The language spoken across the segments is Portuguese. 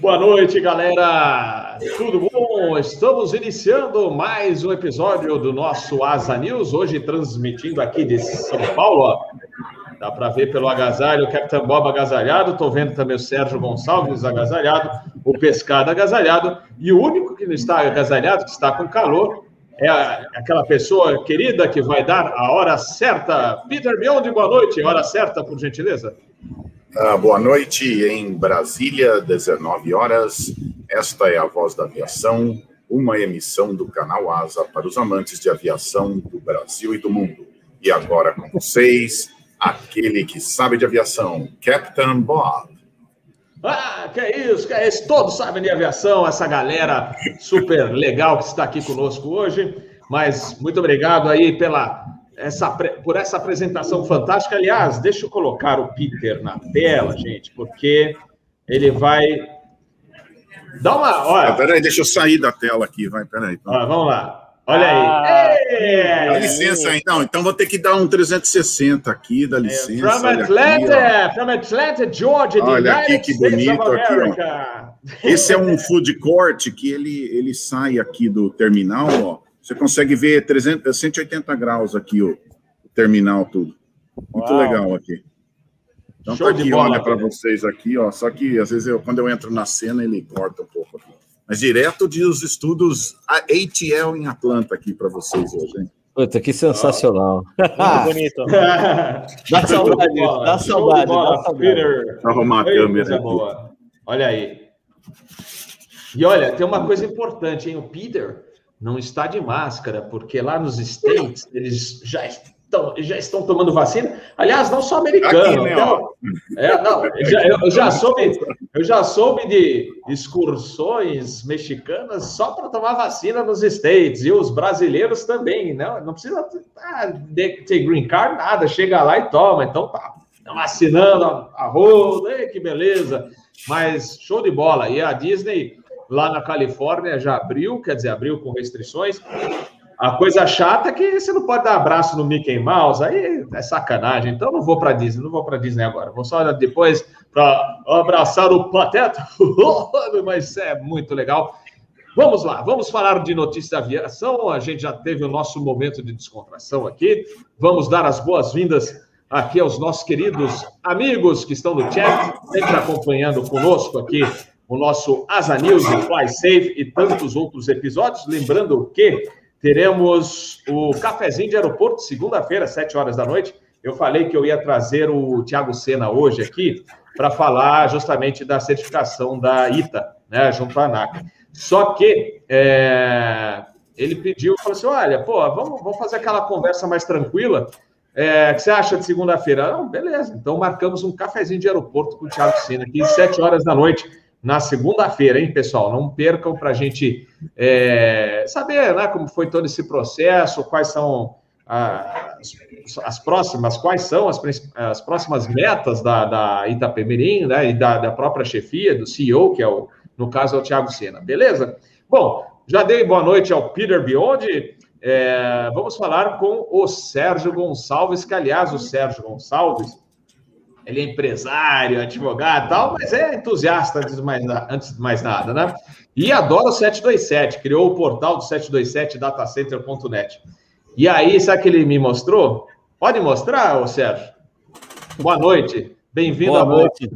Boa noite, galera. Tudo bom? Estamos iniciando mais um episódio do nosso Asa News, hoje transmitindo aqui de São Paulo. Dá para ver pelo agasalho o Capitão Bob agasalhado, estou vendo também o Sérgio Gonçalves agasalhado, o Pescado agasalhado, e o único que não está agasalhado, que está com calor, é aquela pessoa querida que vai dar a hora certa. Peter Biondi, boa noite. Hora certa, por gentileza. Ah, boa noite em Brasília, 19 horas. Esta é a Voz da Aviação, uma emissão do canal Asa para os amantes de aviação do Brasil e do mundo. E agora com vocês, aquele que sabe de aviação, Captain Bob. Ah, que é isso, que é isso. Todos sabem de aviação, essa galera super legal que está aqui conosco hoje. Mas muito obrigado aí pela essa, por essa apresentação fantástica. Aliás, deixa eu colocar o Peter na tela, gente, porque ele vai. Dá uma. Olha. Ah, peraí, deixa eu sair da tela aqui, vai, peraí. Então. Ah, vamos lá. Olha ah, aí. Dá licença, então. Então vou ter que dar um 360 aqui, dá licença. É, from Atlanta, aqui, from Atlanta, Georgia, Olha aqui que bonito aqui, ó. Esse é um food court que ele, ele sai aqui do terminal, ó. Você consegue ver 300, 180 graus aqui o, o terminal tudo. Muito Uau. legal aqui. Então Show tá aqui, bola, olha para vocês aqui, ó. Só que às vezes eu, quando eu entro na cena ele corta um pouco aqui. Mas direto de os estudos ATL em Atlanta aqui para vocês hoje, hein? Puta, que sensacional. Muito bonito. dá saudade, dá saudade. Dá saudade. Arrumar a câmera aqui. Olha aí. E olha, tem uma coisa importante, hein? O Peter não está de máscara, porque lá nos States eles já estão, já estão tomando vacina. Aliás, não só americano. Aqui, então, é, não, eu já, eu já soube, eu já soube de excursões mexicanas só para tomar vacina nos States, e os brasileiros também, não, não precisa ter green card, nada, chega lá e toma. Então tá, tá vacinando a roda, que beleza. Mas show de bola. E a Disney lá na Califórnia já abriu, quer dizer, abriu com restrições. A coisa chata é que você não pode dar abraço no Mickey Mouse, aí é sacanagem. Então não vou para Disney, não vou para Disney agora. Vou só depois para abraçar o Pateta, mas é muito legal. Vamos lá, vamos falar de notícias da aviação. A gente já teve o nosso momento de descontração aqui. Vamos dar as boas-vindas aqui aos nossos queridos amigos que estão no chat, sempre acompanhando conosco aqui o nosso Asa News, Fly Safe e tantos outros episódios. Lembrando que teremos o cafezinho de aeroporto, segunda-feira, sete horas da noite. Eu falei que eu ia trazer o Tiago Sena hoje aqui para falar justamente da certificação da ITA, né, junto à ANAC. Só que é, ele pediu, falou assim: olha, pô, vamos, vamos fazer aquela conversa mais tranquila. É, que você acha de segunda-feira? Beleza. Então marcamos um cafezinho de aeroporto com o Thiago Sena aqui, sete horas da noite na segunda-feira, hein, pessoal? Não percam para a gente é, saber né, como foi todo esse processo, quais são as, as próximas, quais são as, as próximas metas da, da Itapemirim né, e da, da própria chefia, do CEO, que é o, no caso, é o Thiago Sena, beleza? Bom, já dei boa noite ao Peter Biondi. É, vamos falar com o Sérgio Gonçalves, que, aliás, o Sérgio Gonçalves ele é empresário, advogado e tal, mas é entusiasta antes de, mais, antes de mais nada, né? E adora o 727, criou o portal do 727 datacenter.net. E aí, sabe que ele me mostrou? Pode mostrar, ô Sérgio? Boa noite, bem-vindo à noite.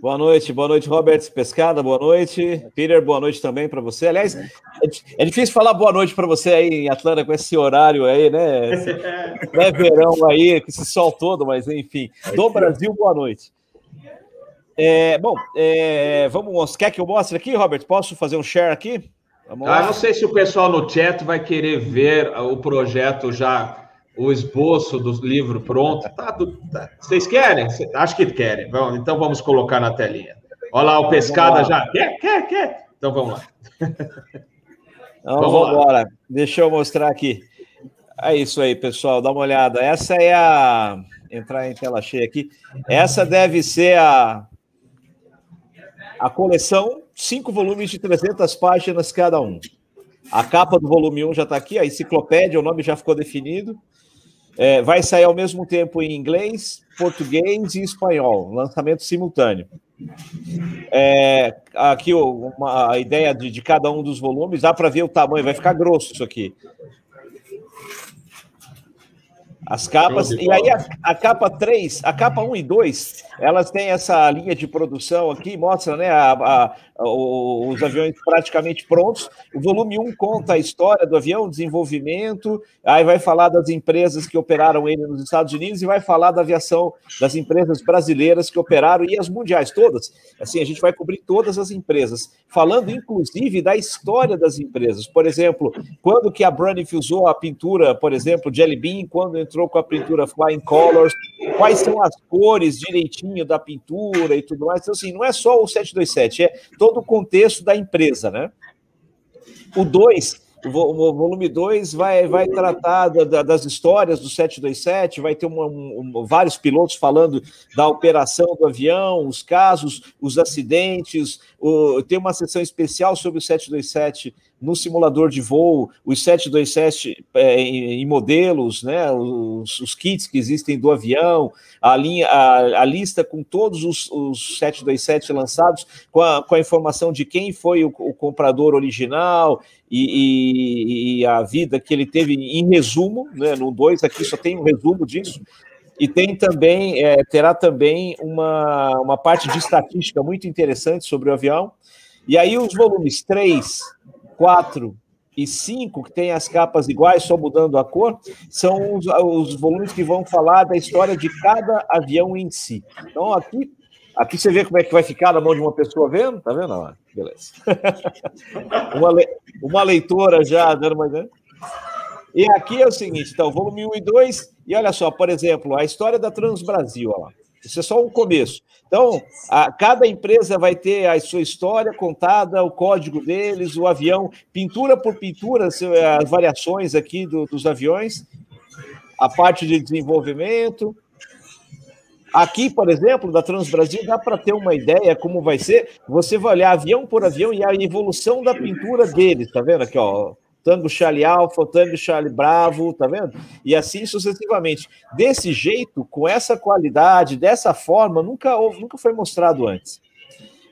Boa noite, boa noite, Robert Pescada, boa noite. Peter, boa noite também para você. Aliás, é difícil falar boa noite para você aí em Atlanta com esse horário aí, né? Esse, né verão aí, com esse sol todo, mas enfim. Do Brasil, boa noite. É, bom, é, vamos. Quer que eu mostre aqui, Robert? Posso fazer um share aqui? Vamos ah, não sei se o pessoal no chat vai querer ver o projeto já o esboço do livro pronto. Tá, tá. Vocês querem? Acho que querem. Vamos, então vamos colocar na telinha. Olha lá o pescada já. Quer, quer, quer. Então vamos lá. Então, vamos embora. Deixa eu mostrar aqui. É isso aí, pessoal. Dá uma olhada. Essa é a. Entrar em tela cheia aqui. Essa deve ser a. A coleção, cinco volumes de 300 páginas cada um. A capa do volume 1 já está aqui, a enciclopédia, o nome já ficou definido. É, vai sair ao mesmo tempo em inglês português e espanhol, lançamento simultâneo. É, aqui uma, a ideia de, de cada um dos volumes, dá para ver o tamanho, vai ficar grosso isso aqui. As capas, e aí a, a, capa 3, a capa 1 e 2, elas têm essa linha de produção aqui, mostra né, a, a, os aviões praticamente prontos. O volume 1 conta a história do avião, desenvolvimento, aí vai falar das empresas que operaram ele nos Estados Unidos e vai falar da aviação das empresas brasileiras que operaram e as mundiais todas. Assim, a gente vai cobrir todas as empresas, falando inclusive da história das empresas. Por exemplo, quando que a Braniff usou a pintura, por exemplo, Jelly Bean, quando entrou com a pintura Flying Colors, quais são as cores direitinho da pintura e tudo mais. Então, assim, não é só o 727, é todo o contexto da empresa, né? O 2, o volume 2 vai, vai tratar da, das histórias do 727, vai ter uma, um, vários pilotos falando da operação do avião, os casos, os acidentes, o, tem uma sessão especial sobre o 727 no simulador de voo, os 727 é, em, em, modelos, né, os, os, kits que existem do avião, a, linha, a, a lista com todos os, os 727 lançados, com a, com a informação de quem foi o, o comprador original e, e, e, a vida que ele teve em resumo, né, no 2 aqui só tem um resumo disso, e tem também, é, terá também uma, uma parte de estatística muito interessante sobre o avião, e aí os volumes 3, 4 e 5, que tem as capas iguais, só mudando a cor, são os, os volumes que vão falar da história de cada avião em si. Então, aqui, aqui você vê como é que vai ficar na mão de uma pessoa vendo, tá vendo? Ah, beleza. uma, le, uma leitora já dando mais. Né? E aqui é o seguinte, então, volume 1 e 2, e olha só, por exemplo, a história da Transbrasil, ó. Isso é só um começo. Então, a, cada empresa vai ter a sua história contada, o código deles, o avião, pintura por pintura, as variações aqui do, dos aviões, a parte de desenvolvimento. Aqui, por exemplo, da Transbrasil, dá para ter uma ideia como vai ser. Você vai olhar avião por avião e a evolução da pintura deles, tá vendo aqui, ó? Tango Charlie Alfa, Tango Charlie Bravo, tá vendo? E assim sucessivamente. Desse jeito, com essa qualidade, dessa forma, nunca, nunca foi mostrado antes.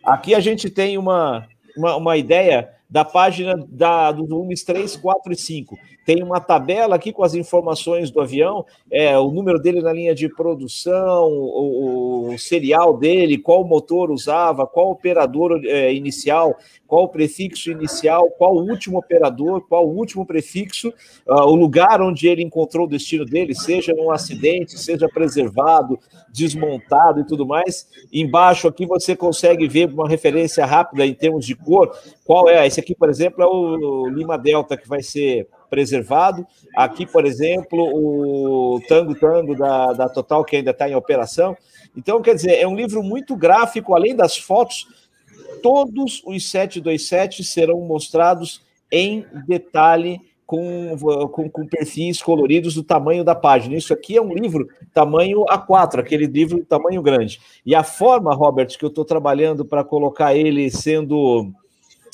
Aqui a gente tem uma, uma, uma ideia da página da, dos volumes 3, 4 e 5. Tem uma tabela aqui com as informações do avião, é, o número dele na linha de produção, o, o serial dele, qual motor usava, qual operador é, inicial, qual prefixo inicial, qual último operador, qual último prefixo, uh, o lugar onde ele encontrou o destino dele, seja num acidente, seja preservado, desmontado e tudo mais. Embaixo aqui você consegue ver uma referência rápida em termos de cor. Qual é? Esse aqui, por exemplo, é o Lima Delta que vai ser preservado. Aqui, por exemplo, o Tango Tango da, da Total, que ainda está em operação. Então, quer dizer, é um livro muito gráfico, além das fotos, todos os 727 serão mostrados em detalhe com, com, com, perfis coloridos do tamanho da página. Isso aqui é um livro tamanho A4, aquele livro tamanho grande. E a forma, Robert, que eu estou trabalhando para colocar ele sendo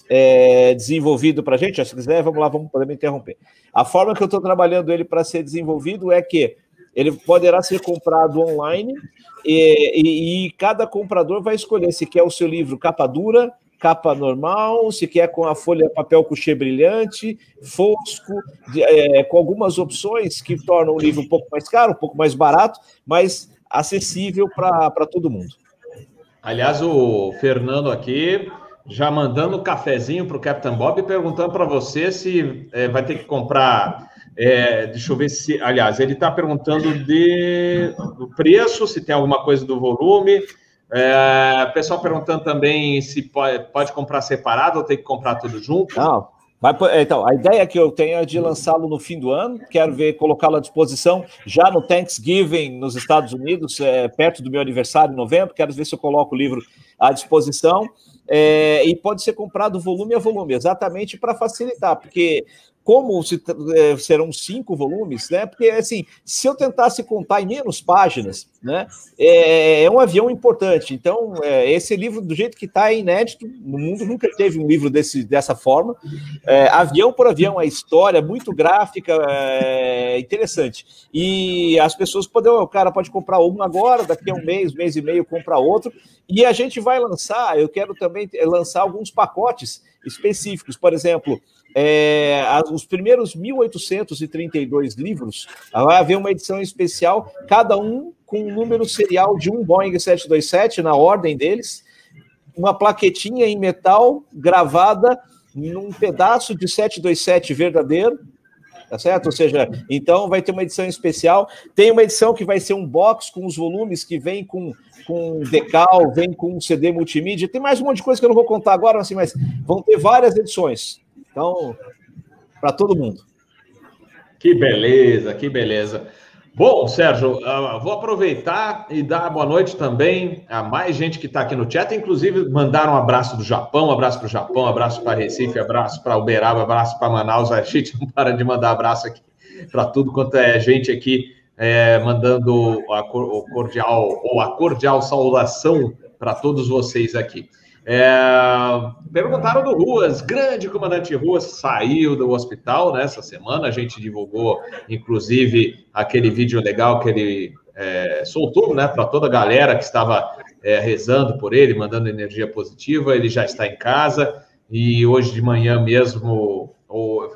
é, desenvolvido para a gente, se quiser, vamos lá, vamos poder me interromper. A forma que eu estou trabalhando ele para ser desenvolvido é que ele poderá ser comprado online e, e, e, cada comprador vai escolher se quer o seu livro capa dura, capa normal, se quer com a folha papel couché brilhante, fosco, é, com algumas opções que tornam o livro um pouco mais caro, um pouco mais barato, mas acessível para todo mundo. Aliás, o Fernando aqui já mandando um cafezinho para o Captain Bob perguntando para você se é, vai ter que comprar. É, deixa eu ver se. Aliás, ele está perguntando de, do preço, se tem alguma coisa do volume. É, pessoal perguntando também se pode, pode comprar separado ou tem que comprar tudo junto. Não, Vai, então, a ideia que eu tenho é de lançá-lo no fim do ano. Quero ver colocá-lo à disposição já no Thanksgiving nos Estados Unidos, é, perto do meu aniversário, em novembro. Quero ver se eu coloco o livro à disposição. É, e pode ser comprado volume a volume, exatamente para facilitar, porque como se, é, serão cinco volumes, né? Porque, assim, se eu tentasse contar em menos páginas, né? É, é um avião importante. Então, é, esse livro, do jeito que está, é inédito. No mundo nunca teve um livro desse, dessa forma. É, avião por avião, a história muito gráfica, é, interessante. E as pessoas podem, o cara pode comprar um agora, daqui a um mês, mês e meio, comprar outro. E a gente vai lançar, eu quero também lançar alguns pacotes específicos. Por exemplo, é, os primeiros 1.832 livros, vai haver uma edição especial, cada um com um número serial de um Boeing 727, na ordem deles, uma plaquetinha em metal gravada num pedaço de 727 verdadeiro, tá certo? Ou seja, então vai ter uma edição especial. Tem uma edição que vai ser um box com os volumes que vem com, com decal, vem com CD multimídia. Tem mais um monte de coisa que eu não vou contar agora, assim, mas vão ter várias edições. Então, para todo mundo. Que beleza, que beleza. Bom, Sérgio, uh, vou aproveitar e dar boa noite também a mais gente que está aqui no chat, inclusive mandar um abraço do Japão, um abraço para o Japão, um abraço para Recife, um abraço para Uberaba, um abraço para Manaus. A gente não para de mandar abraço aqui para tudo quanto é gente aqui, é, mandando a, o cordial ou a cordial saudação para todos vocês aqui. É, perguntaram do Ruas, grande comandante Ruas, saiu do hospital nessa semana. A gente divulgou, inclusive, aquele vídeo legal que ele é, soltou né, para toda a galera que estava é, rezando por ele, mandando energia positiva. Ele já está em casa e hoje de manhã mesmo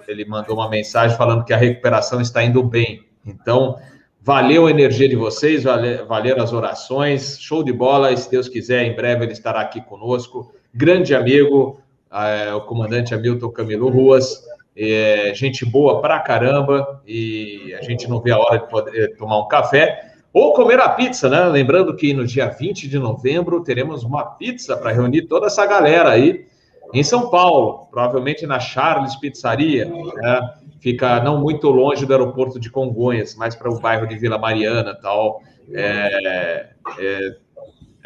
ele mandou uma mensagem falando que a recuperação está indo bem. Então, Valeu a energia de vocês, valeram as orações, show de bola. E se Deus quiser, em breve ele estará aqui conosco. Grande amigo, é, o comandante Hamilton Camilo Ruas, é, gente boa pra caramba, e a gente não vê a hora de poder tomar um café ou comer a pizza, né? Lembrando que no dia 20 de novembro teremos uma pizza para reunir toda essa galera aí em São Paulo, provavelmente na Charles Pizzaria. Né? Fica não muito longe do aeroporto de Congonhas, mais para o bairro de Vila Mariana tal. É, é,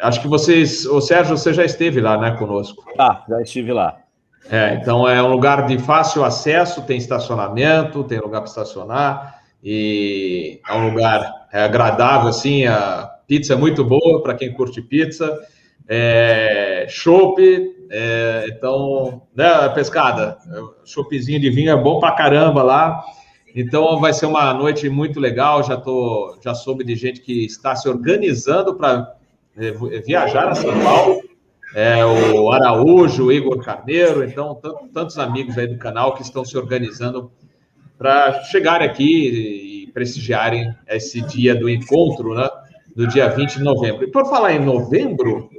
acho que vocês, o Sérgio, você já esteve lá, né, conosco? Ah, já estive lá. É, então é um lugar de fácil acesso, tem estacionamento, tem lugar para estacionar e é um lugar é agradável, assim, a pizza é muito boa para quem curte pizza, é, chopp, é, então, né, pescada, choppzinho de vinho é bom pra caramba lá. Então vai ser uma noite muito legal. Já tô, já soube de gente que está se organizando para é, viajar a São Paulo. É, o Araújo, o Igor Carneiro, então tantos amigos aí do canal que estão se organizando para chegarem aqui e prestigiarem esse dia do encontro, né? Do dia 20 de novembro. E por falar em novembro,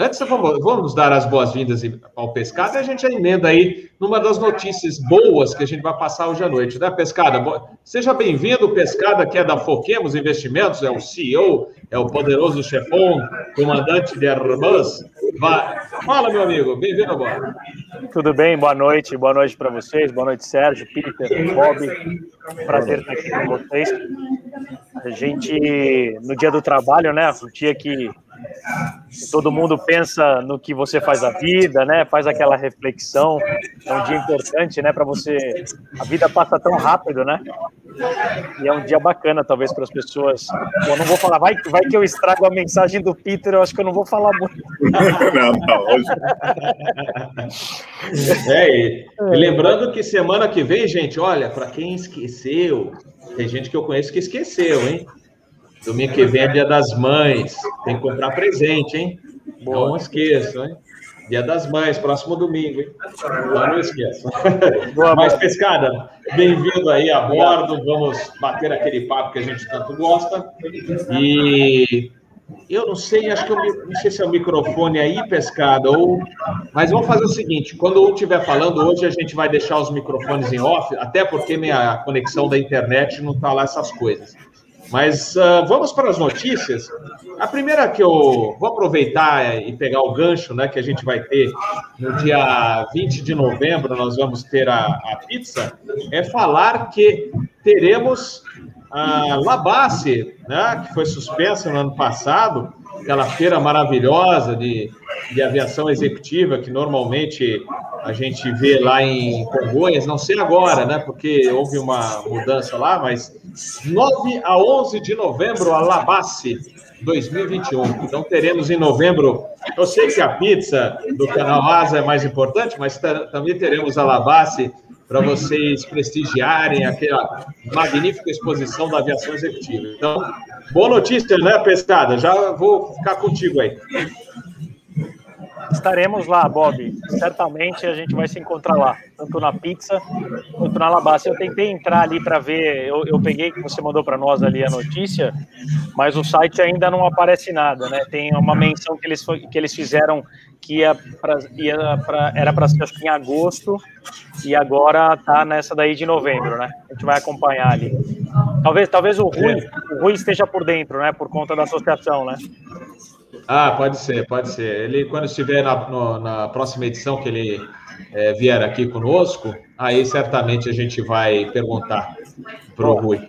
Antes, vamos, vamos dar as boas-vindas ao Pescada e a gente emenda aí numa das notícias boas que a gente vai passar hoje à noite, né, Pescada? Seja bem-vindo, Pescada, que é da Foquemos Investimentos, é o CEO, é o poderoso chefão, comandante de Airbus. Fala, meu amigo, bem-vindo agora. Tudo bem, boa noite, boa noite para vocês, boa noite, Sérgio, Peter, Bob. Prazer estar aqui com vocês. A gente, no dia do trabalho, né, o dia que todo mundo pensa no que você faz a vida, né? Faz aquela reflexão. É um dia importante, né? Para você. A vida passa tão rápido, né? E é um dia bacana, talvez, para as pessoas. Bom, não vou falar, vai, vai que eu estrago a mensagem do Peter, eu acho que eu não vou falar muito. não, não, hoje. É, e, e lembrando que semana que vem, gente, olha, para quem esqueceu, tem gente que eu conheço que esqueceu, hein? Domingo que vem é dia das mães. Tem que comprar presente, hein? Boa. Não esqueçam, hein? Dia das Mães, próximo domingo, hein? Não, não esqueça. Boa, Mas, Pescada, bem-vindo aí a bordo. Vamos bater aquele papo que a gente tanto gosta. E eu não sei, acho que eu não sei se é o microfone aí, Pescada, ou. Mas vamos fazer o seguinte: quando um estiver falando, hoje a gente vai deixar os microfones em off, até porque minha conexão da internet não está lá essas coisas. Mas uh, vamos para as notícias. A primeira que eu vou aproveitar e pegar o gancho, né, que a gente vai ter no dia 20 de novembro, nós vamos ter a, a pizza, é falar que teremos a Labasse, né, que foi suspensa no ano passado, aquela feira maravilhosa de, de aviação executiva que normalmente a gente vê lá em Congonhas, não sei agora, né? Porque houve uma mudança lá, mas 9 a 11 de novembro, a Labasse 2021. Então teremos em novembro. Eu sei que a pizza do canal Asa é mais importante, mas também teremos a Labasse para vocês prestigiarem aquela magnífica exposição da aviação executiva. Então, boa notícia, né, Pescada? Já vou ficar contigo aí. Estaremos lá, Bob. Certamente a gente vai se encontrar lá, tanto na pizza quanto na Labassa. Eu tentei entrar ali para ver, eu, eu, peguei que você mandou para nós ali a notícia, mas o site ainda não aparece nada, né? Tem uma menção que eles, que eles fizeram que ia pra, ia pra, era para ser em agosto e agora tá nessa daí de novembro, né? A gente vai acompanhar ali. Talvez, talvez o Rui, o Rui esteja por dentro, né? Por conta da associação, né? Ah, pode ser, pode ser. Ele, quando estiver na, no, na próxima edição que ele é, vier aqui conosco, aí certamente a gente vai perguntar para o Rui.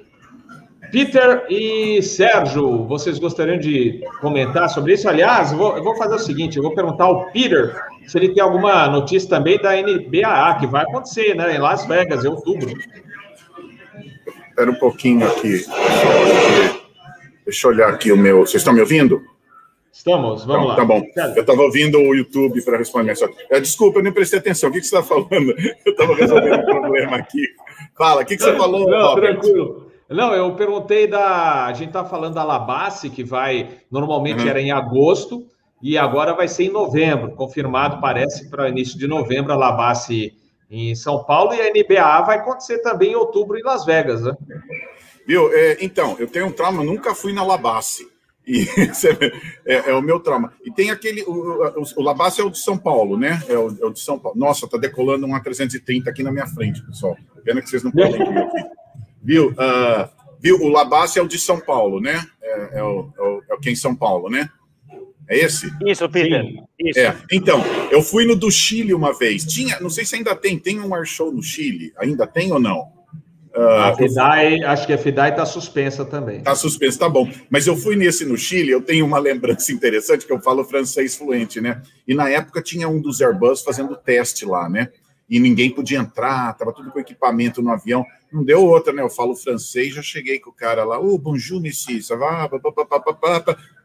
Peter e Sérgio, vocês gostariam de comentar sobre isso? Aliás, eu vou, eu vou fazer o seguinte: eu vou perguntar ao Peter se ele tem alguma notícia também da NBAA, que vai acontecer, né, em Las Vegas, em outubro. Espera um pouquinho aqui. Deixa eu olhar aqui o meu. Vocês estão me ouvindo? Estamos, vamos lá. Tá bom. Eu estava ouvindo o YouTube para responder. É, desculpa, eu nem prestei atenção. O que, que você está falando? Eu estava resolvendo um problema aqui. Fala, o que, que você falou? Não, Robert? tranquilo. Não, eu perguntei da. A gente está falando da Labasse, que vai. Normalmente uhum. era em agosto, e agora vai ser em novembro. Confirmado, parece, para início de novembro, a Labasse em São Paulo, e a NBA vai acontecer também em outubro em Las Vegas, né? Viu? É, então, eu tenho um trauma, nunca fui na Labasse. E é, é, o meu trauma. E tem aquele. O, o, o Labassa é o de São Paulo, né? É o, é o de São Paulo. Nossa, tá decolando um A330 aqui na minha frente, pessoal. Pena que vocês não podem ver aqui. Viu? Uh, viu? O Labassa é o de São Paulo, né? É, é, o, é, o, é que é em São Paulo, né? É esse? Isso, Peter. Isso. É. Então, eu fui no do Chile uma vez. Tinha, não sei se ainda tem, tem um ar show no Chile. Ainda tem ou não? Uh, a FIDAI, acho que a FIDAI está suspensa também. Está suspensa, tá bom. Mas eu fui nesse no Chile, eu tenho uma lembrança interessante, que eu falo francês fluente, né? E na época tinha um dos Airbus fazendo teste lá, né? E ninguém podia entrar, tava tudo com equipamento no avião. Não deu outra, né? Eu falo francês, já cheguei com o cara lá, ô, oh, bonjour, monsieur, ça va?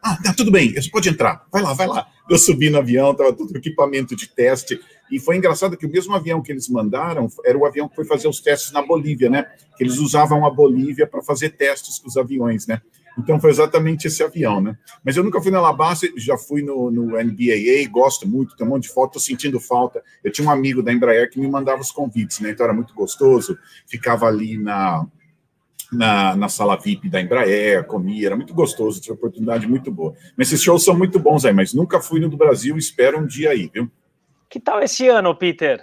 Ah, tá, tudo bem, você pode entrar, vai lá, vai lá. Eu subi no avião, tava tudo equipamento de teste, e foi engraçado que o mesmo avião que eles mandaram era o avião que foi fazer os testes na Bolívia, né? Que eles usavam a Bolívia para fazer testes com os aviões, né? Então foi exatamente esse avião, né? Mas eu nunca fui na Alabasta, já fui no, no NBAA, gosto muito, tem um monte de foto, tô sentindo falta. Eu tinha um amigo da Embraer que me mandava os convites, né? Então era muito gostoso, ficava ali na, na, na sala VIP da Embraer, comia, era muito gostoso, tinha oportunidade muito boa. Mas esses shows são muito bons aí, mas nunca fui no do Brasil, espero um dia aí, viu? Que tal esse ano, Peter?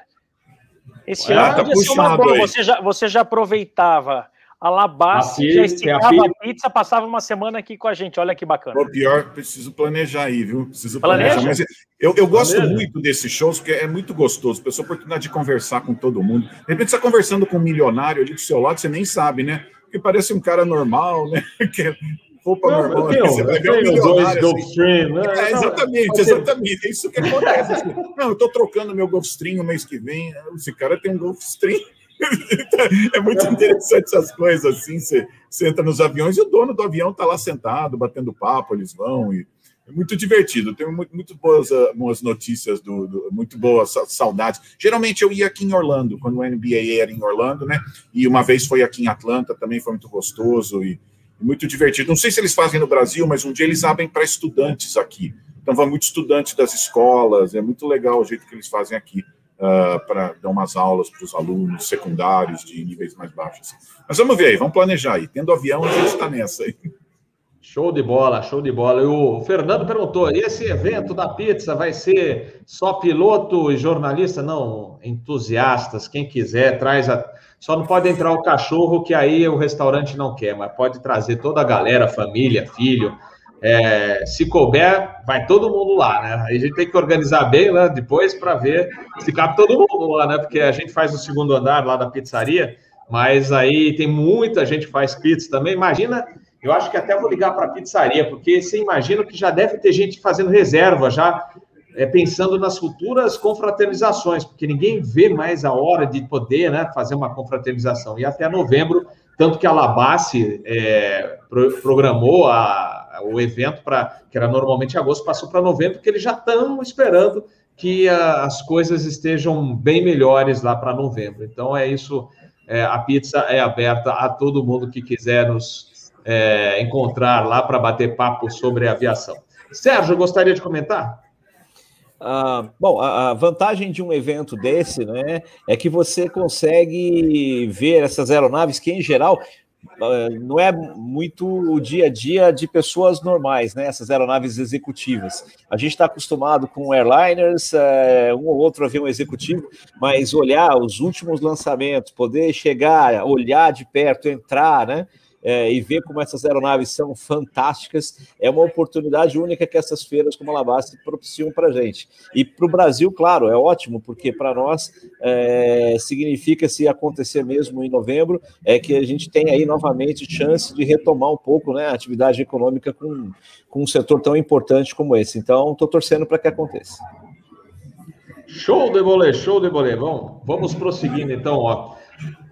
Esse ah, ano tá puxado você já, você já aproveitava a Labassi, já esticava a, a, pizza, passava uma semana aqui com a gente. Olha que bacana. O pior, preciso planejar aí, viu? Preciso planejar. Planeja? Mas eu, eu gosto Planeja. muito desses shows, porque é muito gostoso. Pessoa oportunidade de conversar com todo mundo. De repente, você está conversando com um milionário ali do seu lado, você nem sabe, né? Porque parece um cara normal, né? Roupa não, normal. Tenho, você vai ver um milionário. Assim. né? é, exatamente, exatamente. É isso que acontece. Assim. Não, eu estou trocando meu Gulfstream o mês que vem. Esse cara tem um Gulfstream é muito interessante essas coisas assim. Você, você entra nos aviões e o dono do avião está lá sentado, batendo papo, eles vão. E é muito divertido. Tenho muito, muito boas, uh, boas notícias, do, do, muito boas saudades. Geralmente eu ia aqui em Orlando, quando o NBA era em Orlando, né? E uma vez foi aqui em Atlanta, também foi muito gostoso e muito divertido. Não sei se eles fazem no Brasil, mas um dia eles abrem para estudantes aqui. Então, vão muitos estudantes das escolas, é muito legal o jeito que eles fazem aqui uh, para dar umas aulas para os alunos secundários de níveis mais baixos. Mas vamos ver aí, vamos planejar aí. Tendo avião, a gente está nessa aí. Show de bola, show de bola. E o Fernando perguntou: esse evento da pizza vai ser só piloto e jornalista? Não, entusiastas, quem quiser, traz a. Só não pode entrar o cachorro, que aí o restaurante não quer, mas pode trazer toda a galera, família, filho. É, se couber, vai todo mundo lá, né? Aí a gente tem que organizar bem né, depois para ver se cabe todo mundo lá, né? Porque a gente faz o segundo andar lá da pizzaria, mas aí tem muita gente que faz pizza também. Imagina, eu acho que até vou ligar para a pizzaria, porque você imagina que já deve ter gente fazendo reserva já é, pensando nas futuras confraternizações, porque ninguém vê mais a hora de poder né, fazer uma confraternização. E até novembro, tanto que a Labasse é, pro, programou a, o evento para que era normalmente agosto, passou para novembro, porque eles já estão esperando que a, as coisas estejam bem melhores lá para novembro. Então é isso. É, a pizza é aberta a todo mundo que quiser nos é, encontrar lá para bater papo sobre aviação. Sérgio, gostaria de comentar? Ah, bom, a, vantagem de um evento desse, né, é que você consegue ver essas aeronaves que, em geral, ah, não é muito o dia a dia de pessoas normais, né? Essas aeronaves executivas. A gente está acostumado com airliners, é, um ou outro avião executivo, mas olhar os últimos lançamentos, poder chegar, olhar de perto, entrar, né? É, e ver como essas aeronaves são fantásticas, é uma oportunidade única que essas feiras como a Labastre propiciam para a gente. E para o Brasil, claro, é ótimo, porque para nós é, significa, se acontecer mesmo em novembro, é que a gente tem aí novamente chance de retomar um pouco né, a atividade econômica com, com um setor tão importante como esse. Então, estou torcendo para que aconteça. Show de bolê, show de bolê. Vamos, vamos prosseguindo então, ó.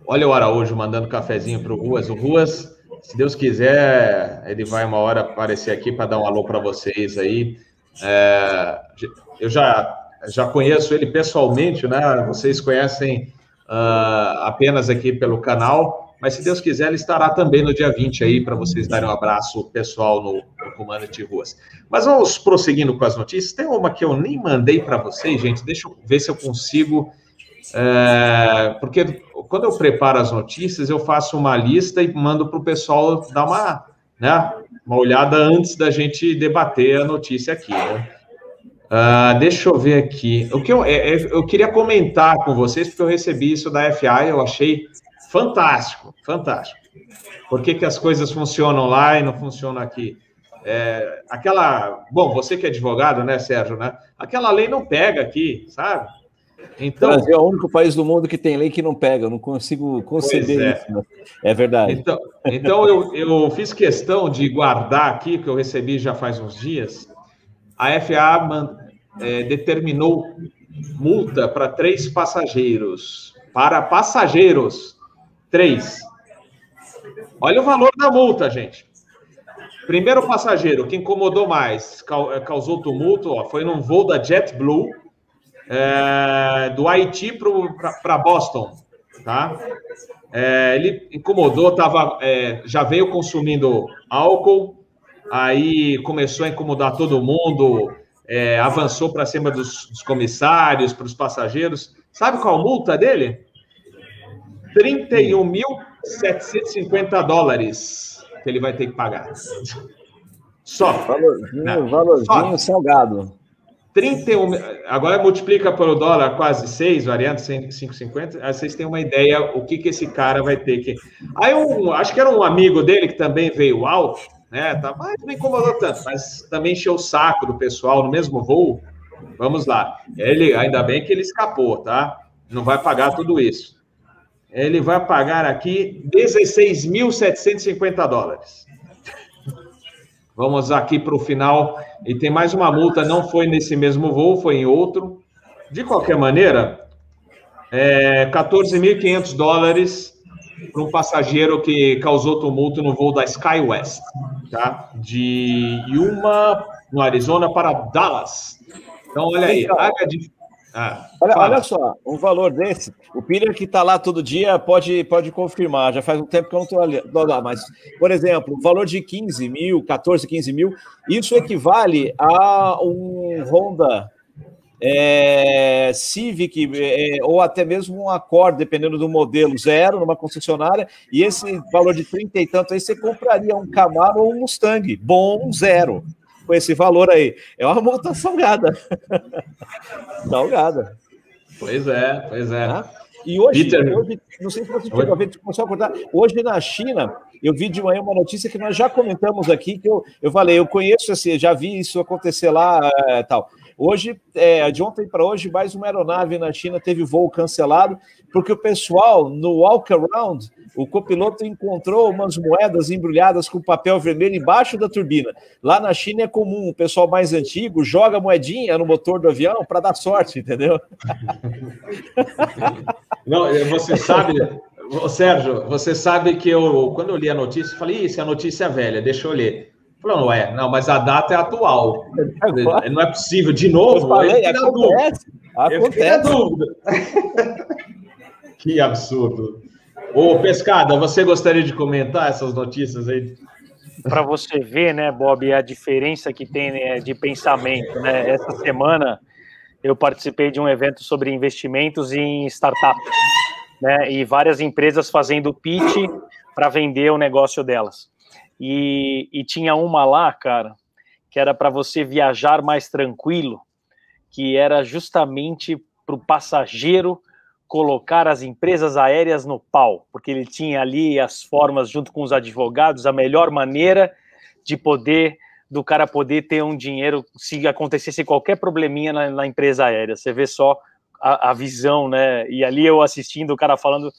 Olha o Araújo mandando cafezinho para o Ruas. O Ruas se Deus quiser, ele vai uma hora aparecer aqui para dar um alô para vocês aí. É, eu já, já conheço ele pessoalmente, né? Vocês conhecem uh, apenas aqui pelo canal, mas se Deus quiser, ele estará também no dia 20 aí para vocês darem um abraço pessoal no, no Comando de Ruas. Mas vamos prosseguindo com as notícias. Tem uma que eu nem mandei para vocês, gente. Deixa eu ver se eu consigo. É, porque quando eu preparo as notícias, eu faço uma lista e mando para o pessoal dar uma, né, uma olhada antes da gente debater a notícia aqui. Né? Uh, deixa eu ver aqui. O que eu, é, é, eu queria comentar com vocês, porque eu recebi isso da FA eu achei fantástico, fantástico. Por que, que as coisas funcionam lá e não funcionam aqui? É, aquela. Bom, você que é advogado, né, Sérgio, né? Aquela lei não pega aqui, sabe? Então, o Brasil é o único país do mundo que tem lei que não pega, eu não consigo conceber é. isso. Né? É verdade. Então, então eu, eu fiz questão de guardar aqui, que eu recebi já faz uns dias. A FAA é, determinou multa para três passageiros. Para passageiros, três. Olha o valor da multa, gente. Primeiro passageiro que incomodou mais, causou tumulto, ó, foi num voo da JetBlue é, do Haiti para Boston, tá? É, ele incomodou, tava, é, já veio consumindo álcool, aí começou a incomodar todo mundo, é, avançou para cima dos, dos comissários, para os passageiros. Sabe qual a multa dele? 31.750 dólares que ele vai ter que pagar. Só. Valorzinho, valorzinho Só. salgado. 31, agora multiplica pelo dólar quase 6, variante 5,50, aí vocês têm uma ideia o que, que esse cara vai ter que. Aí um, acho que era um amigo dele que também veio alto, né? Tá, mas não incomodou tanto, mas também encheu o saco do pessoal no mesmo voo. Vamos lá. Ele, ainda bem que ele escapou, tá? Não vai pagar tudo isso. Ele vai pagar aqui 16.750 dólares. Vamos aqui para o final. E tem mais uma multa, não foi nesse mesmo voo, foi em outro. De qualquer maneira, é 14.500 dólares para um passageiro que causou tumulto no voo da SkyWest, tá? De Yuma, no Arizona, para Dallas. Então, olha aí, área de ah, olha, olha, só, um valor desse, o Peter que está lá todo dia pode, pode confirmar, já faz um tempo que eu não estou lá, mas, por exemplo, o valor de 15 mil, 14, 15 mil, isso equivale a um Honda é, Civic é, ou até mesmo um Accord, dependendo do modelo, zero numa concessionária, e esse valor de 30 e tanto aí você compraria um Camaro ou um Mustang, bom, zero com esse valor aí. É uma multa salgada. salgada. Pois é, pois é. Tá? E hoje, Peter... hoje, não sei se você chegou a ver, começou a acordar. Hoje na China, eu vi de manhã uma notícia que nós já comentamos aqui, que eu, eu falei, eu conheço, assim, já vi isso acontecer lá é, tal. Hoje, é, de ontem para hoje, mais uma aeronave na China teve voo cancelado, porque o pessoal no walk around, o copiloto encontrou umas moedas embrulhadas com papel vermelho embaixo da turbina. Lá na China é comum, o pessoal mais antigo joga moedinha no motor do avião para dar sorte, entendeu? Não, você sabe, Sérgio, você sabe que eu, quando eu li a notícia, falei, isso é a notícia velha, deixa eu ler. Falou, não é, não, mas a data é atual. Não é possível, de novo. Eu falei, acontece, acontece. dúvida. que absurdo. Ô, Pescada, você gostaria de comentar essas notícias aí? Para você ver, né, Bob, a diferença que tem né, de pensamento, né? Essa semana eu participei de um evento sobre investimentos em startups né? E várias empresas fazendo pitch para vender o negócio delas. E, e tinha uma lá, cara, que era para você viajar mais tranquilo, que era justamente para o passageiro colocar as empresas aéreas no pau, porque ele tinha ali as formas, junto com os advogados, a melhor maneira de poder do cara poder ter um dinheiro se acontecesse qualquer probleminha na, na empresa aérea. Você vê só a, a, visão, né? E ali eu assistindo o cara falando,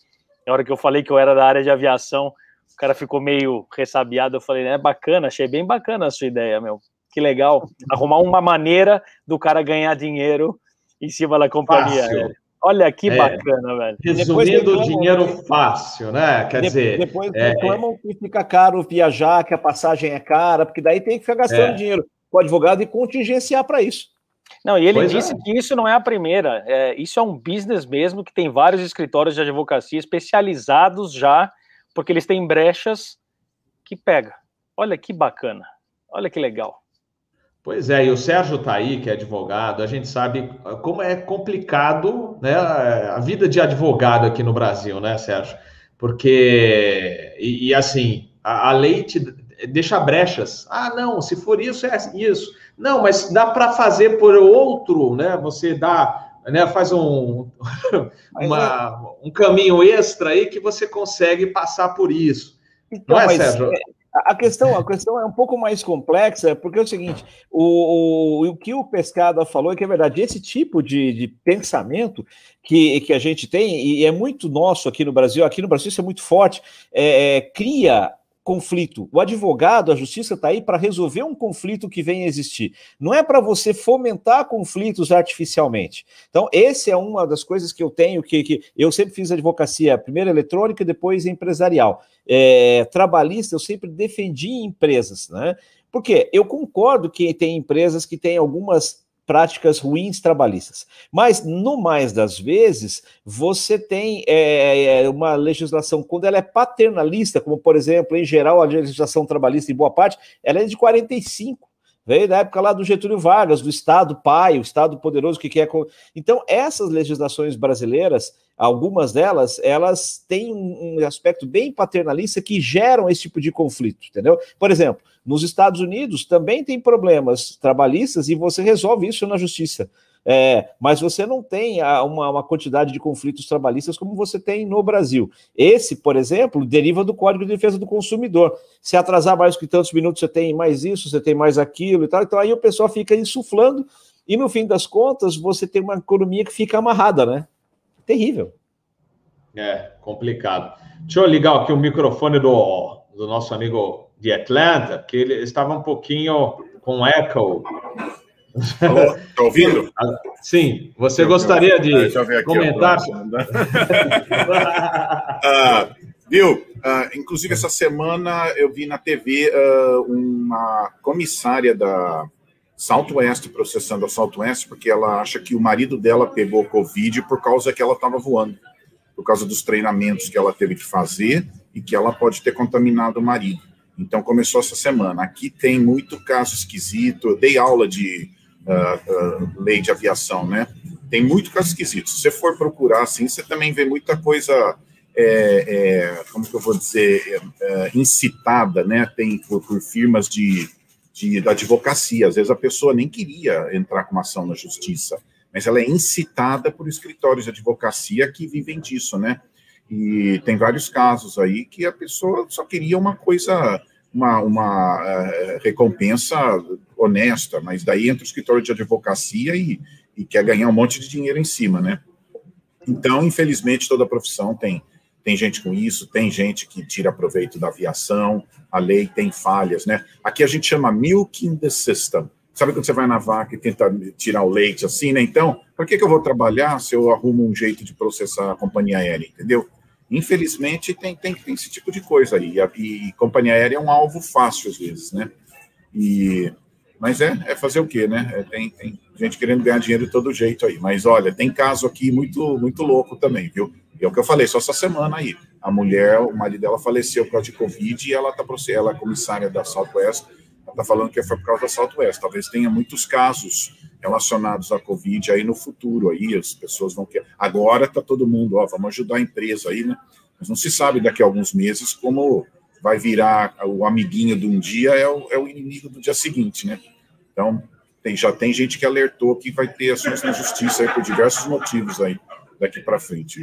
na hora que eu falei que eu era da área de aviação, o cara ficou meio ressabiado. Eu falei, é bacana, achei bem bacana a sua ideia, meu. Que legal. Arrumar uma maneira do cara ganhar dinheiro em cima da companhia. Olha que é. bacana, velho. Resumindo, reclamam, dinheiro fácil, né? Quer depois, dizer. Depois é, reclamam que fica caro viajar, que a passagem é cara, porque daí tem que ficar gastando é. dinheiro com o advogado e contingenciar para isso. Não, e ele pois disse é. que isso não é a primeira. É, isso é um business mesmo que tem vários escritórios de advocacia especializados já, porque eles têm brechas que pega. Olha que bacana. Olha que legal. Pois é, e o Sérgio está aí, que é advogado, a gente sabe como é complicado né, a vida de advogado aqui no Brasil, né, Sérgio? Porque, e, e assim, a, a lei te deixa brechas. Ah, não, se for isso, é isso. Não, mas dá para fazer por outro, né? Você dá, né? Faz um, uma, um caminho extra aí que você consegue passar por isso. Então, Não é, Sérgio? É, a questão, a questão é um pouco mais complexa, porque é o seguinte: o, o, o que o Pescada falou é que é verdade, esse tipo de, de pensamento que, que a gente tem, e é muito nosso aqui no Brasil, aqui no Brasil isso é muito forte, é, é, cria conflito. O advogado, a justiça está aí para resolver um conflito que vem a existir. Não é para você fomentar conflitos artificialmente. Então, essa é uma das coisas que eu tenho, que, que eu sempre fiz advocacia, primeiro eletrônica, depois empresarial. É, trabalhista, eu sempre defendi empresas, né? Porque eu concordo que tem empresas que têm algumas práticas ruins trabalhistas. Mas, no mais das vezes, você tem é, é, uma legislação, quando ela é paternalista, como, por exemplo, em geral, a legislação trabalhista, em boa parte, ela é de 45. Veio da época lá do Getúlio Vargas, do Estado pai, o Estado poderoso que quer. Então, essas legislações brasileiras, algumas delas, elas têm um aspecto bem paternalista que geram esse tipo de conflito, entendeu? Por exemplo, nos Estados Unidos também tem problemas trabalhistas e você resolve isso na justiça. É, mas você não tem uma, uma, quantidade de conflitos trabalhistas como você tem no Brasil. Esse, por exemplo, deriva do Código de Defesa do Consumidor. Se atrasar mais que tantos minutos, você tem mais isso, você tem mais aquilo e tal. Então aí o pessoal fica insuflando e no fim das contas você tem uma economia que fica amarrada, né? Terrível. É, complicado. Deixa eu ligar aqui o microfone do, do nosso amigo de Atlanta, que ele estava um pouquinho com echo. Está ouvindo? Sim. Você gostaria de aqui, comentar? ah, viu? Ah, inclusive, essa semana eu vi na TV ah, uma comissária da Southwest processando a Southwest porque ela acha que o marido dela pegou Covid por causa que ela estava voando, por causa dos treinamentos que ela teve que fazer e que ela pode ter contaminado o marido. Então, começou essa semana. Aqui tem muito caso esquisito. Eu dei aula de uh, uh, lei de aviação, né? Tem muito caso esquisito. Se você for procurar, assim, você também vê muita coisa, é, é, como que eu vou dizer, é, incitada, né? Tem por, por firmas de, de da advocacia. Às vezes a pessoa nem queria entrar com uma ação na justiça, mas ela é incitada por escritórios de advocacia que vivem disso, né? E tem vários casos aí que a pessoa só queria uma coisa uma, uma uh, recompensa honesta, mas daí entra o escritório de advocacia e, e quer ganhar um monte de dinheiro em cima, né? Então, infelizmente, toda profissão tem, tem gente com isso, tem gente que tira proveito da aviação, a lei tem falhas, né? Aqui a gente chama milking the system. Sabe quando você vai na vaca e tenta tirar o leite assim, né? Então, para que, que eu vou trabalhar se eu arrumo um jeito de processar a companhia aérea, entendeu? Infelizmente, tem, tem, tem esse tipo de coisa aí. E, e companhia aérea é um alvo fácil, às vezes, né? E, mas é, é fazer o quê, né? É, tem, tem gente querendo ganhar dinheiro de todo jeito aí. Mas olha, tem caso aqui muito, muito louco também, viu? E é o que eu falei, só essa semana aí. A mulher, o marido dela faleceu por causa de Covid e ela tá ela é comissária da Southwest, ela tá falando que foi por causa da Southwest. Talvez tenha muitos casos relacionados à Covid aí no futuro aí, as pessoas vão querer. Agora tá todo mundo, ó, vamos ajudar a empresa aí, né? Mas não se sabe daqui a alguns meses como vai virar o amiguinho de um dia é o, é o inimigo do dia seguinte, né? Então, tem, já tem gente que alertou que vai ter ações na justiça aí por diversos motivos aí daqui para frente.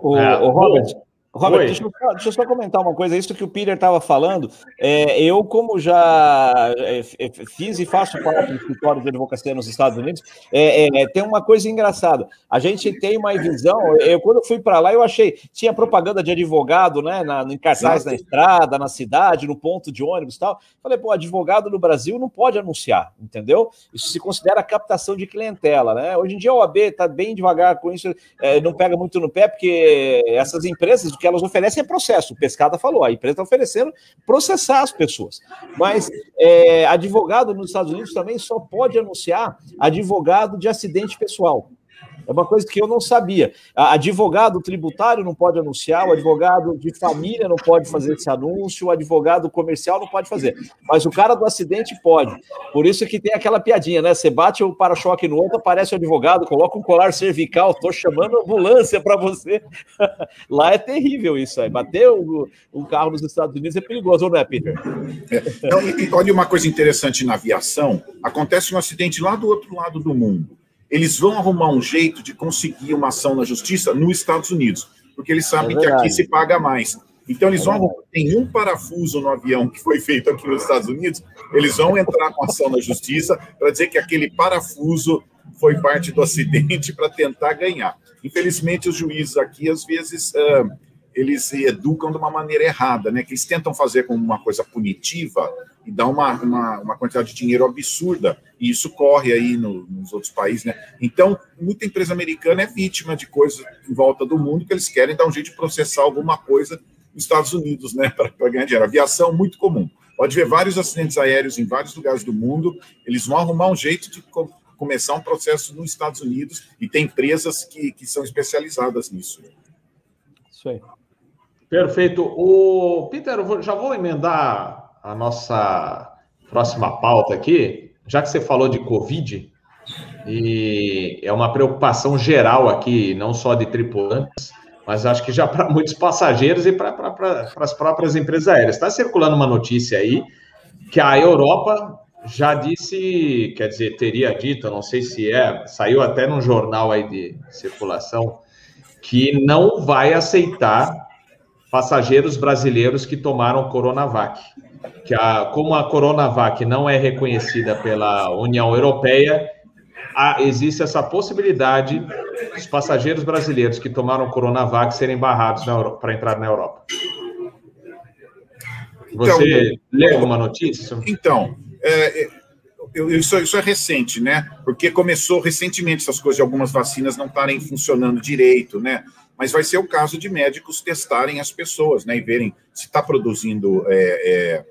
O, é, o Robert, Robert, deixa eu, deixa eu, só comentar uma coisa. Isso que o Peter estava falando, é, eu, como já é, é, fiz e faço parte do escritório de advocacia nos Estados Unidos, é, é, tem uma coisa engraçada. A gente tem uma visão. Eu, quando eu fui para lá, eu achei. Tinha propaganda de advogado, né? Na, em cartaz na estrada, na cidade, no ponto de ônibus e tal. Falei, pô, advogado no Brasil não pode anunciar, entendeu? Isso se considera captação de clientela, né? Hoje em dia a OAB está bem devagar com isso, é, não pega muito no pé, porque essas empresas que elas oferecem é processo. O Pescada falou, a empresa está oferecendo processar as pessoas. Mas é, advogado nos Estados Unidos também só pode anunciar advogado de acidente pessoal. É uma coisa que eu não sabia. Advogado tributário não pode anunciar, o advogado de família não pode fazer esse anúncio, o advogado comercial não pode fazer. Mas o cara do acidente pode. Por isso que tem aquela piadinha, né? Você bate o para-choque no outro, aparece o advogado, coloca um colar cervical, tô chamando a ambulância para você. Lá é terrível isso aí. Bater um carro nos Estados Unidos é perigoso, não é, Peter? É. Então, olha uma coisa interessante na aviação: acontece um acidente lá do outro lado do mundo eles vão arrumar um jeito de conseguir uma ação na justiça nos Estados Unidos, porque eles sabem é que aqui se paga mais. Então, eles vão arrumar, tem um parafuso no avião que foi feito aqui nos Estados Unidos, eles vão entrar com ação na justiça para dizer que aquele parafuso foi parte do acidente para tentar ganhar. Infelizmente, os juízes aqui, às vezes, uh, eles educam de uma maneira errada, né? Que eles tentam fazer como uma coisa punitiva e dá uma, uma, uma quantidade de dinheiro absurda. E isso corre aí no, nos outros países, né? Então, muita empresa americana é vítima de coisas em volta do mundo que eles querem dar um jeito de processar alguma coisa nos Estados Unidos, né? Para ganhar dinheiro. Aviação muito comum. Pode ver vários acidentes aéreos em vários lugares do mundo. Eles vão arrumar um jeito de co começar um processo nos Estados Unidos e tem empresas que, que são especializadas nisso. Isso aí. Perfeito. O Peter, eu já vou emendar a nossa próxima pauta aqui, já que você falou de Covid, e é uma preocupação geral aqui, não só de tripulantes, mas acho que já para muitos passageiros e para as próprias empresas aéreas. Está circulando uma notícia aí que a Europa já disse, quer dizer, teria dito, não sei se é, saiu até num jornal aí de circulação, que não vai aceitar passageiros brasileiros que tomaram Coronavac. Que a, como a Coronavac não é reconhecida pela União Europeia, há, existe essa possibilidade dos passageiros brasileiros que tomaram Coronavac serem barrados para entrar na Europa. Você então, leu alguma notícia? Então, é, é isso, isso, é recente, né? Porque começou recentemente essas coisas de algumas vacinas não estarem funcionando direito, né? Mas vai ser o caso de médicos testarem as pessoas, né, e verem se está produzindo é, é,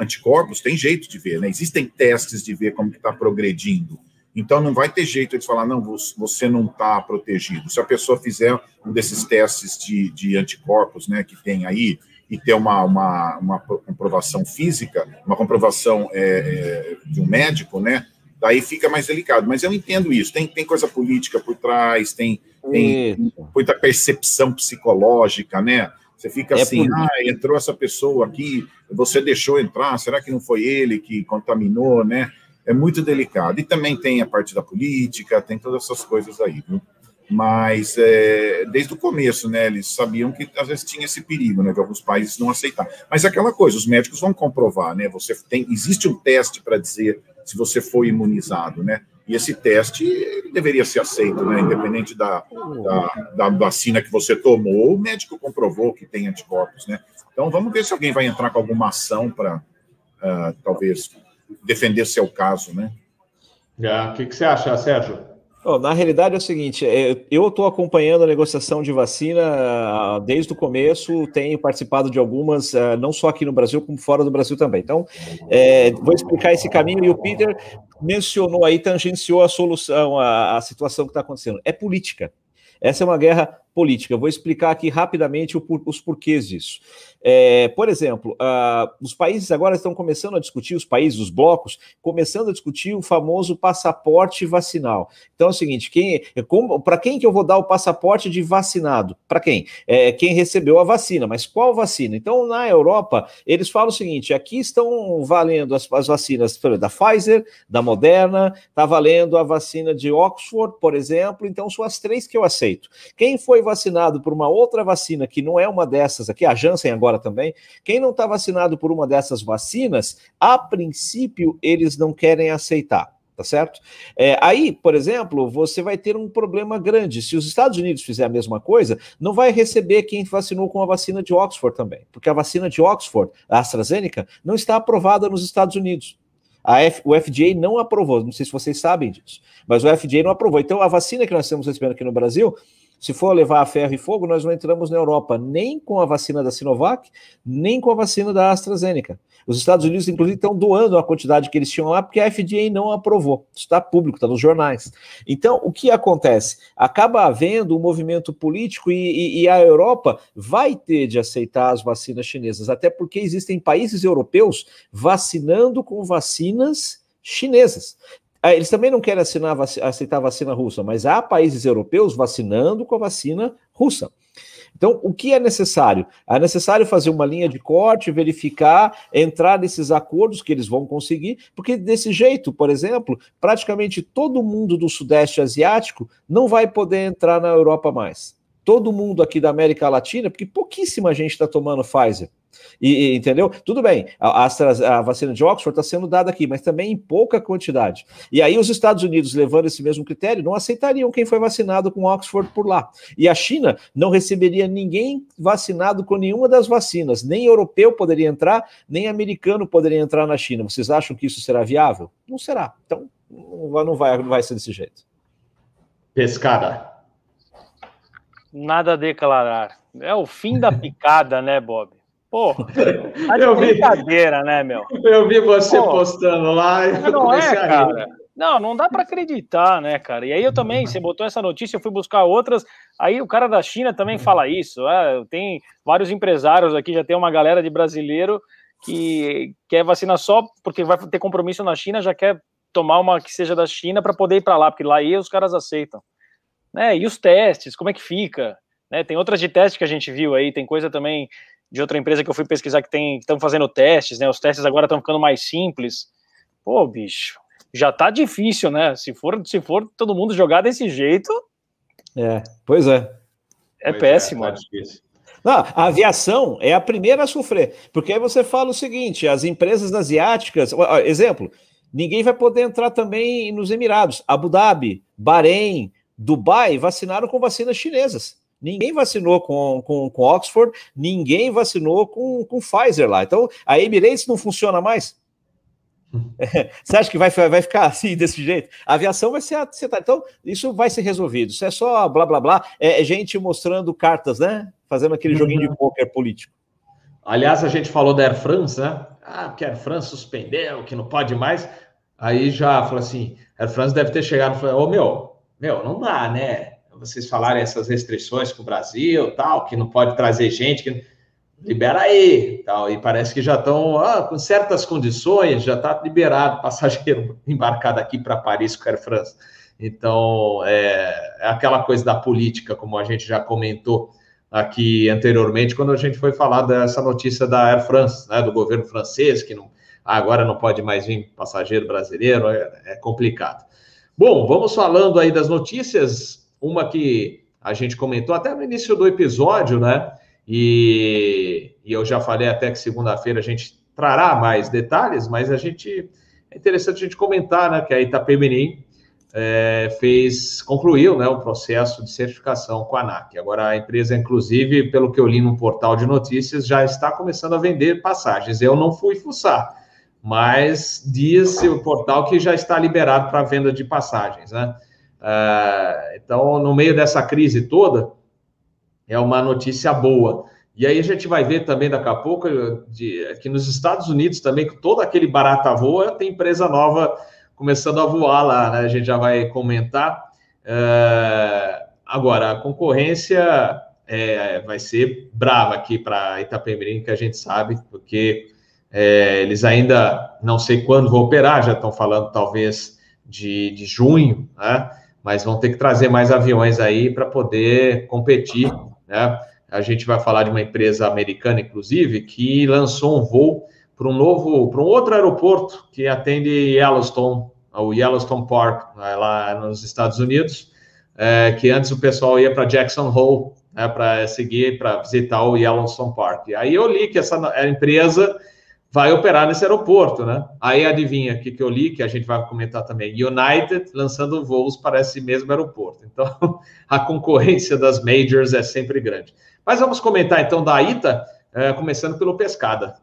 anticorpos, tem jeito de ver, né? Existem testes de ver como está progredindo. Então não vai ter jeito de falar, não, você não está protegido. Se a pessoa fizer um desses testes de, de anticorpos, né, que tem aí, e ter uma, uma, uma comprovação física, uma comprovação é, é, de um médico, né, daí fica mais delicado. Mas eu entendo isso. Tem, tem coisa política por trás, tem, tem muita percepção psicológica, né? Você fica é assim, ah, entrou essa pessoa aqui, você deixou entrar, será que não foi ele que contaminou, né? É muito delicado. E também tem a parte da política, tem todas essas coisas aí, viu? mas é, desde o começo, né, eles sabiam que às vezes tinha esse perigo, né, de alguns países não aceitar. Mas é aquela coisa, os médicos vão comprovar, né, você tem, existe um teste para dizer se você foi imunizado, né, e esse teste deveria ser aceito, né, independente da, da, da vacina que você tomou, o médico comprovou que tem anticorpos, né. Então vamos ver se alguém vai entrar com alguma ação para uh, talvez defender seu caso, né. O que, que você acha, Sérgio? Na realidade é o seguinte, é, eu estou acompanhando a negociação de vacina ah, desde o começo, tenho participado de algumas, ah, não só aqui no Brasil, como fora do Brasil também. Então, é, vou explicar esse caminho e o Peter mencionou aí, tangenciou a solução, a, a situação que está acontecendo. É política. Essa é uma guerra política. Eu vou explicar aqui rapidamente os porquês disso. É, por exemplo, uh, os países agora estão começando a discutir, os países, os blocos, começando a discutir o famoso passaporte vacinal. Então é o seguinte: quem, para quem que eu vou dar o passaporte de vacinado? Para quem? É, quem recebeu a vacina, mas qual vacina? Então, na Europa, eles falam o seguinte: aqui estão valendo as, as vacinas da Pfizer, da Moderna, está valendo a vacina de Oxford, por exemplo, então são as três que eu aceito. Quem foi vacinado por uma outra vacina que não é uma dessas aqui, a Janssen agora também, quem não está vacinado por uma dessas vacinas, a princípio eles não querem aceitar tá certo? É, aí, por exemplo, você vai ter um problema grande. Se os Estados Unidos fizer a mesma coisa, não vai receber quem vacinou com a vacina de Oxford também, porque a vacina de Oxford, a AstraZeneca, não está aprovada nos Estados Unidos. F, o FDA não aprovou, não sei se vocês sabem disso, mas o FDA não aprovou. Então, a vacina que nós estamos recebendo aqui no Brasil se for levar a ferro e fogo, nós não entramos na Europa nem com a vacina da Sinovac, nem com a vacina da AstraZeneca. Os Estados Unidos, inclusive, estão doando a quantidade que eles tinham lá, porque a FDA não aprovou. Isso está público, está nos jornais. Então, o que acontece? Acaba havendo um movimento político e, e, e a Europa vai ter de aceitar as vacinas chinesas, até porque existem países europeus vacinando com vacinas chinesas. Ah, eles também não querem assinar, aceitar a vacina russa, mas há países europeus vacinando com a vacina russa. Então, o que é necessário? É necessário fazer uma linha de corte, verificar, entrar nesses acordos que eles vão conseguir, porque desse jeito, por exemplo, praticamente todo mundo do Sudeste Asiático não vai poder entrar na Europa mais. Todo mundo aqui da América Latina, porque pouquíssima gente está tomando Pfizer. E, entendeu? Tudo bem, a, a, a vacina de Oxford está sendo dada aqui, mas também em pouca quantidade. E aí os Estados Unidos, levando esse mesmo critério, não aceitariam quem foi vacinado com Oxford por lá. E a China não receberia ninguém vacinado com nenhuma das vacinas. Nem europeu poderia entrar, nem americano poderia entrar na China. Vocês acham que isso será viável? Não será. Então, não vai, não vai ser desse jeito. Pescada. Nada a declarar. É o fim da picada, né, Bob? Pô, tá eu brincadeira, vi, né, meu? Eu vi você postando lá. E não é, cara. Não, não dá para acreditar, né, cara? E aí eu também, você botou essa notícia, eu fui buscar outras. Aí o cara da China também fala isso. É, tem vários empresários aqui, já tem uma galera de brasileiro que quer vacina só porque vai ter compromisso na China, já quer tomar uma que seja da China para poder ir para lá, porque lá aí os caras aceitam. Né? E os testes, como é que fica? Né? Tem outras de teste que a gente viu aí, tem coisa também de outra empresa que eu fui pesquisar que tem estão fazendo testes, né? Os testes agora estão ficando mais simples. Pô, bicho, já tá difícil, né? Se for, se for todo mundo jogar desse jeito. É, pois é. É pois péssimo. É, tá Não, a aviação é a primeira a sofrer, porque aí você fala o seguinte: as empresas asiáticas, exemplo, ninguém vai poder entrar também nos Emirados. Abu Dhabi, Bahrein, Dubai vacinaram com vacinas chinesas. Ninguém vacinou com, com, com Oxford, ninguém vacinou com, com Pfizer lá. Então, a Emirates não funciona mais. Você acha que vai, vai ficar assim, desse jeito? A aviação vai ser. Então, isso vai ser resolvido. Isso é só blá blá blá. É, é gente mostrando cartas, né? Fazendo aquele joguinho de uhum. pôquer político. Aliás, a gente falou da Air France, né? Ah, que a Air France suspendeu, que não pode mais. Aí já falou assim: a Air France deve ter chegado e falou: Ô meu, meu, não dá, né? Vocês falarem essas restrições com o Brasil, tal, que não pode trazer gente, que libera aí, tal, e parece que já estão ah, com certas condições, já está liberado passageiro embarcado aqui para Paris com a Air France. Então, é, é, aquela coisa da política, como a gente já comentou aqui anteriormente, quando a gente foi falar dessa notícia da Air France, né, do governo francês, que não, agora não pode mais vir passageiro brasileiro, é, é complicado. Bom, vamos falando aí das notícias uma que a gente comentou até no início do episódio, né? E, e eu já falei até que segunda-feira a gente trará mais detalhes, mas a gente é interessante a gente comentar, né? Que a Itapemirim é, fez, concluiu, né, o processo de certificação com a ANAC. Agora a empresa, inclusive, pelo que eu li no portal de notícias, já está começando a vender passagens. Eu não fui fuçar, mas diz o portal que já está liberado para venda de passagens, né? Uh, então, no meio dessa crise toda, é uma notícia boa. E aí a gente vai ver também daqui a pouco de, que nos Estados Unidos também, que todo aquele barata voa, tem empresa nova começando a voar lá, né? A gente já vai comentar. Uh, agora, a concorrência é, vai ser brava aqui para Itapemirim, que a gente sabe, porque é, eles ainda não sei quando vão operar, já estão falando talvez de, de junho, né? Mas vão ter que trazer mais aviões aí para poder competir. Né? A gente vai falar de uma empresa americana, inclusive, que lançou um voo para um novo, para um outro aeroporto que atende Yellowstone, o Yellowstone Park, né, lá nos Estados Unidos, é, que antes o pessoal ia para Jackson Hole, né, para seguir, para visitar o Yellowstone Park. E aí eu li que essa empresa vai operar nesse aeroporto, né? Aí adivinha o que, que eu li, que a gente vai comentar também. United lançando voos para esse mesmo aeroporto. Então, a concorrência das majors é sempre grande. Mas vamos comentar então da ITA, é, começando pelo Pescada.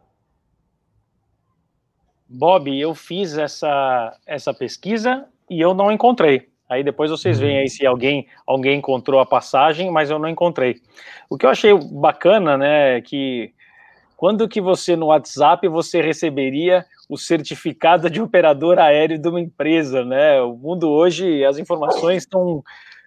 Bob, eu fiz essa, essa pesquisa e eu não encontrei. Aí depois vocês veem aí se alguém, alguém encontrou a passagem, mas eu não encontrei. O que eu achei bacana, né, é que quando que você no WhatsApp você receberia o certificado de operador aéreo de uma empresa, né? O mundo hoje as informações estão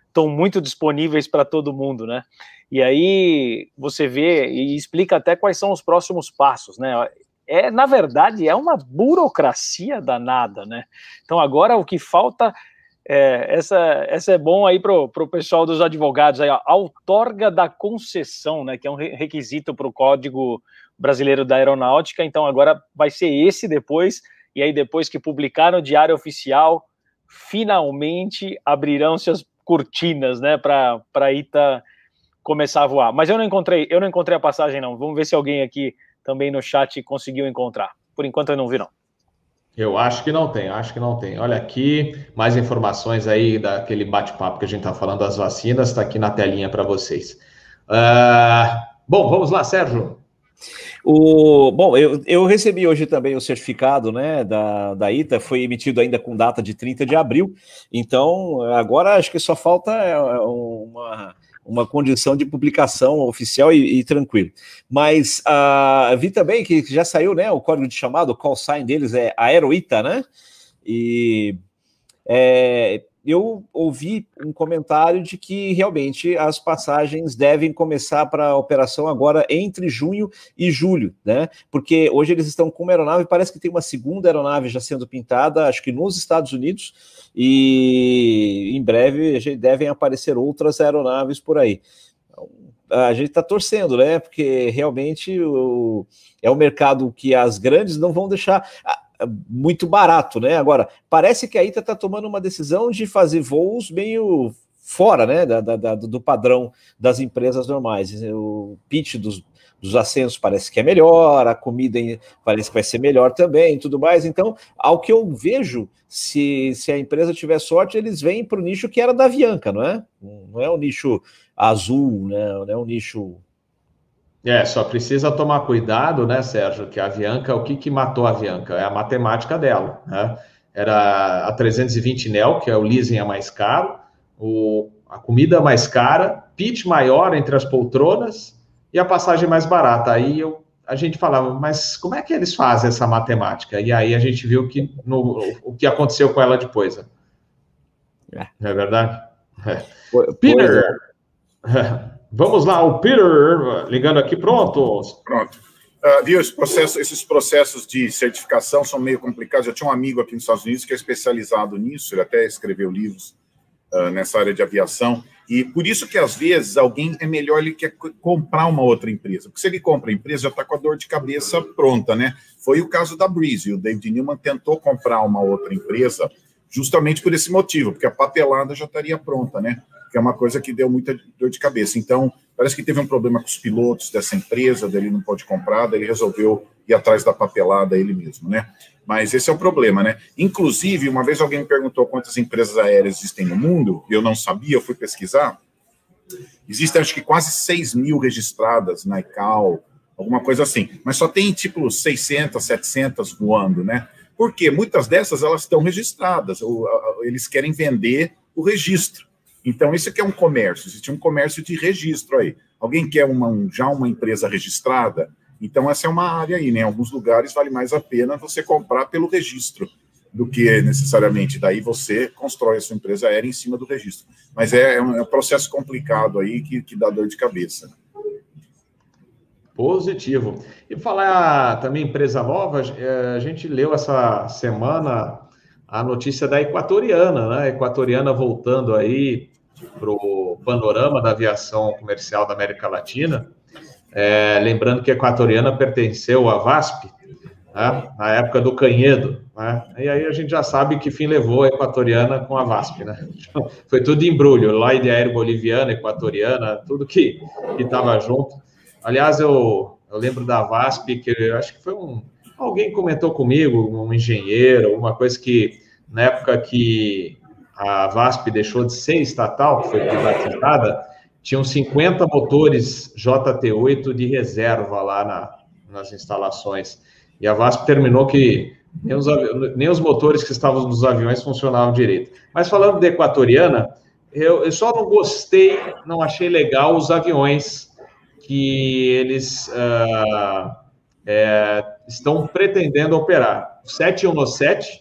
estão muito disponíveis para todo mundo, né? E aí você vê e explica até quais são os próximos passos, né? É na verdade é uma burocracia danada, né? Então agora o que falta é, essa, essa é bom aí para o pessoal dos advogados aí, a outorga da concessão, né? Que é um requisito para o código Brasileiro da Aeronáutica, então agora vai ser esse depois, e aí depois que publicar no Diário Oficial, finalmente abrirão-se as cortinas, né, para a ITA começar a voar. Mas eu não encontrei, eu não encontrei a passagem não. Vamos ver se alguém aqui também no chat conseguiu encontrar. Por enquanto eu não vi não. Eu acho que não tem, acho que não tem. Olha aqui, mais informações aí daquele bate-papo que a gente está falando das vacinas, está aqui na telinha para vocês. Uh, bom, vamos lá, Sérgio. O, bom, eu, eu recebi hoje também o certificado né, da, da ITA, foi emitido ainda com data de 30 de abril, então agora acho que só falta é, é uma, uma condição de publicação oficial e, e tranquilo. Mas uh, vi também que já saiu né, o código de chamado, o call sign deles é Aeroita, né? E é, eu ouvi um comentário de que realmente as passagens devem começar para a operação agora entre junho e julho, né? Porque hoje eles estão com uma aeronave, parece que tem uma segunda aeronave já sendo pintada, acho que nos Estados Unidos, e em breve devem aparecer outras aeronaves por aí. Então, a gente está torcendo, né? Porque realmente o, é um mercado que as grandes não vão deixar muito barato, né? Agora, parece que a ITA está tomando uma decisão de fazer voos meio fora, né, da, da, do padrão das empresas normais. O pitch dos, dos assentos parece que é melhor, a comida parece que vai ser melhor também, tudo mais. Então, ao que eu vejo, se, se a empresa tiver sorte, eles vêm para o nicho que era da Avianca, não é? Não é o nicho azul, né? Não é nicho é, só precisa tomar cuidado, né, Sérgio, que a Avianca, o que, que matou a Avianca? É a matemática dela, né? Era a 320 Nel, que é o leasing é mais caro, o, a comida mais cara, pitch maior entre as poltronas e a passagem mais barata. Aí eu, a gente falava, mas como é que eles fazem essa matemática? E aí a gente viu que no, o que aconteceu com ela depois. Né? É. Não é verdade? É. Peter! Vamos lá, o Peter ligando aqui, pronto. Pronto. Uh, viu, esse processo, esses processos de certificação são meio complicados. Eu tinha um amigo aqui nos Estados Unidos que é especializado nisso, ele até escreveu livros uh, nessa área de aviação. E por isso que, às vezes, alguém é melhor ele quer comprar uma outra empresa. Porque se ele compra a empresa, já está com a dor de cabeça pronta, né? Foi o caso da Breeze. O David Newman tentou comprar uma outra empresa justamente por esse motivo, porque a papelada já estaria pronta, né? Que é uma coisa que deu muita dor de cabeça. Então, parece que teve um problema com os pilotos dessa empresa, dele não pode comprar, daí ele resolveu ir atrás da papelada ele mesmo, né? Mas esse é o problema, né? Inclusive, uma vez alguém me perguntou quantas empresas aéreas existem no mundo, eu não sabia, eu fui pesquisar. Existem, acho que quase 6 mil registradas na ICAO, alguma coisa assim. Mas só tem, tipo, 600, 700 voando, né? Porque muitas dessas, elas estão registradas. Eles querem vender o registro. Então, isso aqui é um comércio, existe um comércio de registro aí. Alguém quer uma, já uma empresa registrada? Então, essa é uma área aí, né? Em alguns lugares vale mais a pena você comprar pelo registro do que necessariamente daí você constrói a sua empresa aérea em cima do registro. Mas é, é um, é um processo complicado aí que, que dá dor de cabeça. Positivo. E falar também empresa nova, é, a gente leu essa semana a notícia da Equatoriana, né? Equatoriana voltando aí para o panorama da aviação comercial da América Latina. É, lembrando que a Equatoriana pertenceu à VASP, né? na época do Canhedo. Né? E aí a gente já sabe que fim levou a Equatoriana com a VASP. Né? Foi tudo embrulho, lá de aéreo boliviana, equatoriana, tudo que estava junto. Aliás, eu, eu lembro da VASP, que eu acho que foi um, Alguém comentou comigo, um engenheiro, uma coisa que, na época que a VASP deixou de ser estatal, foi privatizada, tinham 50 motores JT8 de reserva lá na, nas instalações. E a VASP terminou que nem os, nem os motores que estavam nos aviões funcionavam direito. Mas falando de equatoriana, eu, eu só não gostei, não achei legal os aviões que eles. Uh, é, estão pretendendo operar. O 717,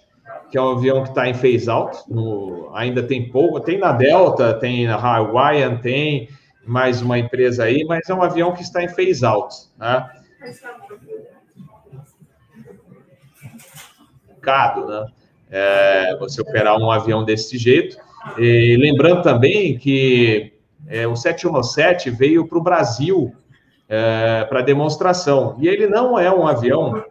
que é um avião que está em phase out, no, ainda tem pouco, tem na Delta, tem na Hawaiian, tem mais uma empresa aí, mas é um avião que está em phase out. Né? Complicado, né? É, você operar um avião desse jeito. E lembrando também que é, o 717 veio para o Brasil é, para demonstração. E ele não é um avião,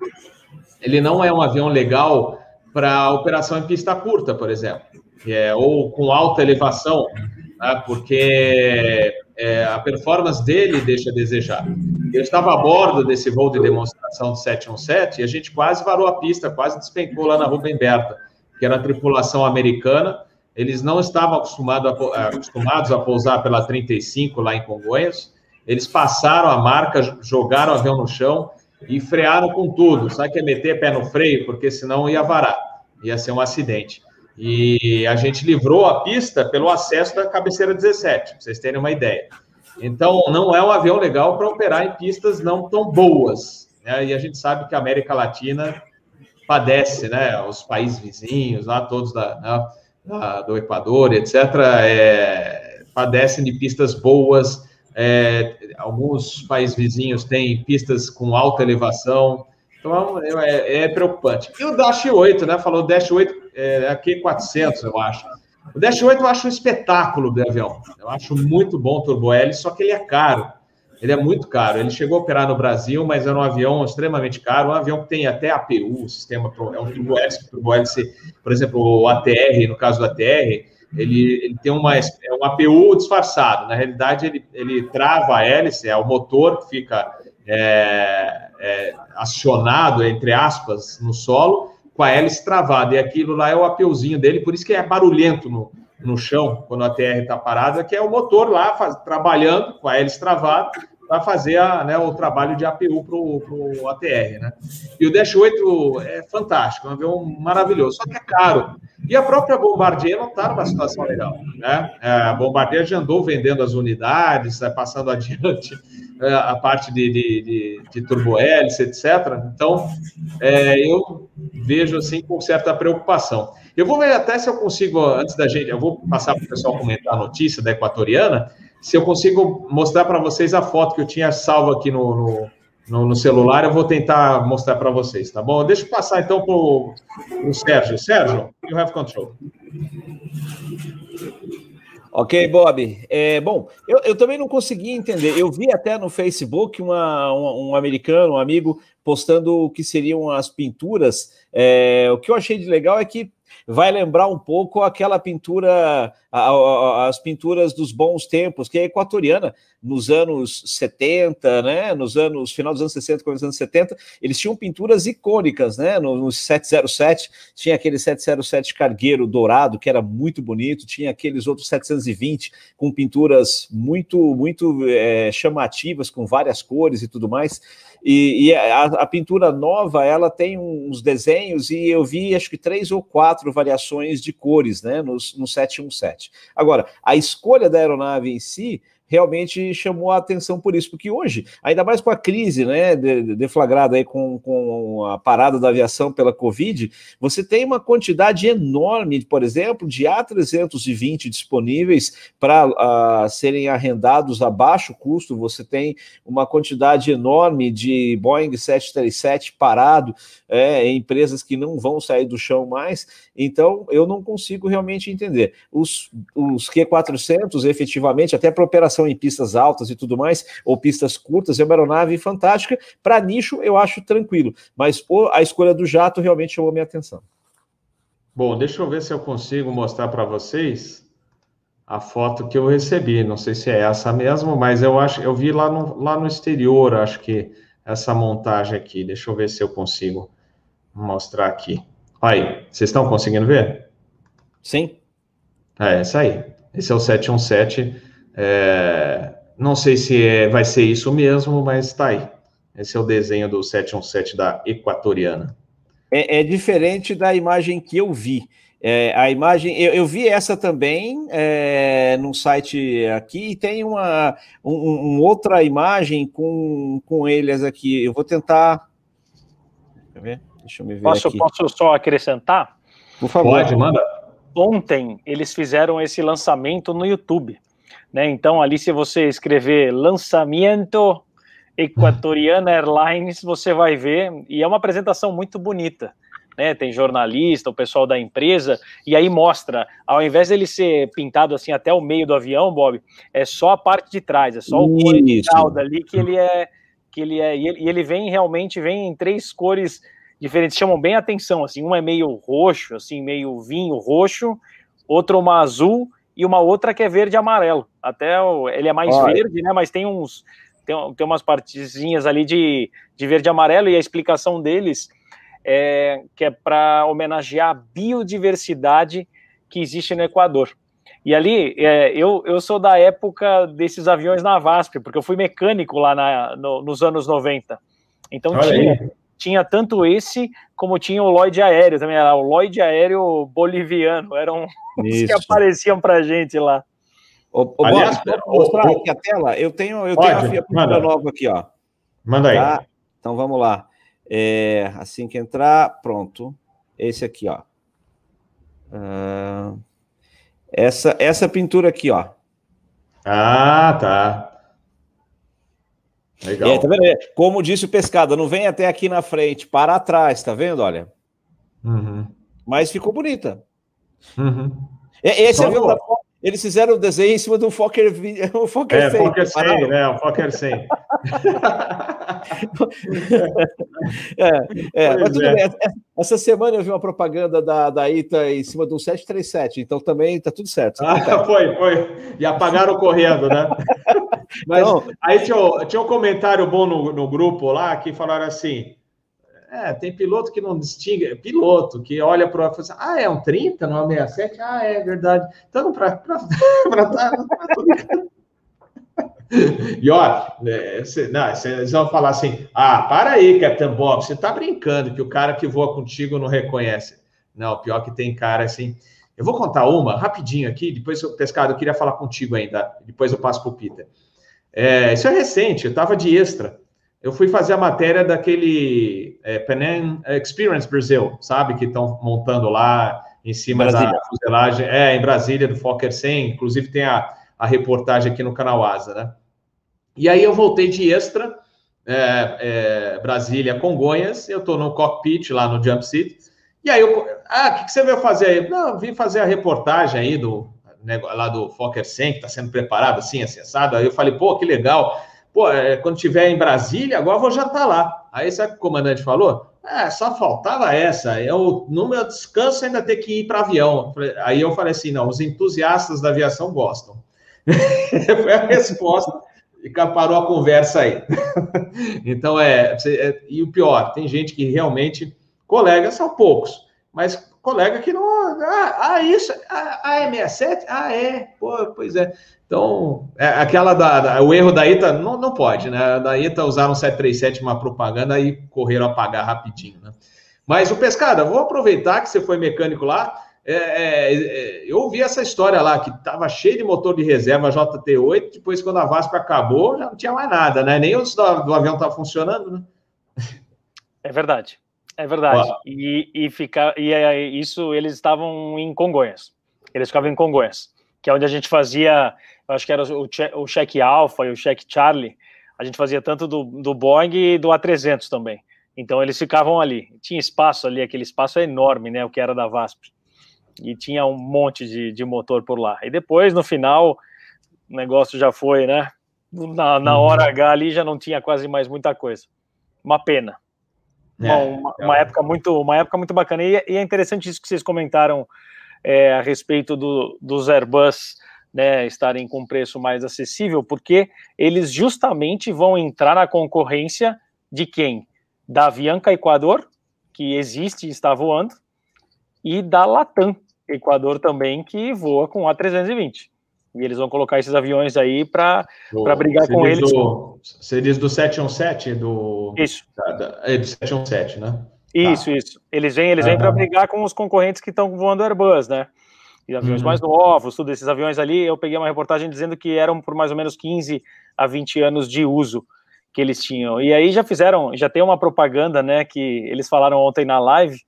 ele não é um avião legal para operação em pista curta, por exemplo, é, ou com alta elevação, né, porque é, a performance dele deixa a desejar. Eu estava a bordo desse voo de demonstração do 717 e a gente quase varou a pista, quase despencou lá na Rubem Berta, que era a tripulação americana. Eles não estavam acostumados a, acostumados a pousar pela 35 lá em Congonhas, eles passaram a marca, jogaram o avião no chão e frearam com tudo. Sabe que é meter pé no freio? Porque senão ia varar, ia ser um acidente. E a gente livrou a pista pelo acesso da cabeceira 17, para vocês terem uma ideia. Então, não é um avião legal para operar em pistas não tão boas. Né? E a gente sabe que a América Latina padece, né? Os países vizinhos, lá todos da, né? da do Equador, etc., é, padecem de pistas boas, é, alguns países vizinhos têm pistas com alta elevação, então é, é, preocupante. E o Dash 8, né? Falou Dash 8, é, aqui 400, eu acho. O Dash 8 eu acho um espetáculo de avião. Eu acho muito bom o Turbo L, só que ele é caro. Ele é muito caro. Ele chegou a operar no Brasil, mas era um avião extremamente caro. Um avião que tem até APU, sistema é um Turbo Hélice. Turbo Hélice, por exemplo, o ATR, no caso do ATR, ele, ele tem uma, é um APU disfarçado. Na realidade, ele, ele trava a hélice, é o motor que fica é, é, acionado, entre aspas, no solo, com a hélice travada. E aquilo lá é o APUzinho dele, por isso que é barulhento no, no chão, quando a TR está parada, que é o motor lá faz, trabalhando com a hélice travada para fazer a, né, o trabalho de APU para o ATR. Né? E o Dash 8 é fantástico, é um avião maravilhoso, só que é caro. E a própria Bombardier não está numa situação legal. Né? É, a Bombardier já andou vendendo as unidades, né, passando adiante é, a parte de, de, de, de etc. Então, é, eu vejo assim com certa preocupação. Eu vou ver até se eu consigo, antes da gente, eu vou passar para o pessoal comentar a notícia da Equatoriana, se eu consigo mostrar para vocês a foto que eu tinha salvo aqui no, no, no, no celular, eu vou tentar mostrar para vocês, tá bom? Deixa eu passar então para o Sérgio. Sérgio, you have control. Ok, Bob. É, bom, eu, eu, também não consegui entender. Eu vi até no Facebook uma, um, um americano, um amigo, postando o que seriam as pinturas. É, o que eu achei de legal é que vai lembrar um pouco aquela pintura, as pinturas dos bons tempos, que é equatoriana, nos anos 70, né? Nos anos, final dos anos 60, começo dos anos 70, eles tinham pinturas icônicas, né? No, no 707, tinha aquele 707 cargueiro dourado, que era muito bonito, tinha aqueles outros 720 com pinturas muito, muito é, chamativas, com várias cores e tudo mais. E, e a, a, pintura nova, ela tem uns desenhos e eu vi acho que três ou quatro variações de cores, né, no, no 717. Agora, a escolha da aeronave em si realmente chamou a atenção por isso, porque hoje, ainda mais com a crise né, deflagrada aí com, com a parada da aviação pela Covid, você tem uma quantidade enorme, por exemplo, de A320 disponíveis para uh, serem arrendados a baixo custo, você tem uma quantidade enorme de Boeing 737 parado é, em empresas que não vão sair do chão mais, então eu não consigo realmente entender. Os, os Q400, efetivamente, até para operação em pistas altas e tudo mais, ou pistas curtas, é uma aeronave fantástica. Para nicho, eu acho tranquilo, mas a escolha do jato realmente chamou minha atenção. Bom, deixa eu ver se eu consigo mostrar para vocês a foto que eu recebi. Não sei se é essa mesmo, mas eu acho, eu vi lá no, lá no exterior, acho que essa montagem aqui. Deixa eu ver se eu consigo mostrar aqui. Aí, vocês estão conseguindo ver? Sim. É, essa aí. Esse é o 717 é, não sei se é, vai ser isso mesmo, mas tá aí. Esse é o desenho do 717 da Equatoriana. É, é diferente da imagem que eu vi. É, a imagem, eu, eu, vi essa também é, no site aqui, e tem uma um, um outra imagem com, com eles aqui. Eu vou tentar. Deixa eu ver, Deixa eu me ver posso, aqui. Posso só acrescentar? Por favor. Pode, manda. Ontem eles fizeram esse lançamento no YouTube. Né? Então, ali, se você escrever lançamento Equatoriana Airlines, você vai ver, e é uma apresentação muito bonita. Né, tem jornalista, o pessoal da empresa, e aí mostra, ao invés dele ser pintado assim até o meio do avião, Bob, é só a parte de trás, é só o cor dali que ele é, que ele é, e ele, e ele vem realmente vem em três cores diferentes, chamam bem a atenção, assim, um é meio roxo, assim, meio vinho roxo, outro uma azul e uma outra que é verde e amarelo. Até o, ele é mais Olha. verde, né? Mas tem uns tem, tem umas partezinhas ali de, de verde e amarelo e a explicação deles é que é para homenagear a biodiversidade que existe no Equador. E ali, é, eu, eu sou da época desses aviões na VASP, porque eu fui mecânico lá na, no, nos anos 90. Então Olha tinha, aí tinha tanto esse como tinha o Lloyd aéreo também, era o Lloyd aéreo boliviano, eram os que apareciam pra gente lá. Ô, ô, Aliás, Bob, mostrar ô, aqui a tela? Eu tenho, eu pode, tenho a pintura nova aqui, ó. Manda aí. Tá? Então vamos lá. É, assim que entrar, pronto. Esse aqui, ó. Uh, essa, essa pintura aqui, ó. Ah, tá. Legal. É, tá vendo? Como disse o Pescada, não vem até aqui na frente, para atrás, tá vendo? Olha. Uhum. Mas ficou bonita. Uhum. Esse avião da eles fizeram o desenho em cima do Fokker, um Fokker é, 100. Fokker 100, né? O Fokker 100. é, é, mas tudo é. bem. Essa semana eu vi uma propaganda da, da ITA em cima do 737, então também tá tudo certo. Ah, foi, foi. E apagaram correndo, né? Mas então, aí tinha, tinha um comentário bom no, no grupo lá que falaram assim: é, tem piloto que não distingue, piloto que olha para o assim, ah, é um 30, não é um 67? Ah, é verdade. Então, para E ó, é, não, vocês vão falar assim: ah, para aí, Capitão Bob, você tá brincando que o cara que voa contigo não reconhece. Não, pior que tem cara assim. Eu vou contar uma rapidinho aqui, depois, Pescado, eu queria falar contigo ainda, depois eu passo para o Peter. É, isso é recente, eu estava de extra eu fui fazer a matéria daquele é, Penang Experience Brasil, sabe? Que estão montando lá em cima Brasília. da fuselagem. É, em Brasília, do Fokker 100. Inclusive tem a, a reportagem aqui no canal Asa, né? E aí eu voltei de extra, é, é, Brasília, Congonhas. Eu estou no cockpit lá no Jump Seat. E aí eu... Ah, o que, que você veio fazer aí? Não, vim fazer a reportagem aí do, lá do Fokker 100, que está sendo preparado assim, acessado. Aí eu falei, pô, que legal. Pô, é, quando estiver em Brasília, agora vou jantar lá. Aí sabe o que o comandante falou? É, só faltava essa. Eu, no meu descanso, ainda ter que ir para avião. Aí eu falei assim: não, os entusiastas da aviação gostam. Foi a resposta. E parou a conversa aí. então, é, é. E o pior, tem gente que realmente. Colegas são poucos, mas colega que não. Ah, ah isso. Ah, ah, é 67? Ah, é. Pô, pois é. Então, é, aquela da, da, o erro da ITA não, não pode, né? Da ITA usaram 737 uma propaganda e correram a pagar rapidinho, né? Mas o Pescada, vou aproveitar que você foi mecânico lá. É, é, é eu ouvi essa história lá, que estava cheio de motor de reserva JT8, depois quando a VASP acabou, já não tinha mais nada, né? Nem o do, do avião estava funcionando, né? É verdade, é verdade. E, e, fica, e é, isso, eles estavam em Congonhas. Eles ficavam em Congonhas, que é onde a gente fazia eu acho que era o, o cheque Alpha e o cheque Charlie, a gente fazia tanto do, do Boeing e do A300 também. Então eles ficavam ali. Tinha espaço ali, aquele espaço é enorme, né? O que era da VASP. E tinha um monte de, de motor por lá. E depois, no final, o negócio já foi, né? Na, na uhum. hora H ali já não tinha quase mais muita coisa. Uma pena. É, uma, uma é. época muito, uma época muito bacana. E, e, é interessante isso que vocês comentaram é, a respeito do, dos Airbus né, estarem com preço mais acessível, porque eles justamente vão entrar na concorrência de quem? Da Avianca Equador, que existe e está voando, e da Latam Equador também, que voa com A320. E eles vão colocar esses aviões aí para brigar com eles. Do, você diz do 717? Do, isso. Da, da, é do 717, né? Isso, tá. isso. Eles vêm, eles vêm para brigar com os concorrentes que estão voando Airbus, né? e aviões uhum. mais novos, tudo esses aviões ali, eu peguei uma reportagem dizendo que eram por mais ou menos 15 a 20 anos de uso que eles tinham. E aí já fizeram, já tem uma propaganda, né, que eles falaram ontem na live,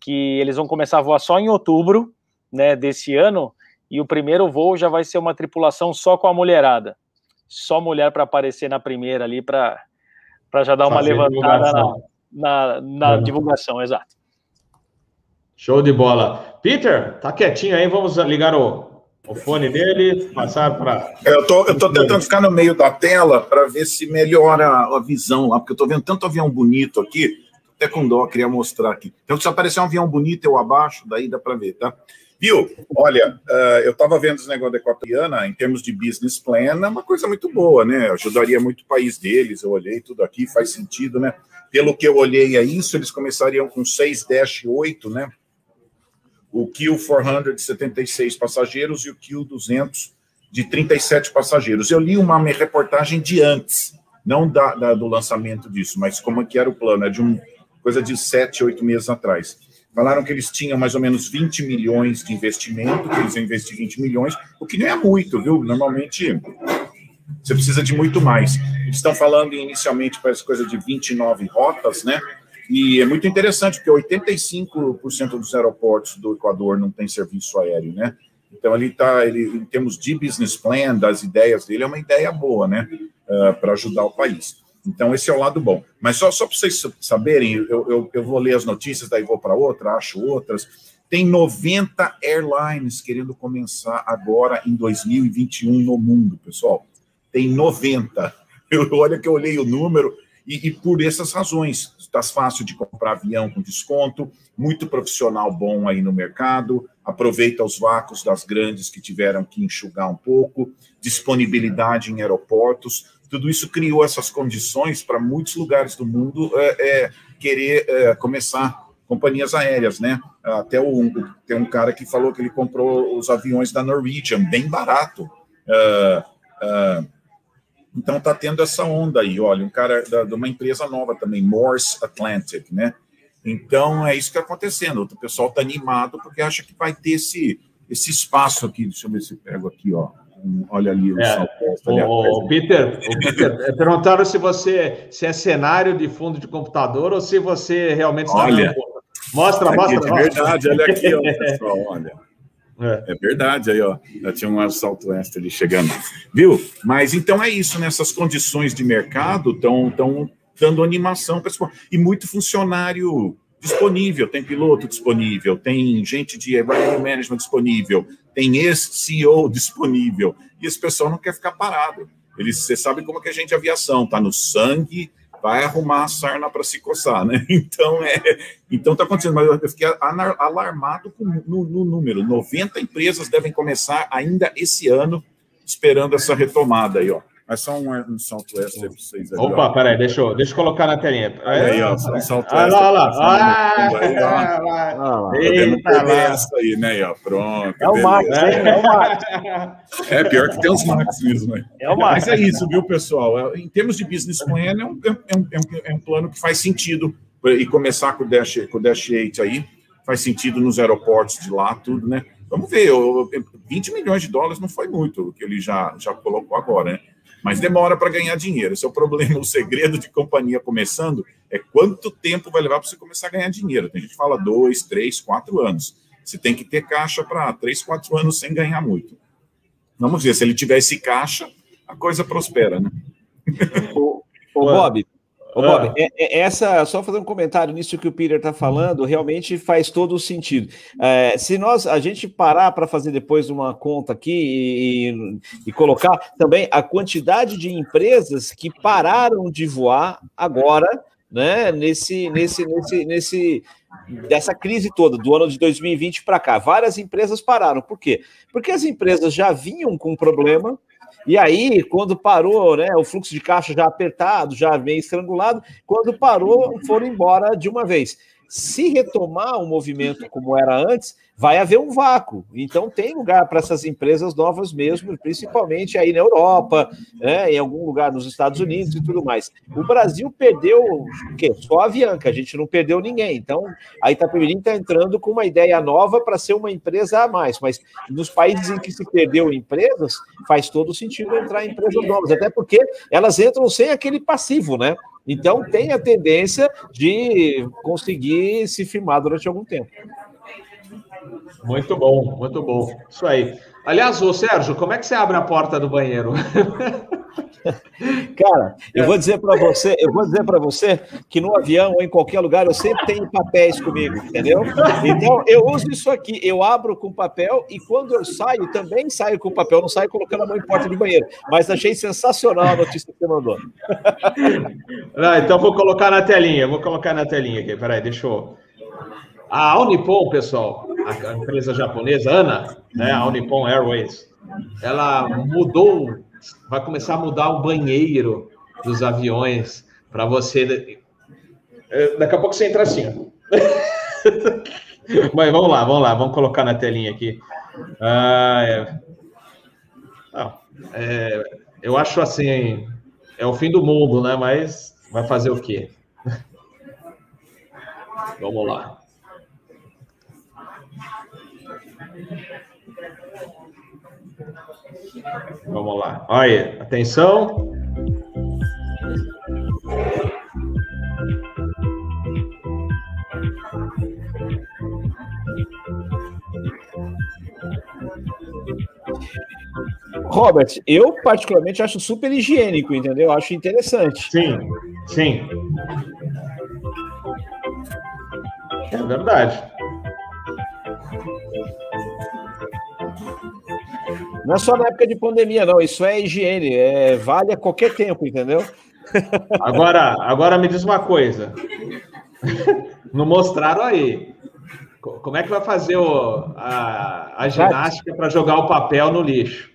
que eles vão começar a voar só em outubro, né, desse ano, e o primeiro voo já vai ser uma tripulação só com a mulherada. Só mulher para aparecer na primeira ali, para já dar uma Fazer levantada na, na, na uhum. divulgação, exato. Show de bola. Peter, tá quietinho aí, vamos ligar o, o fone dele, passar para. Eu tô, eu tô tentando ficar no meio da tela para ver se melhora a visão lá, porque eu tô vendo tanto avião bonito aqui, até com dó, queria mostrar aqui. Então, se aparecer um avião bonito eu abaixo, daí dá para ver, tá? Viu? Olha, uh, eu estava vendo os negócios da equatoriana, em termos de business plan, é uma coisa muito boa, né? Ajudaria muito o país deles, eu olhei tudo aqui, faz sentido, né? Pelo que eu olhei a isso, eles começariam com 6 Dash 8, né? o Q400 de 76 passageiros e o Q200 de 37 passageiros. Eu li uma reportagem de antes, não da, da, do lançamento disso, mas como é que era o plano, é de um, coisa de sete, oito meses atrás. Falaram que eles tinham mais ou menos 20 milhões de investimento, que eles iam investir 20 milhões, o que não é muito, viu? Normalmente você precisa de muito mais. Eles estão falando inicialmente para essa coisa de 29 rotas, né? E é muito interessante, porque 85% dos aeroportos do Equador não tem serviço aéreo, né? Então, ele está, ele, em termos de business plan, das ideias dele, é uma ideia boa, né? Uh, para ajudar o país. Então, esse é o lado bom. Mas só, só para vocês saberem, eu, eu, eu, vou ler as notícias, daí vou para outra, acho outras. Tem 90 airlines querendo começar agora em 2021 no mundo, pessoal. Tem 90. Eu, olha que eu olhei o número, e, e por essas razões, está fácil de comprar avião com desconto, muito profissional bom aí no mercado, aproveita os vácuos das grandes que tiveram que enxugar um pouco, disponibilidade em aeroportos, tudo isso criou essas condições para muitos lugares do mundo é, é, querer é, começar companhias aéreas, né? Até o, tem um cara que falou que ele comprou os aviões da Norwegian, bem barato. Uh, uh, então está tendo essa onda aí, olha, um cara da, de uma empresa nova também, Morse Atlantic, né? Então é isso que está acontecendo. O pessoal está animado porque acha que vai ter esse, esse espaço aqui. Deixa eu ver se eu pego aqui, ó. Olha ali o é, ali o, Peter, o Peter, é, perguntaram se você se é cenário de fundo de computador ou se você realmente olha, mostra, mostra, mostra. É verdade, olha aqui, ó, pessoal, olha. É. é. verdade, aí, ó. Já tinha um assalto extra ali chegando. Viu? Mas então é isso, nessas condições de mercado estão tão dando animação pessoal. E muito funcionário disponível, tem piloto disponível, tem gente de revenue management disponível, tem ex-CEO disponível. E esse pessoal não quer ficar parado. Eles, você sabe como que a gente aviação, está no sangue, vai arrumar a sarna para se coçar, né? Então, é, então tá acontecendo, mas eu fiquei alarmado com, no, no número. 90 empresas devem começar ainda esse ano, esperando essa retomada aí, ó. Mas só um, um salto extra para vocês. Ali, Opa, ó. peraí, deixa eu, deixa eu colocar na telinha. Aí, ó, um salto ah, extra. Olha lá, olha lá. Ah, Eita, lá. essa aí, né? Ó, pronto. É o Max, é, é o Max. É, pior que tem os Max mesmo. Né? É o Max. Mas é isso, viu, pessoal? Em termos de business plan, é um, é um, é um, é um plano que faz sentido. E começar com o Dash, com o Dash 8 aí, faz sentido nos aeroportos de lá, tudo, né? Vamos ver, 20 milhões de dólares não foi muito o que ele já, já colocou agora, né? Mas demora para ganhar dinheiro. Esse é o problema. O segredo de companhia começando é quanto tempo vai levar para você começar a ganhar dinheiro. Tem gente que fala dois, três, quatro anos. Você tem que ter caixa para três, quatro anos sem ganhar muito. Vamos ver, se ele tiver esse caixa, a coisa prospera, né? Ô, ô Bob, Ô, Bob, ah. é, é, essa, só fazer um comentário nisso que o Peter está falando, realmente faz todo o sentido. É, se nós, a gente parar para fazer depois uma conta aqui e, e, colocar também a quantidade de empresas que pararam de voar agora, né, nesse, nesse, nesse, nesse, dessa crise toda, do ano de 2020 para cá. Várias empresas pararam. Por quê? Porque as empresas já vinham com problema, e aí, quando parou, né, o fluxo de caixa já apertado, já meio estrangulado, quando parou, foram embora de uma vez. Se retomar um movimento como era antes, vai haver um vácuo. Então tem lugar para essas empresas novas mesmo, principalmente aí na Europa, né, em algum lugar nos Estados Unidos e tudo mais. O Brasil perdeu o quê? Só a Avianca, a gente não perdeu ninguém. Então a Itapemirim está entrando com uma ideia nova para ser uma empresa a mais. Mas nos países em que se perdeu empresas, faz todo sentido entrar em empresas novas, até porque elas entram sem aquele passivo, né? Então, tem a tendência de conseguir se firmar durante algum tempo. Muito bom, muito bom. Isso aí. Aliás, ô Sérgio, como é que você abre a porta do banheiro? Cara, eu vou dizer para você, eu vou dizer para você que no avião ou em qualquer lugar eu sempre tenho papéis comigo, entendeu? Então eu uso isso aqui, eu abro com papel e quando eu saio também saio com papel, não saio colocando a mão em porta de banheiro. Mas achei sensacional a notícia que você mandou. Não, então vou colocar na telinha, vou colocar na telinha aqui. Peraí, deixa eu. A Unipon, pessoal, a empresa japonesa, ANA, né, a Unipon Airways, ela mudou vai começar a mudar o banheiro dos aviões para você. É, daqui a pouco você entra assim. Mas vamos lá, vamos lá, vamos colocar na telinha aqui. Ah, é... Não, é... eu acho assim, é o fim do mundo, né? Mas vai fazer o quê? Vamos lá. Vamos lá. Olha, atenção. Robert, eu particularmente acho super higiênico, entendeu? Acho interessante. Sim, sim. É verdade. Não é só na época de pandemia, não. Isso é higiene, é, vale a qualquer tempo, entendeu? Agora, agora me diz uma coisa. Não mostraram aí. Como é que vai fazer o, a, a ginástica para jogar o papel no lixo?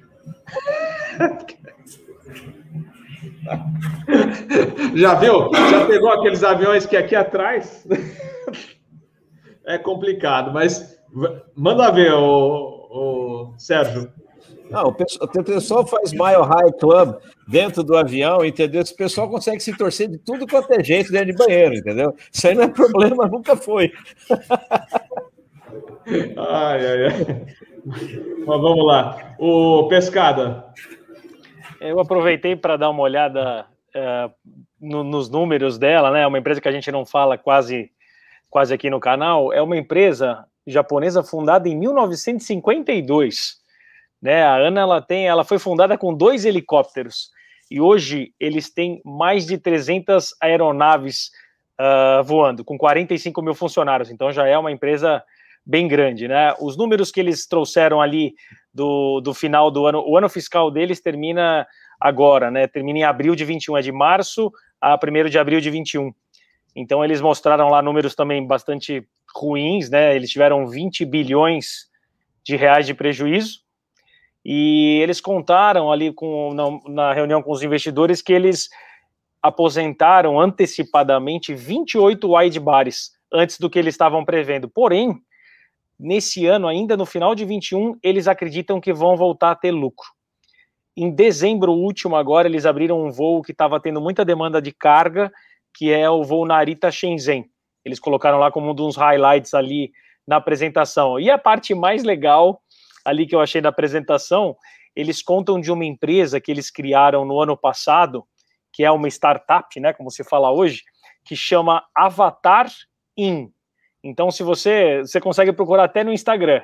Já viu? Já pegou aqueles aviões que aqui atrás? É complicado, mas manda ver, o, o Sérgio. Não, o pessoal, o pessoal faz Mile High Club dentro do avião, entendeu? O pessoal consegue se torcer de tudo quanto é jeito dentro de banheiro, entendeu? Isso aí não é problema, nunca foi. ai, ai, ai. Mas vamos lá. O Pescada. Eu aproveitei para dar uma olhada uh, no, nos números dela, né? Uma empresa que a gente não fala quase, quase aqui no canal. É uma empresa japonesa fundada em 1952 né? A Ana ela tem, ela foi fundada com dois helicópteros e hoje eles têm mais de 300 aeronaves uh, voando, com 45 mil funcionários. Então já é uma empresa bem grande, né? Os números que eles trouxeram ali do, do final do ano, o ano fiscal deles termina agora, né? Termina em abril de 21, é de março a 1 de abril de 21. Então eles mostraram lá números também bastante ruins, né? Eles tiveram 20 bilhões de reais de prejuízo. E eles contaram ali com, na, na reunião com os investidores que eles aposentaram antecipadamente 28 wide bares antes do que eles estavam prevendo. Porém, nesse ano, ainda no final de 21, eles acreditam que vão voltar a ter lucro. Em dezembro último, agora, eles abriram um voo que estava tendo muita demanda de carga, que é o voo Narita Shenzhen. Eles colocaram lá como um dos highlights ali na apresentação. E a parte mais legal ali que eu achei da apresentação, eles contam de uma empresa que eles criaram no ano passado, que é uma startup, né, como se fala hoje, que chama Avatar In. Então, se você você consegue procurar até no Instagram,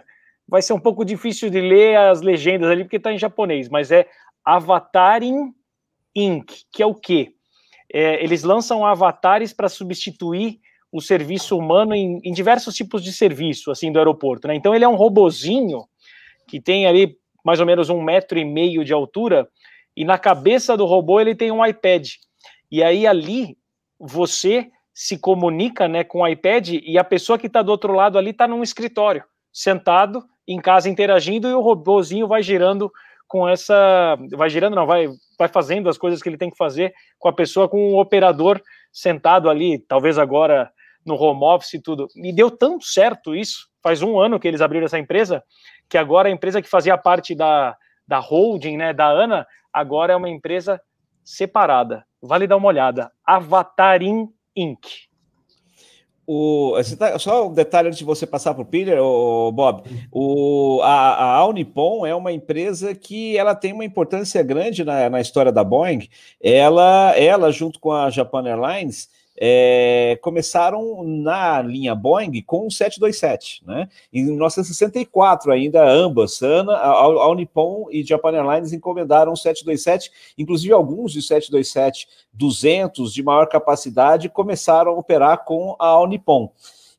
vai ser um pouco difícil de ler as legendas ali porque está em japonês, mas é Avatarin Inc, que é o quê? É, eles lançam avatares para substituir o serviço humano em, em, diversos tipos de serviço, assim, do aeroporto, né? Então ele é um robozinho que tem ali mais ou menos um metro e meio de altura e na cabeça do robô ele tem um iPad. E aí ali você se comunica, né, com o iPad e a pessoa que está do outro lado ali está num escritório, sentado em casa interagindo e o robozinho vai girando com essa, vai girando não, vai vai fazendo as coisas que ele tem que fazer com a pessoa, com o operador sentado ali, talvez agora no home office e tudo. E deu tão certo isso, faz um ano que eles abriram essa empresa, que agora a empresa que fazia parte da, da holding, né, da ANA, agora é uma empresa separada. Vale dar uma olhada. Avatarin Inc. O, tá, só um detalhe antes de você passar para o Peter, Bob. O, a, a Unipon é uma empresa que ela tem uma importância grande na, na história da Boeing. Ela, ela, junto com a Japan Airlines, é, começaram na linha Boeing com o 727, né? Em 1964 ainda, ambas, Ana, a, a Unipon e Japan Airlines encomendaram o 727, inclusive alguns de 727-200 de maior capacidade começaram a operar com a Unipon.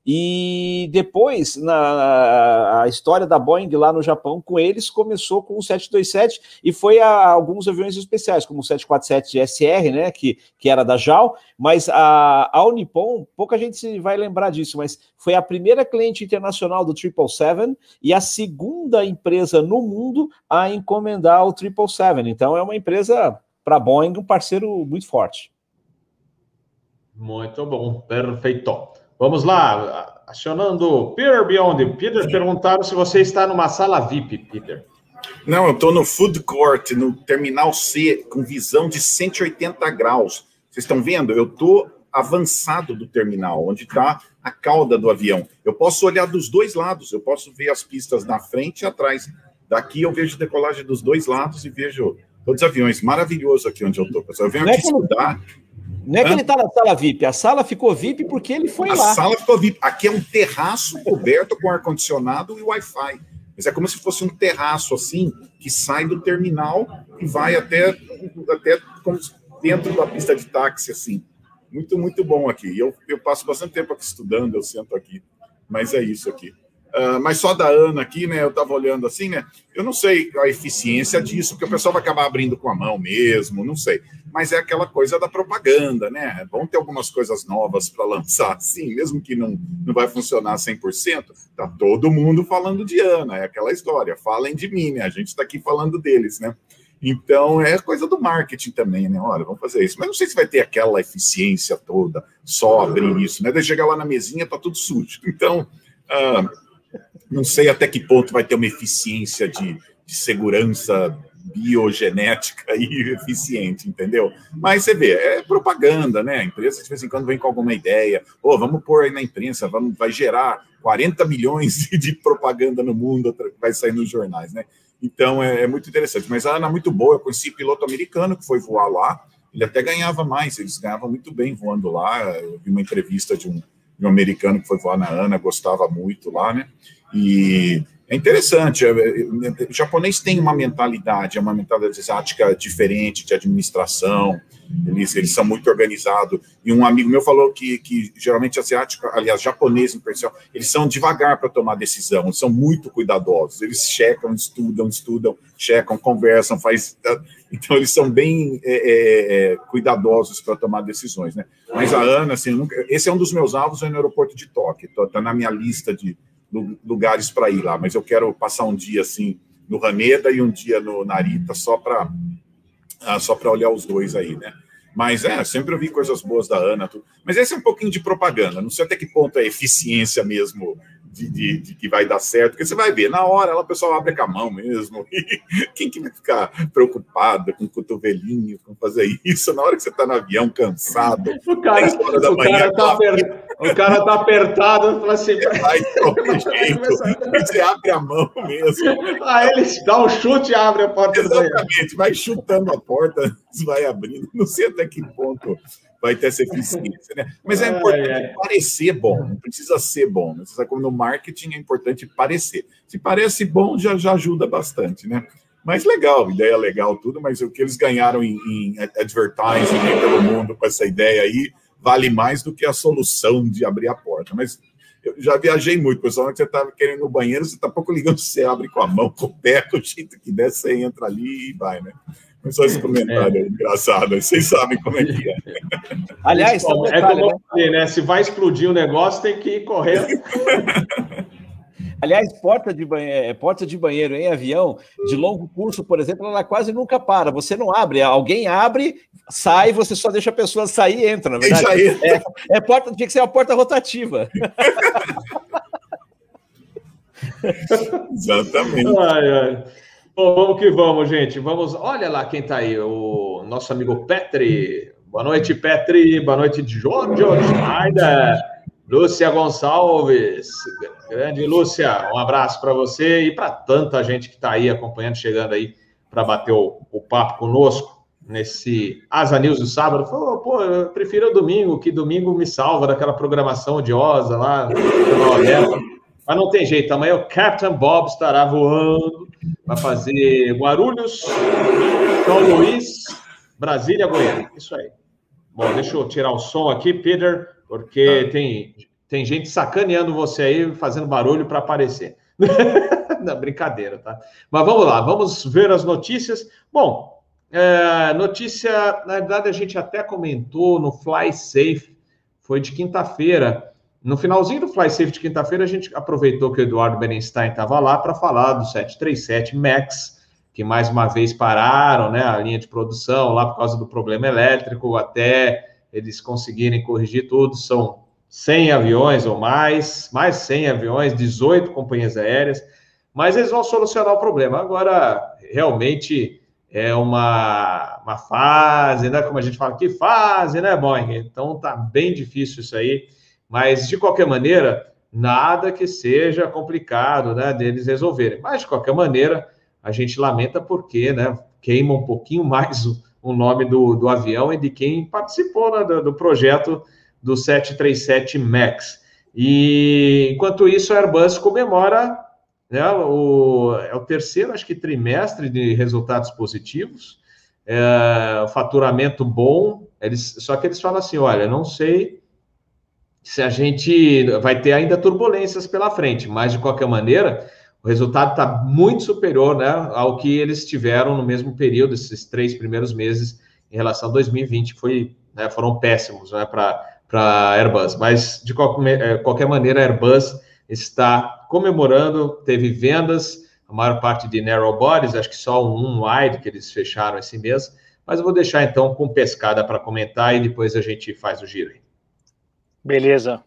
E depois, na a história da Boeing lá no Japão, com eles, começou com o 727 e foi a alguns aviões especiais, como o 747 SR, né, que, que era da JAL, mas a, a Unipon, pouca gente vai lembrar disso, mas foi a primeira cliente internacional do 777 e a segunda empresa no mundo a encomendar o 777. Então é uma empresa para a Boeing, um parceiro muito forte. Muito bom, perfeito. Vamos lá, acionando Peter Beyond. Peter, perguntaram se você está numa sala VIP, Peter. Não, eu estou no Food Court, no Terminal C, com visão de 180 graus. Vocês estão vendo? Eu estou avançado do terminal, onde está a cauda do avião. Eu posso olhar dos dois lados, eu posso ver as pistas na frente e atrás. Daqui eu vejo decolagem dos dois lados e vejo todos os aviões. Maravilhoso aqui onde eu estou, pessoal. Eu venho aqui estudar. Não é que ele está na sala VIP, a sala ficou VIP porque ele foi a lá. A sala ficou VIP. Aqui é um terraço coberto com ar-condicionado e Wi-Fi. Mas é como se fosse um terraço assim, que sai do terminal e vai até, até dentro da pista de táxi, assim. Muito, muito bom aqui. Eu, eu passo bastante tempo aqui estudando, eu sento aqui. Mas é isso aqui. Uh, mas só da Ana aqui, né? Eu estava olhando assim, né? Eu não sei a eficiência disso, porque o pessoal vai acabar abrindo com a mão mesmo, não sei. Mas é aquela coisa da propaganda, né? Bom ter algumas coisas novas para lançar, sim, mesmo que não, não vai funcionar 100%. Tá todo mundo falando de Ana, é aquela história. Falem de mim, né? A gente está aqui falando deles, né? Então é coisa do marketing também, né? Olha, vamos fazer isso. Mas não sei se vai ter aquela eficiência toda só abrir isso, né? Daí chegar lá na mesinha, tá tudo sujo. Então. Uh, não sei até que ponto vai ter uma eficiência de, de segurança biogenética e eficiente, entendeu? Mas você vê, é propaganda, né? A empresa de vez em quando vem com alguma ideia, ou oh, vamos pôr aí na imprensa, vamos, vai gerar 40 milhões de propaganda no mundo, vai sair nos jornais, né? Então é, é muito interessante. Mas a Ana é muito boa, eu conheci piloto americano que foi voar lá, ele até ganhava mais, eles ganhavam muito bem voando lá. Eu vi uma entrevista de um, de um americano que foi voar na Ana, gostava muito lá, né? E é interessante. É, é, o japonês tem uma mentalidade, é uma mentalidade asiática diferente de administração. Eles, eles são muito organizados. E um amigo meu falou que, que geralmente asiático, aliás, japonês em especial, eles são devagar para tomar decisão, eles são muito cuidadosos. Eles checam, estudam, estudam, checam, conversam, faz. Então eles são bem é, é, é cuidadosos para tomar decisões, né? Mas a Ana, assim, nunca, esse é um dos meus alvos no aeroporto de Tóquio. Está na minha lista de lugares para ir lá, mas eu quero passar um dia assim no Haneda e um dia no Narita só para ah, só para olhar os dois aí, né? Mas é, sempre ouvi coisas boas da Ana, tudo. mas esse é um pouquinho de propaganda. Não sei até que ponto é eficiência mesmo de, de, de, que vai dar certo, porque você vai ver, na hora ela, o pessoal abre com a mão mesmo. Quem que vai ficar preocupado com o cotovelinho, com fazer isso? Na hora que você está no avião cansado, o cara, da o manhã, cara tá. O cara tá apertado, fala assim, vai jeito, você abre a mão mesmo. Aí ele dá um chute e abre a porta Exatamente, vai chutando a porta, vai abrindo. Não sei até que ponto vai ter essa eficiência, né? Mas é importante parecer bom, não precisa ser bom. Você sabe como no marketing é importante parecer. Se parece bom, já, já ajuda bastante, né? Mas legal, ideia legal, tudo, mas o que eles ganharam em, em advertising né, pelo mundo com essa ideia aí vale mais do que a solução de abrir a porta. Mas eu já viajei muito, pessoal, que você está querendo ir no banheiro, você está pouco ligando, você abre com a mão, com o pé, com o jeito que der, você entra ali e vai, né? Só esse comentário é. engraçado, vocês sabem como é que é. Aliás, Bom, é como né? eu falei, né? Se vai explodir o negócio, tem que ir correndo. Aliás, porta de, banheiro, é, porta de banheiro em avião de longo curso, por exemplo, ela quase nunca para. Você não abre, alguém abre, sai, você só deixa a pessoa sair e entra, na verdade. É, é porta, tinha que ser uma porta rotativa. Exatamente. Ai, ai. Bom, vamos que vamos, gente. Vamos. Olha lá quem está aí, o nosso amigo Petri. Boa noite, Petri. Boa noite, Jorge Schneider. Lúcia Gonçalves. Grande Lúcia, um abraço para você e para tanta gente que está aí acompanhando, chegando aí para bater o, o, papo conosco nesse Asa News do sábado. Falou, pô, eu prefiro o domingo, que domingo me salva daquela programação odiosa lá. Mas não tem jeito, amanhã o Captain Bob estará voando Vai fazer Guarulhos, São Luís, Brasília, Goiânia. Isso aí. Bom, deixa eu tirar o som aqui, Peter, porque tá. tem, tem gente sacaneando você aí, fazendo barulho para aparecer. Não, brincadeira, tá? Mas vamos lá, vamos ver as notícias. Bom, é, notícia, na verdade, a gente até comentou no Fly Safe, foi de quinta-feira. No finalzinho do Fly Safe de quinta-feira, a gente aproveitou que o Eduardo Berenstein estava lá para falar do 737 MAX, que mais uma vez pararam né, a linha de produção lá por causa do problema elétrico, até eles conseguirem corrigir tudo. São 100 aviões ou mais, mais 100 aviões, 18 companhias aéreas, mas eles vão solucionar o problema. Agora, realmente é uma, uma fase, né? Como a gente fala, que fase, né, Boeing? Então tá bem difícil isso aí. Mas, de qualquer maneira, nada que seja complicado né, deles resolverem. Mas, de qualquer maneira, a gente lamenta porque né, queima um pouquinho mais o, o nome do, do avião e de quem participou né, do, do projeto do 737 MAX. E, enquanto isso, a Airbus comemora né, o, é o terceiro, acho que, trimestre de resultados positivos, é, faturamento bom, eles, só que eles falam assim, olha, não sei se a gente vai ter ainda turbulências pela frente, mas de qualquer maneira, o resultado está muito superior né, ao que eles tiveram no mesmo período, esses três primeiros meses, em relação a 2020, foi, né, foram péssimos né, para a Airbus. Mas, de qualquer, eh, qualquer maneira, a Airbus está comemorando, teve vendas, a maior parte de narrow bodies, acho que só um wide que eles fecharam esse mês, mas eu vou deixar então com pescada para comentar e depois a gente faz o giro aí. Beleza.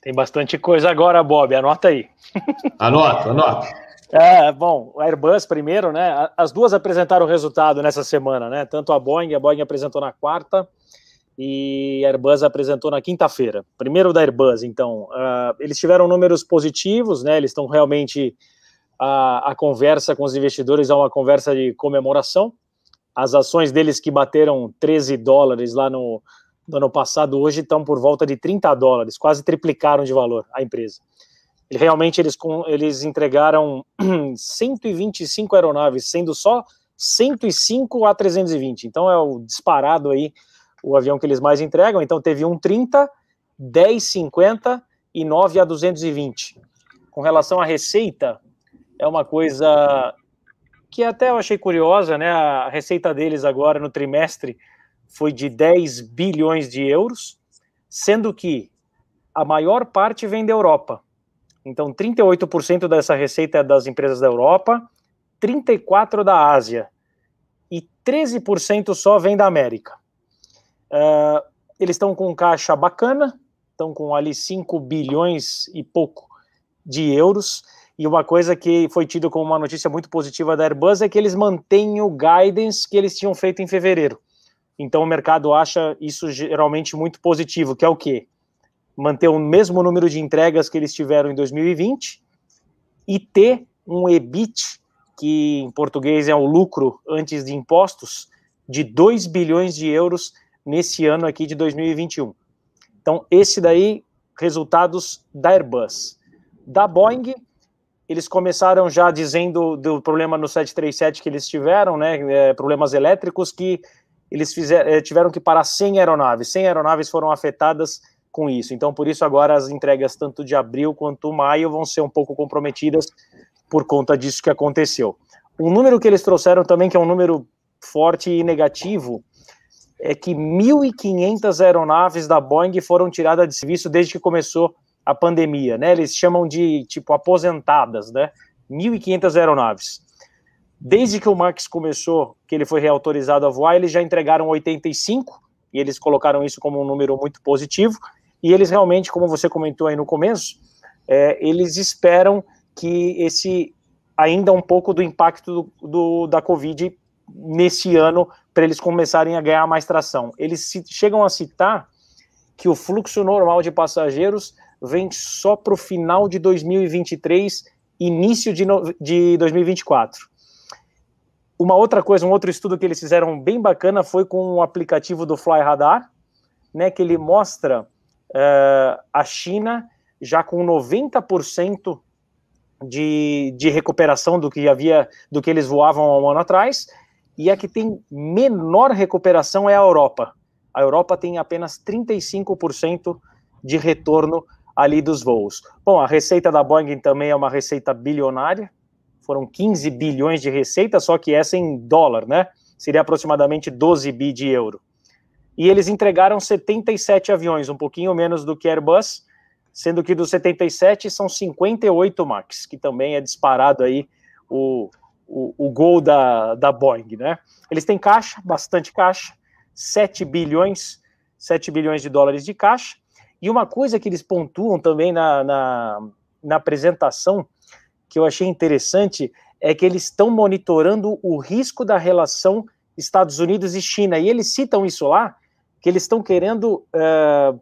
Tem bastante coisa agora, Bob. Anota aí. Anota, anota. É, bom, o Airbus primeiro, né? As duas apresentaram o resultado nessa semana, né? Tanto a Boeing, a Boeing apresentou na quarta e a Airbus apresentou na quinta-feira. Primeiro da Airbus, então, uh, eles tiveram números positivos, né? Eles estão realmente a, a conversa com os investidores é uma conversa de comemoração. As ações deles que bateram 13 dólares lá no, do ano passado hoje estão por volta de 30 dólares, quase triplicaram de valor a empresa. realmente eles, eles entregaram 125 aeronaves, sendo só 105 a 320. Então é o disparado aí o avião que eles mais entregam. Então teve um 30, 10, 50 e 9 a 220. Com relação à receita, é uma coisa que até eu achei curiosa, né? A receita deles agora no trimestre foi de 10 bilhões de euros, sendo que a maior parte vem da Europa. Então, 38% dessa receita é das empresas da Europa, 34% da Ásia e 13% só vem da América. Uh, eles estão com caixa bacana, estão com ali 5 bilhões e pouco de euros. E uma coisa que foi tido como uma notícia muito positiva da Airbus é que eles mantêm o guidance que eles tinham feito em fevereiro. Então o mercado acha isso geralmente muito positivo, que é o quê? Manter o mesmo número de entregas que eles tiveram em 2020 e ter um EBIT, que em português é o lucro antes de impostos, de 2 bilhões de euros nesse ano aqui de 2021. Então, esse daí, resultados da Airbus. Da Boeing, eles começaram já dizendo do problema no 737 que eles tiveram, né, é, problemas elétricos, que eles fizeram, é, tiveram que parar 100 aeronaves. 100 aeronaves foram afetadas com isso. Então, por isso, agora as entregas tanto de abril quanto maio vão ser um pouco comprometidas por conta disso que aconteceu. Um número que eles trouxeram também, que é um número forte e negativo, é que 1.500 aeronaves da Boeing foram tiradas de serviço desde que começou a pandemia, né? Eles chamam de tipo aposentadas, né? 1.500 aeronaves. Desde que o Max começou, que ele foi reautorizado a voar, eles já entregaram 85 e eles colocaram isso como um número muito positivo. E eles realmente, como você comentou aí no começo, é, eles esperam que esse ainda um pouco do impacto do, do da Covid nesse ano para eles começarem a ganhar mais tração. Eles chegam a citar que o fluxo normal de passageiros vem só para o final de 2023, início de, no, de 2024. Uma outra coisa, um outro estudo que eles fizeram bem bacana foi com o aplicativo do Fly Radar, né, que ele mostra uh, a China já com 90% de, de recuperação do que havia, do que eles voavam há um ano atrás, e a que tem menor recuperação é a Europa. A Europa tem apenas 35% de retorno ali dos voos. Bom, a receita da Boeing também é uma receita bilionária, foram 15 bilhões de receita, só que essa em dólar, né? Seria aproximadamente 12 bi de euro. E eles entregaram 77 aviões, um pouquinho menos do que Airbus, sendo que dos 77 são 58 MAX, que também é disparado aí o, o, o gol da, da Boeing, né? Eles têm caixa, bastante caixa, 7 bilhões, 7 bilhões de dólares de caixa. E uma coisa que eles pontuam também na, na, na apresentação, que eu achei interessante, é que eles estão monitorando o risco da relação Estados Unidos e China. E eles citam isso lá, que eles estão querendo uh,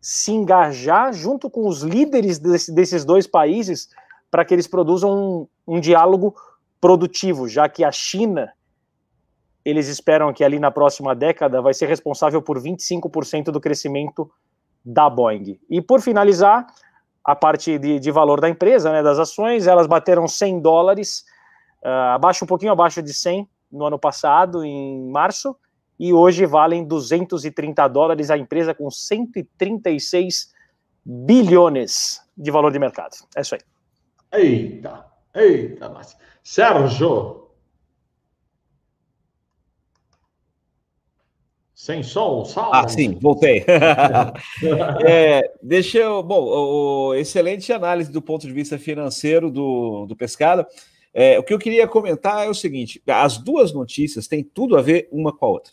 se engajar junto com os líderes desse, desses dois países para que eles produzam um, um diálogo produtivo, já que a China, eles esperam que ali na próxima década vai ser responsável por 25% do crescimento da Boeing. E por finalizar, a parte de, de valor da empresa, né, das ações, elas bateram 100 dólares, uh, abaixo um pouquinho abaixo de 100 no ano passado, em março, e hoje valem 230 dólares a empresa com 136 bilhões de valor de mercado. É isso aí. Eita, eita, mas Sérgio. Sem som, sal. Ah, sim, voltei. é, deixa eu. Bom, o, excelente análise do ponto de vista financeiro do, do pescado. É, o que eu queria comentar é o seguinte: as duas notícias têm tudo a ver uma com a outra.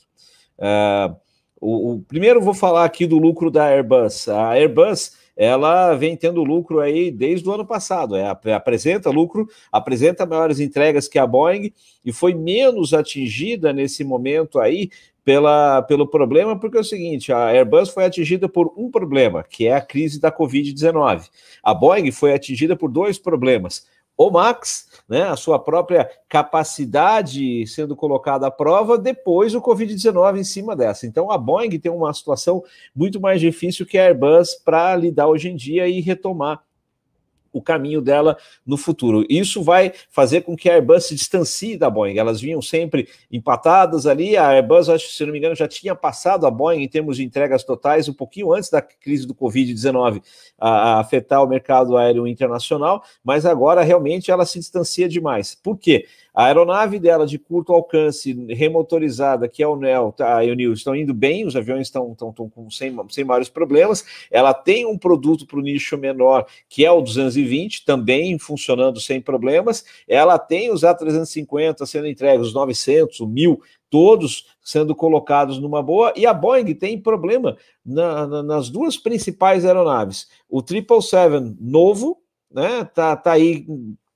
Uh, o, o, primeiro, vou falar aqui do lucro da Airbus. A Airbus ela vem tendo lucro aí desde o ano passado. É, apresenta lucro, apresenta maiores entregas que a Boeing e foi menos atingida nesse momento aí pela, pelo problema, porque é o seguinte: a Airbus foi atingida por um problema, que é a crise da Covid-19. A Boeing foi atingida por dois problemas o Max, né, a sua própria capacidade sendo colocada à prova, depois o Covid-19 em cima dessa. Então a Boeing tem uma situação muito mais difícil que a Airbus para lidar hoje em dia e retomar o caminho dela no futuro. Isso vai fazer com que a Airbus se distancie da Boeing. Elas vinham sempre empatadas ali. A Airbus, acho, se não me engano, já tinha passado a Boeing em termos de entregas totais um pouquinho antes da crise do Covid-19 a, afetar o mercado aéreo internacional, mas agora realmente ela se distancia demais. Por quê? A aeronave dela de curto alcance, remotorizada, que é o NEL, tá, e o NIL, estão indo bem, os aviões estão, estão, estão com, sem, sem maiores problemas. Ela tem um produto para o nicho menor, que é o 220, também funcionando sem problemas. Ela tem os A350 sendo entregues, os 900, o 1000, todos sendo colocados numa boa, e a Boeing tem problema na, na, nas duas principais aeronaves. O 777 novo, né, tá, tá aí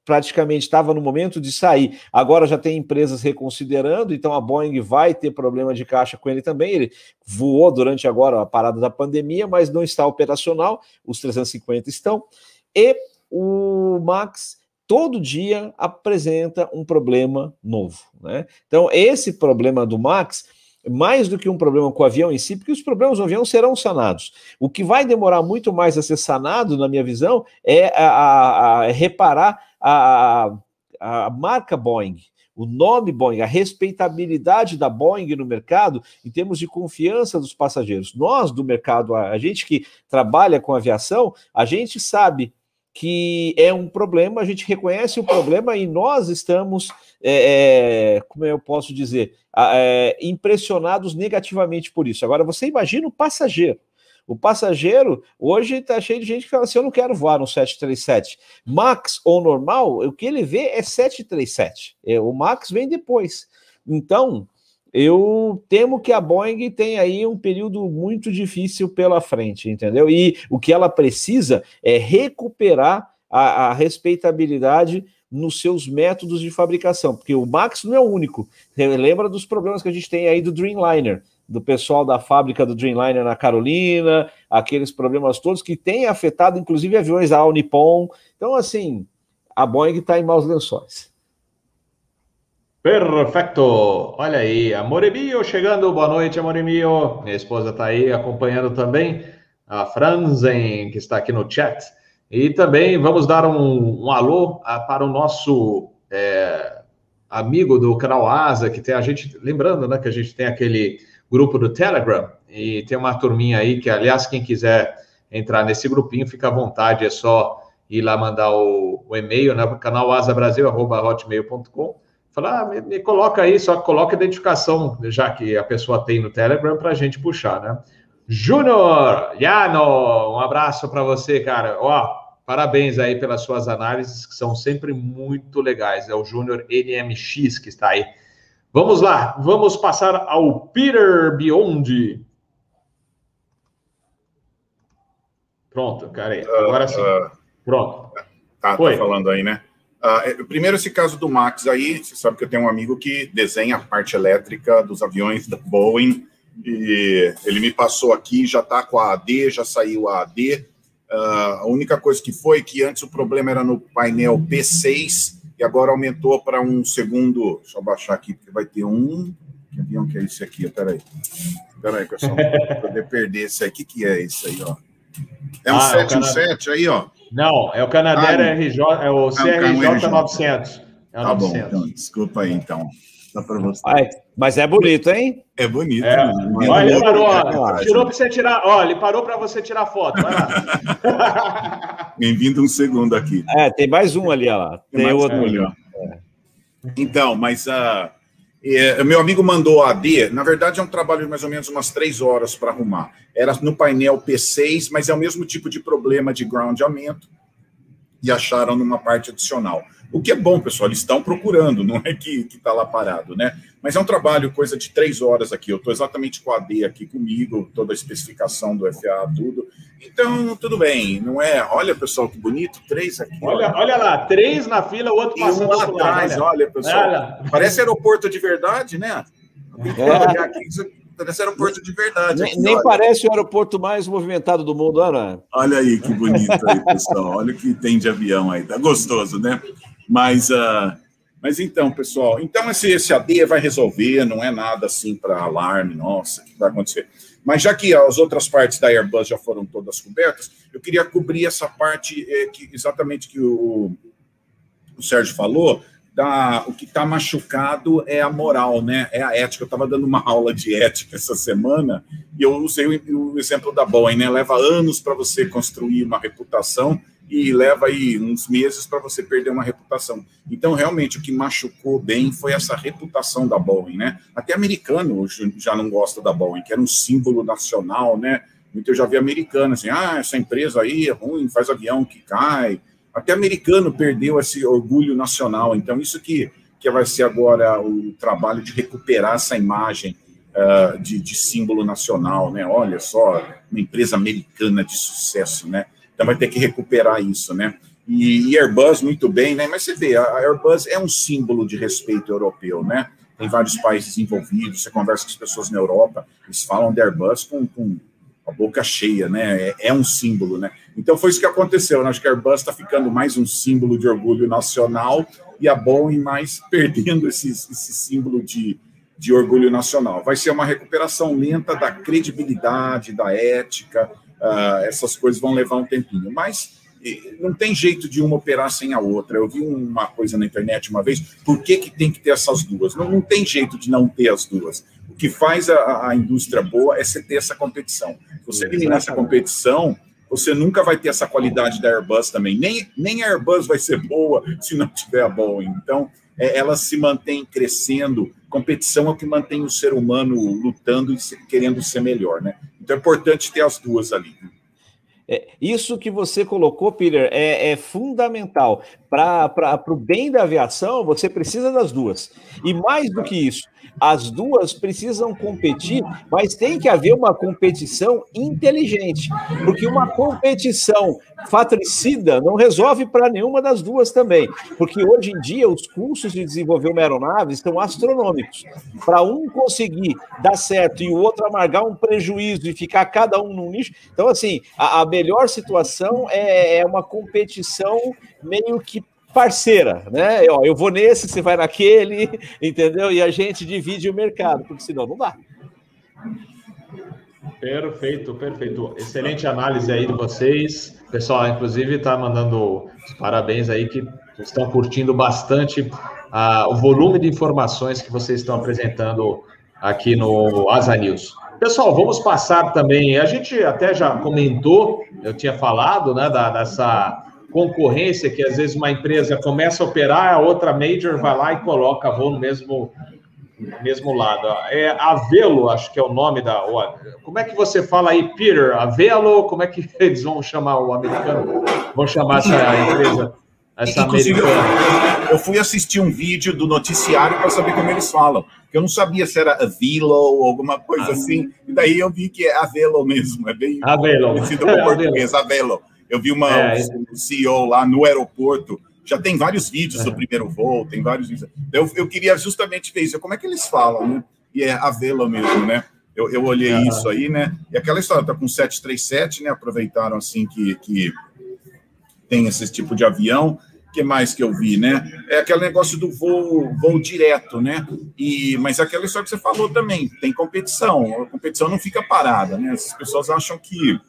praticamente estava no momento de sair. Agora já tem empresas reconsiderando, então a Boeing vai ter problema de caixa com ele também. Ele voou durante agora a parada da pandemia, mas não está operacional. Os 350 estão. E o Max todo dia apresenta um problema novo, né? Então esse problema do Max mais do que um problema com o avião em si, porque os problemas do avião serão sanados. O que vai demorar muito mais a ser sanado, na minha visão, é a, a, a reparar a, a marca Boeing, o nome Boeing, a respeitabilidade da Boeing no mercado em termos de confiança dos passageiros. Nós do mercado, a gente que trabalha com aviação, a gente sabe que é um problema, a gente reconhece o problema e nós estamos, é, é, como eu posso dizer, é, impressionados negativamente por isso. Agora, você imagina o passageiro. O passageiro, hoje está cheio de gente que fala assim: eu não quero voar no 737. Max ou normal, o que ele vê é 737. É, o Max vem depois. Então, eu temo que a Boeing tem aí um período muito difícil pela frente, entendeu? E o que ela precisa é recuperar a, a respeitabilidade nos seus métodos de fabricação, porque o Max não é o único. Lembra dos problemas que a gente tem aí do Dreamliner, do pessoal da fábrica do Dreamliner na Carolina, aqueles problemas todos que têm afetado inclusive aviões da Nippon. Então, assim, a Boeing está em maus lençóis. Perfeito! Olha aí, Amoremio chegando, boa noite, Amoremio. Minha esposa está aí acompanhando também, a Franzen, que está aqui no chat. E também vamos dar um, um alô a, para o nosso é, amigo do canal Asa, que tem a gente, lembrando né, que a gente tem aquele grupo do Telegram, e tem uma turminha aí que, aliás, quem quiser entrar nesse grupinho, fica à vontade, é só ir lá mandar o, o e-mail, né, canal asabrasil.hotmail.com Falar, ah, me, me, coloca aí, só coloca identificação, já que a pessoa tem no Telegram, para a gente puxar, né? Júnior Yano, um abraço para você, cara. Ó, parabéns aí pelas suas análises, que são sempre muito legais. É o Júnior NMX que está aí. Vamos lá, vamos passar ao Peter Beyond. Pronto, cara. Agora sim. Ah, Pronto. Tá, tá falando aí, né? Uh, primeiro, esse caso do Max aí, você sabe que eu tenho um amigo que desenha a parte elétrica dos aviões da Boeing, e ele me passou aqui, já está com a AD, já saiu a AD. Uh, ah, a única coisa que foi que antes o problema era no painel P6 e agora aumentou para um segundo. Deixa eu baixar aqui, porque vai ter um. Que avião que é esse aqui? Peraí. Peraí, pessoal, para poder perder esse aí. O que, que é esse aí, ó? É um ah, 717 é aí, ó. Não, é o Canadair ah, RJ, é o CRJ 900. É o tá 900. bom, então, desculpa aí, então. Dá para você. Ai, mas é bonito, hein? É bonito. É. Né? Olha, ele parou, ó, tirou para você tirar, ó, ele parou para você tirar foto. Bem-vindo um segundo aqui. É, tem mais um ali, ó. Tem, tem outro ali, ó. É. Então, mas uh, é, meu amigo mandou a AD, na verdade é um trabalho de mais ou menos umas três horas para arrumar. Era no painel P6, mas é o mesmo tipo de problema de groundamento e acharam numa parte adicional. O que é bom, pessoal, eles estão procurando, não é que está lá parado, né? Mas é um trabalho, coisa de três horas aqui. Eu estou exatamente com a AD aqui comigo, toda a especificação do FA, tudo. Então, tudo bem, não é? Olha, pessoal, que bonito, três aqui. Olha, olha lá, três na fila, o outro passando um lá atrás, olha, olha pessoal. Olha. Parece aeroporto de verdade, né? É. Aqui, parece aeroporto de verdade. Nem, nem parece o aeroporto mais movimentado do mundo, Ana. Olha aí que bonito aí, pessoal. Olha o que tem de avião aí. Tá gostoso, né? Mas uh, Mas então, pessoal, então esse, esse AD vai resolver, não é nada assim para alarme, nossa, o que vai acontecer? Mas já que as outras partes da Airbus já foram todas cobertas, eu queria cobrir essa parte é, que, exatamente que o, o Sérgio falou, da, o que está machucado é a moral, né? É a ética. Eu estava dando uma aula de ética essa semana e eu usei o, o exemplo da Boeing, né? Leva anos para você construir uma reputação e leva aí uns meses para você perder uma reputação. Então, realmente, o que machucou bem foi essa reputação da Boeing, né? Até americano já não gosta da Boeing, que era um símbolo nacional, né? Muito eu já vi americano assim, ah, essa empresa aí é ruim, faz avião que cai. Até americano perdeu esse orgulho nacional. Então, isso que, que vai ser agora o trabalho de recuperar essa imagem uh, de, de símbolo nacional, né? Olha só, uma empresa americana de sucesso, né? Então vai ter que recuperar isso, né? E, e Airbus muito bem, né? Mas você vê, a Airbus é um símbolo de respeito europeu, né? Tem vários países envolvidos, você conversa com as pessoas na Europa, eles falam de Airbus com, com a boca cheia, né? É, é, um símbolo, né? Então foi isso que aconteceu. Né? Acho que a Airbus está ficando mais um símbolo de orgulho nacional e a Boeing mais perdendo esse, esse símbolo de, de orgulho nacional. Vai ser uma recuperação lenta da credibilidade, da ética, Uh, essas coisas vão levar um tempinho, mas não tem jeito de uma operar sem a outra. Eu vi uma coisa na internet uma vez, por que, que tem que ter essas duas? Não, não tem jeito de não ter as duas. O que faz a, a indústria boa é você ter essa competição. Se você eliminar essa competição, você nunca vai ter essa qualidade da Airbus também. Nem, nem a Airbus vai ser boa se não tiver a Boeing. Então, é, ela se mantém crescendo. Competição é o que mantém o ser humano lutando e querendo ser melhor, né? Então é importante ter as duas ali. É, isso que você colocou, Peter, é, é fundamental. Para o bem da aviação, você precisa das duas. E mais do que isso, as duas precisam competir, mas tem que haver uma competição inteligente, porque uma competição fatricida não resolve para nenhuma das duas também, porque hoje em dia os custos de desenvolver uma aeronave estão astronômicos. Para um conseguir dar certo e o outro amargar um prejuízo e ficar cada um num nicho, então assim, a, a melhor situação é, é uma competição meio que parceira, né? Ó, eu vou nesse, você vai naquele, entendeu? E a gente divide o mercado, porque senão não dá. Perfeito, perfeito. Excelente análise aí de vocês. Pessoal, inclusive, está mandando parabéns aí que estão curtindo bastante uh, o volume de informações que vocês estão apresentando aqui no Asa News. Pessoal, vamos passar também. A gente até já comentou, eu tinha falado, né, da, dessa concorrência que às vezes uma empresa começa a operar, a outra major vai lá e coloca voo no mesmo mesmo lado. É Avelo, acho que é o nome da. Como é que você fala aí, Peter? Avelo? Como é que eles vão chamar o americano? Vão chamar essa empresa? Essa Inclusive, americana? Eu fui assistir um vídeo do noticiário para saber como eles falam. Eu não sabia se era Avelo ou alguma coisa ah. assim. E daí eu vi que é Avelo mesmo. É bem Avelo. parecido com português, Avelo. Eu vi uma é, um CEO lá no aeroporto. Já tem vários vídeos é. do primeiro voo, tem vários vídeos. Eu, eu queria justamente ver isso. Como é que eles falam, né? E é Avelo mesmo, né? Eu, eu olhei ah. isso aí, né? E aquela história, tá com 737, né? Aproveitaram assim que, que tem esse tipo de avião. O que mais que eu vi, né? É aquele negócio do voo, voo direto, né? E, mas aquela história que você falou também, tem competição. A competição não fica parada, né? As pessoas acham que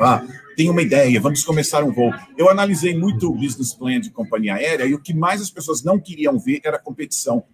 ah, tem uma ideia, vamos começar um voo. Eu analisei muito o business plan de companhia aérea e o que mais as pessoas não queriam ver era competição.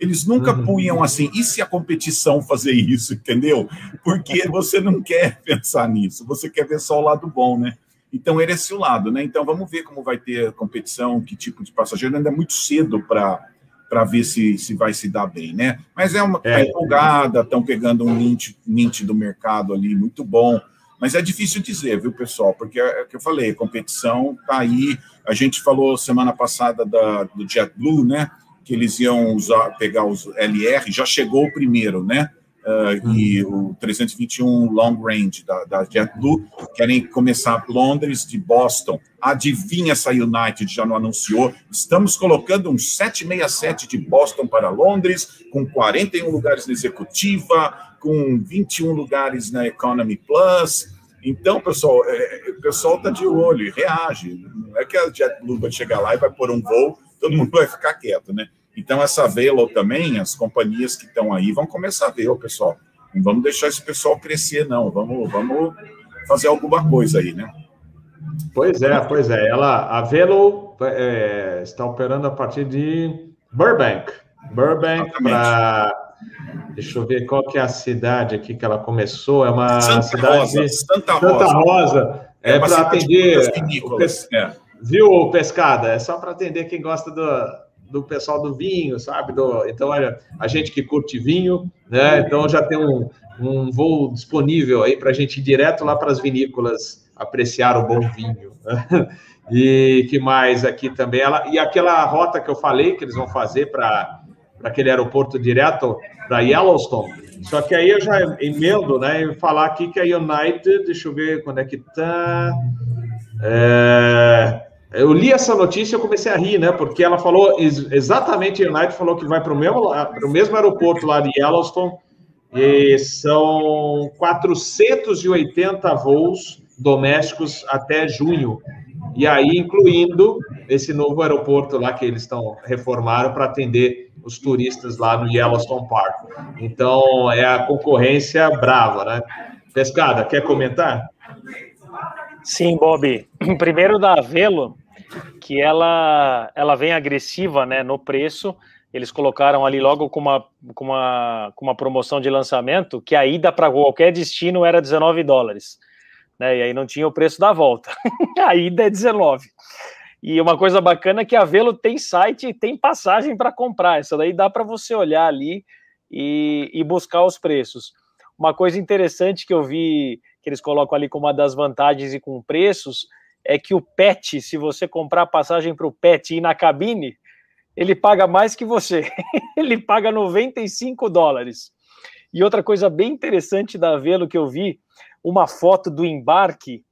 Eles nunca uhum. punham assim, e se a competição fazer isso, entendeu? Porque você não quer pensar nisso, você quer ver só o lado bom, né? Então, era esse o lado, né? Então, vamos ver como vai ter competição, que tipo de passageiro. Ainda é muito cedo para ver se, se vai se dar bem, né? Mas é uma é. Tá empolgada, estão pegando um mint, mint do mercado ali muito bom. Mas é difícil dizer, viu, pessoal? Porque é o que eu falei, competição está aí. A gente falou semana passada da, do JetBlue, né? Que eles iam usar, pegar os LR, já chegou o primeiro, né? Uh, e o 321 Long Range da, da JetBlue querem começar Londres de Boston. Adivinha essa United já não anunciou? Estamos colocando um 767 de Boston para Londres, com 41 lugares na executiva, com 21 lugares na Economy Plus. Então, pessoal, é, o pessoal está de olho reage. Não é que a JetBlue vai chegar lá e vai pôr um voo todo mundo vai ficar quieto, né? Então, essa Velo também, as companhias que estão aí vão começar a ver, o pessoal. Não vamos deixar esse pessoal crescer, não. Vamos, vamos fazer alguma coisa aí, né? Pois é, pois é. Ela, a Velo é, está operando a partir de Burbank. Burbank para. Deixa eu ver qual que é a cidade aqui que ela começou. É uma Santa cidade. Rosa, Santa Rosa. Santa Rosa. É, é para atender. É. Viu, pescada? É só para atender quem gosta do, do pessoal do vinho, sabe? Do, então, olha, a gente que curte vinho, né? Então já tem um, um voo disponível aí para a gente ir direto lá para as vinícolas apreciar o bom vinho. Né? E que mais aqui também? Ela, e aquela rota que eu falei que eles vão fazer para aquele aeroporto direto para Yellowstone. Só que aí eu já emendo, né? E falar aqui que a United, deixa eu ver quando é que tá. É, eu li essa notícia e comecei a rir, né? Porque ela falou exatamente, United falou que vai para o mesmo, mesmo aeroporto lá de Yellowstone, e são 480 voos domésticos até junho. E aí, incluindo esse novo aeroporto lá que eles estão reformaram para atender os turistas lá no Yellowstone Park. Então, é a concorrência brava, né? Pescada, quer comentar? Sim, Bob. Primeiro da Velo, que ela, ela vem agressiva né, no preço. Eles colocaram ali logo com uma, com, uma, com uma promoção de lançamento que a ida para qualquer destino era 19 dólares. Né, e aí não tinha o preço da volta. a ida é 19. E uma coisa bacana é que a Velo tem site e tem passagem para comprar. Essa daí dá para você olhar ali e, e buscar os preços. Uma coisa interessante que eu vi eles colocam ali como uma das vantagens e com preços é que o PET, se você comprar passagem para o PET e ir na cabine, ele paga mais que você. ele paga 95 dólares. E outra coisa bem interessante da Velo que eu vi, uma foto do embarque,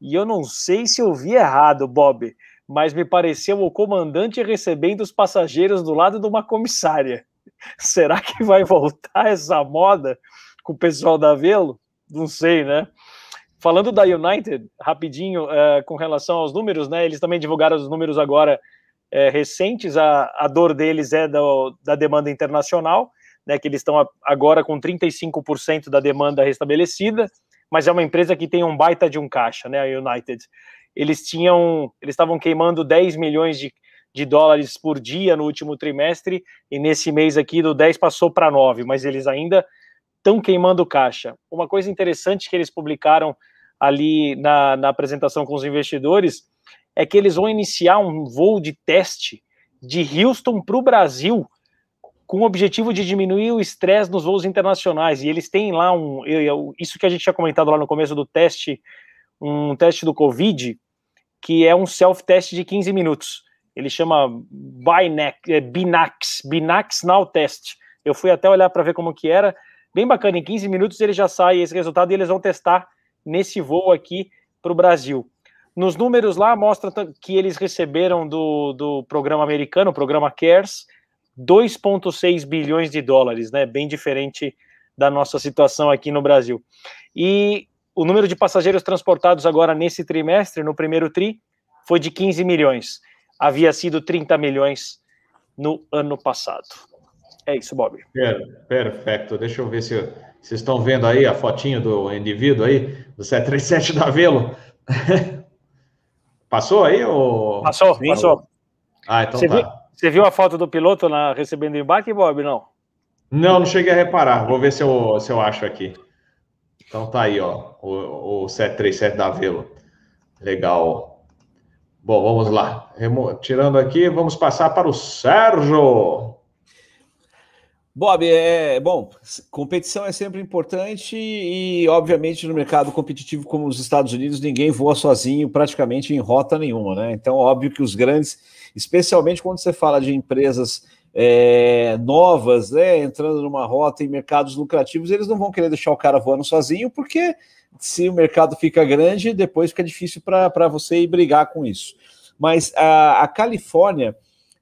e eu não sei se eu vi errado, Bob, mas me pareceu o comandante recebendo os passageiros do lado de uma comissária. Será que vai voltar essa moda com o pessoal da Velo? Não sei, né? Falando da United, rapidinho, é, com relação aos números, né? Eles também divulgaram os números agora é, recentes. A, a dor deles é da, da demanda internacional, né? Que eles estão agora com 35% da demanda restabelecida, mas é uma empresa que tem um baita de um caixa, né? A United. Eles tinham, eles estavam queimando 10 milhões de, de dólares por dia no último trimestre, e nesse mês aqui do 10 passou para 9, mas eles ainda estão queimando caixa. Uma coisa interessante que eles publicaram ali na, na apresentação com os investidores é que eles vão iniciar um voo de teste de Houston para o Brasil com o objetivo de diminuir o estresse nos voos internacionais. E eles têm lá um. Isso que a gente tinha comentado lá no começo do teste, um teste do Covid, que é um self-test de 15 minutos. Ele chama Binax, é, Binax, Binax Now Test. Eu fui até olhar para ver como que era bem bacana. Em 15 minutos ele já sai esse resultado e eles vão testar nesse voo aqui para o Brasil. Nos números lá mostra que eles receberam do, do programa americano, o programa CARES, 2,6 bilhões de dólares, né? Bem diferente da nossa situação aqui no Brasil. E o número de passageiros transportados agora nesse trimestre, no primeiro TRI, foi de 15 milhões. Havia sido 30 milhões no ano passado. É isso, Bob. Perfeito. Deixa eu ver se vocês estão vendo aí a fotinho do indivíduo aí, do 737 da Velo. Passou aí? Ou... Passou, Sim. passou. Ah, então você tá. Viu, você viu a foto do piloto na, recebendo o embarque, Bob? Não? Não, não cheguei a reparar. Vou ver se eu, se eu acho aqui. Então tá aí, ó, o, o 737 da Velo. Legal. Bom, vamos lá. Remo... Tirando aqui, vamos passar para o Sérgio. Bob, é bom, competição é sempre importante e, obviamente, no mercado competitivo como os Estados Unidos, ninguém voa sozinho praticamente em rota nenhuma, né? Então, óbvio que os grandes, especialmente quando você fala de empresas é, novas, né, entrando numa rota em mercados lucrativos, eles não vão querer deixar o cara voando sozinho, porque se o mercado fica grande, depois fica difícil para você ir brigar com isso. Mas a, a Califórnia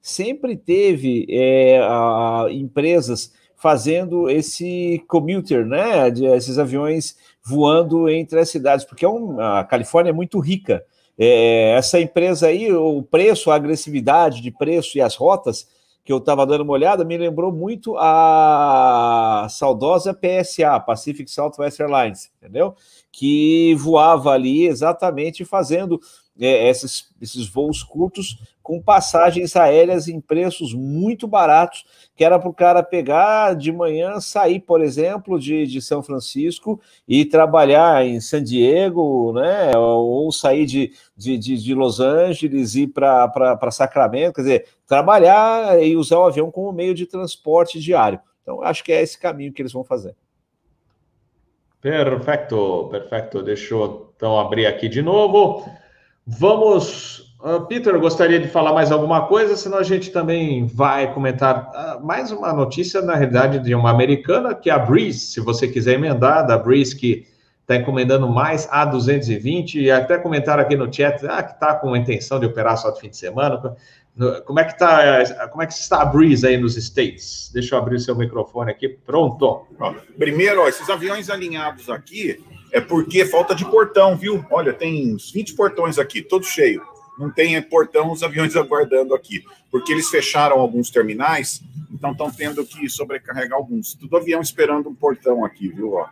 sempre teve é, a, empresas fazendo esse commuter, né? De, esses aviões voando entre as cidades, porque é um, a Califórnia é muito rica É, essa empresa aí, o preço, a agressividade de preço e as rotas que eu estava dando uma olhada, me lembrou muito a saudosa PSA, Pacific Southwest Airlines, entendeu? Que voava ali exatamente fazendo é, esses, esses voos curtos com passagens aéreas em preços muito baratos, que era para o cara pegar de manhã, sair, por exemplo, de, de São Francisco e trabalhar em San Diego, né? Ou sair de, de, de, de Los Angeles e ir para Sacramento, quer dizer, trabalhar e usar o avião como meio de transporte diário. Então, acho que é esse caminho que eles vão fazer. Perfeito, perfeito. Deixa eu então abrir aqui de novo. Vamos. Uh, Peter, gostaria de falar mais alguma coisa, senão a gente também vai comentar uh, mais uma notícia, na realidade, de uma americana, que é a Breeze, se você quiser emendar, da Breeze, que está encomendando mais A220, e até comentar aqui no chat, ah, que está com a intenção de operar só de fim de semana. Como é que está, como é que está a Breeze aí nos States? Deixa eu abrir o seu microfone aqui. Pronto. Primeiro, ó, esses aviões alinhados aqui, é porque falta de portão, viu? Olha, tem uns 20 portões aqui, todo cheio. Não tem portão, os aviões aguardando aqui, porque eles fecharam alguns terminais, então estão tendo que sobrecarregar alguns. Tudo avião esperando um portão aqui, viu? Ó.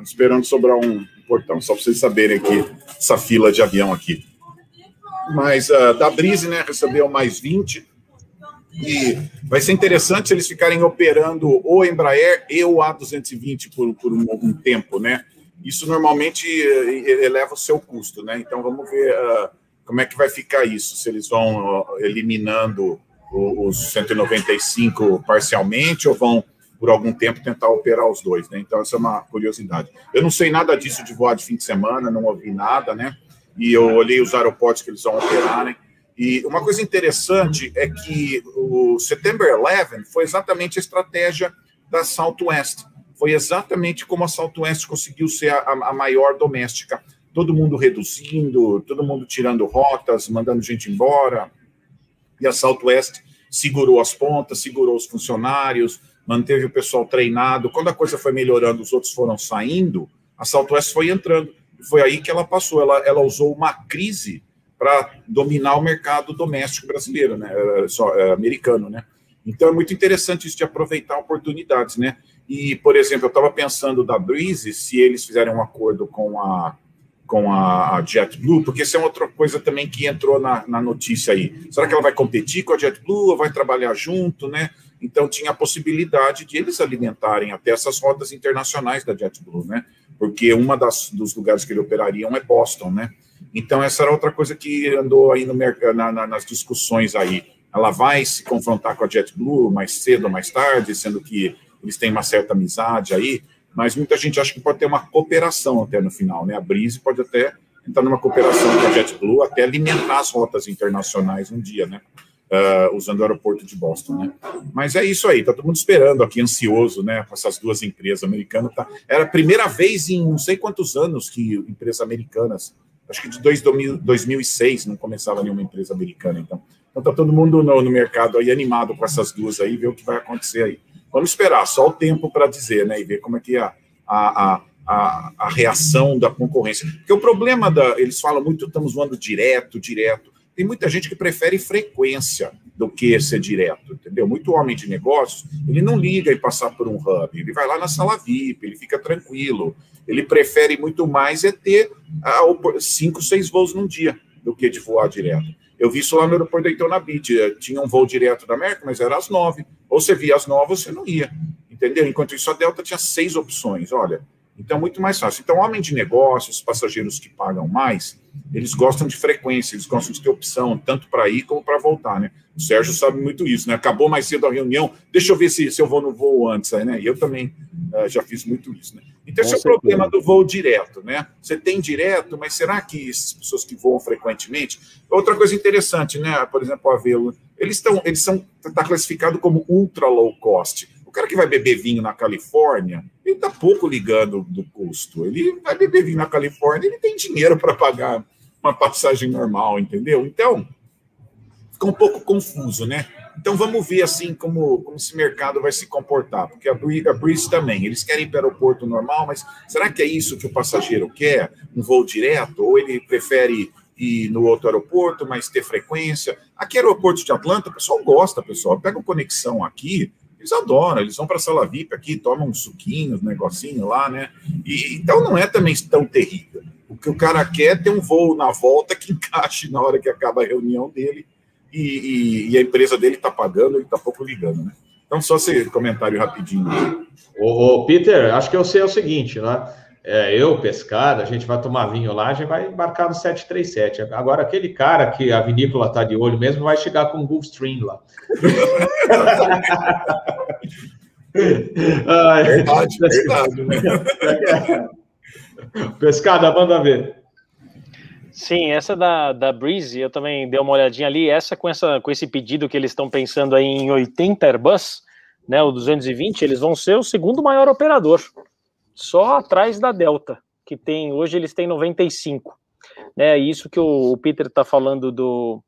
Esperando sobrar um portão, só para vocês saberem aqui, essa fila de avião aqui. Mas uh, da Brise, né, recebeu mais 20, e vai ser interessante eles ficarem operando o Embraer e o A220 por, por um, um tempo, né? Isso normalmente eh, eleva o seu custo, né? Então vamos ver uh, como é que vai ficar isso, se eles vão uh, eliminando os 195 parcialmente ou vão por algum tempo tentar operar os dois, né? Então essa é uma curiosidade. Eu não sei nada disso de voar de fim de semana, não ouvi nada, né? E eu olhei os aeroportos que eles vão operar, né? E uma coisa interessante é que o September 11 foi exatamente a estratégia da Southwest foi exatamente como a Southwest conseguiu ser a, a maior doméstica. Todo mundo reduzindo, todo mundo tirando rotas, mandando gente embora. E a Southwest segurou as pontas, segurou os funcionários, manteve o pessoal treinado. Quando a coisa foi melhorando, os outros foram saindo, a Southwest foi entrando. Foi aí que ela passou. Ela, ela usou uma crise para dominar o mercado doméstico brasileiro, né? Só, é, americano, né? Então é muito interessante isso de aproveitar oportunidades, né? E, por exemplo, eu estava pensando da Breeze, se eles fizerem um acordo com a, com a JetBlue, porque isso é outra coisa também que entrou na, na notícia aí. Será que ela vai competir com a JetBlue ou vai trabalhar junto, né? Então tinha a possibilidade de eles alimentarem até essas rotas internacionais da JetBlue, né? Porque uma das dos lugares que eles operariam é Boston, né? Então essa era outra coisa que andou aí no, na, na, nas discussões aí. Ela vai se confrontar com a JetBlue mais cedo ou mais tarde, sendo que eles têm uma certa amizade aí, mas muita gente acha que pode ter uma cooperação até no final, né? A Breeze pode até entrar numa cooperação com a JetBlue, até alimentar as rotas internacionais um dia, né? Uh, usando o aeroporto de Boston, né? Mas é isso aí, tá todo mundo esperando aqui, ansioso, né? Com essas duas empresas americanas. Tá? Era a primeira vez em não sei quantos anos que empresas americanas, acho que de dois, 2006 não começava nenhuma empresa americana, então. Então tá todo mundo no, no mercado aí animado com essas duas aí, ver o que vai acontecer aí. Vamos esperar só o tempo para dizer, né? E ver como é que a, a, a, a, reação da concorrência. Porque o problema da. Eles falam muito, estamos voando direto, direto. Tem muita gente que prefere frequência do que ser direto, entendeu? Muito homem de negócios, ele não liga em passar por um hub, ele vai lá na sala VIP, ele fica tranquilo. Ele prefere muito mais é ter cinco, seis voos num dia do que de voar direto. Eu vi isso lá no aeroporto da Beach. Eh, tinha um voo direto da América, mas era às nove. Ou você via as nove, ou você não ia. Entendeu? Enquanto isso, a Delta tinha seis opções. Olha, então muito mais fácil. Então, homem de negócios, passageiros que pagam mais, eles gostam de frequência, eles gostam de ter opção, tanto para ir como para voltar, né? O Sérgio sabe muito isso, né? Acabou mais cedo a reunião, deixa eu ver se, se eu vou no voo antes, né? E eu também uh, já fiz muito isso, né? Então, esse é o problema do voo direto, né? Você tem direto, mas será que essas pessoas que voam frequentemente. Outra coisa interessante, né? Por exemplo, a Velo, eles estão, eles são, está classificado como ultra low cost. O cara que vai beber vinho na Califórnia, ele está pouco ligando do custo. Ele vai beber vinho na Califórnia, ele tem dinheiro para pagar uma passagem normal, entendeu? Então, fica um pouco confuso, né? Então vamos ver assim como, como esse mercado vai se comportar, porque a Breeze, a Breeze também, eles querem ir para o aeroporto normal, mas será que é isso que o passageiro quer? Um voo direto? Ou ele prefere e no outro aeroporto, mas ter frequência. Aqui, aeroporto de Atlanta, o pessoal gosta, pessoal. Pega uma conexão aqui, eles adoram, eles vão para a sala VIP aqui, tomam uns suquinhos, um negocinho lá, né? E, então não é também tão terrível. O que o cara quer é ter um voo na volta que encaixe na hora que acaba a reunião dele e, e, e a empresa dele está pagando e está pouco ligando, né? Então, só esse comentário rapidinho. Ô, Peter, acho que eu sei o seguinte, né? É, eu, pescada, a gente vai tomar vinho lá, a gente vai embarcar no 737. Agora, aquele cara que a vinícola está de olho mesmo vai chegar com o Gulfstream lá. Ai, verdade, verdade. Né? Pescada, manda ver. Sim, essa da, da Breeze, eu também dei uma olhadinha ali. Essa com, essa com esse pedido que eles estão pensando aí em 80 Airbus, né, o 220, eles vão ser o segundo maior operador, só atrás da Delta, que tem hoje eles têm 95. Né, isso que o, Peter está falando do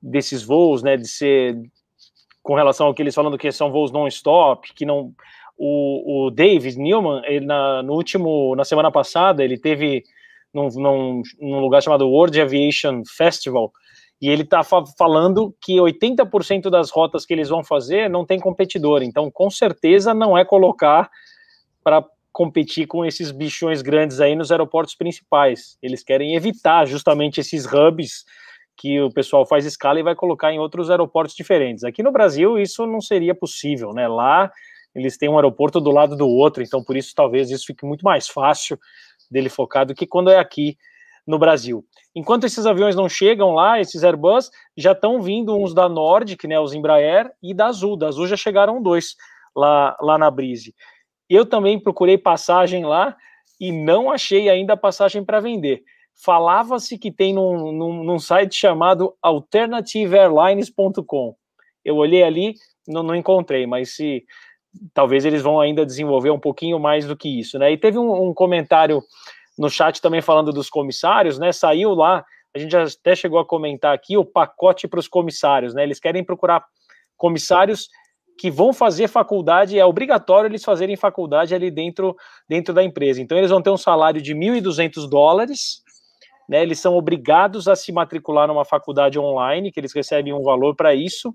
desses voos, né, de ser com relação ao que eles falando que são voos non-stop, que não o, o David Newman, ele na, no último, na semana passada, ele teve num, num, num lugar chamado World Aviation Festival, e ele está fa falando que 80% das rotas que eles vão fazer não tem competidor, então com certeza não é colocar para competir com esses bichões grandes aí nos aeroportos principais. Eles querem evitar justamente esses hubs que o pessoal faz escala e vai colocar em outros aeroportos diferentes. Aqui no Brasil isso não seria possível, né? Lá eles têm um aeroporto do lado do outro, então por isso talvez isso fique muito mais fácil dele focar do que quando é aqui no Brasil. Enquanto esses aviões não chegam lá, esses Airbus já estão vindo uns da Nordic, né, os Embraer, e da Azul. Da Azul já chegaram dois lá, lá na Brise. Eu também procurei passagem lá e não achei ainda passagem para vender. Falava-se que tem num, num, num, site chamado alternativeairlines.com. Eu olhei ali, não, não encontrei, mas se talvez eles vão ainda desenvolver um pouquinho mais do que isso, né? E teve um, um comentário no chat também falando dos comissários, né? Saiu lá, a gente até chegou a comentar aqui o pacote para os comissários, né? Eles querem procurar comissários que vão fazer faculdade, é obrigatório eles fazerem faculdade ali dentro, dentro da empresa. Então eles vão ter um salário de 1.200 dólares, né? Eles são obrigados a se matricular numa faculdade online, que eles recebem um valor para isso.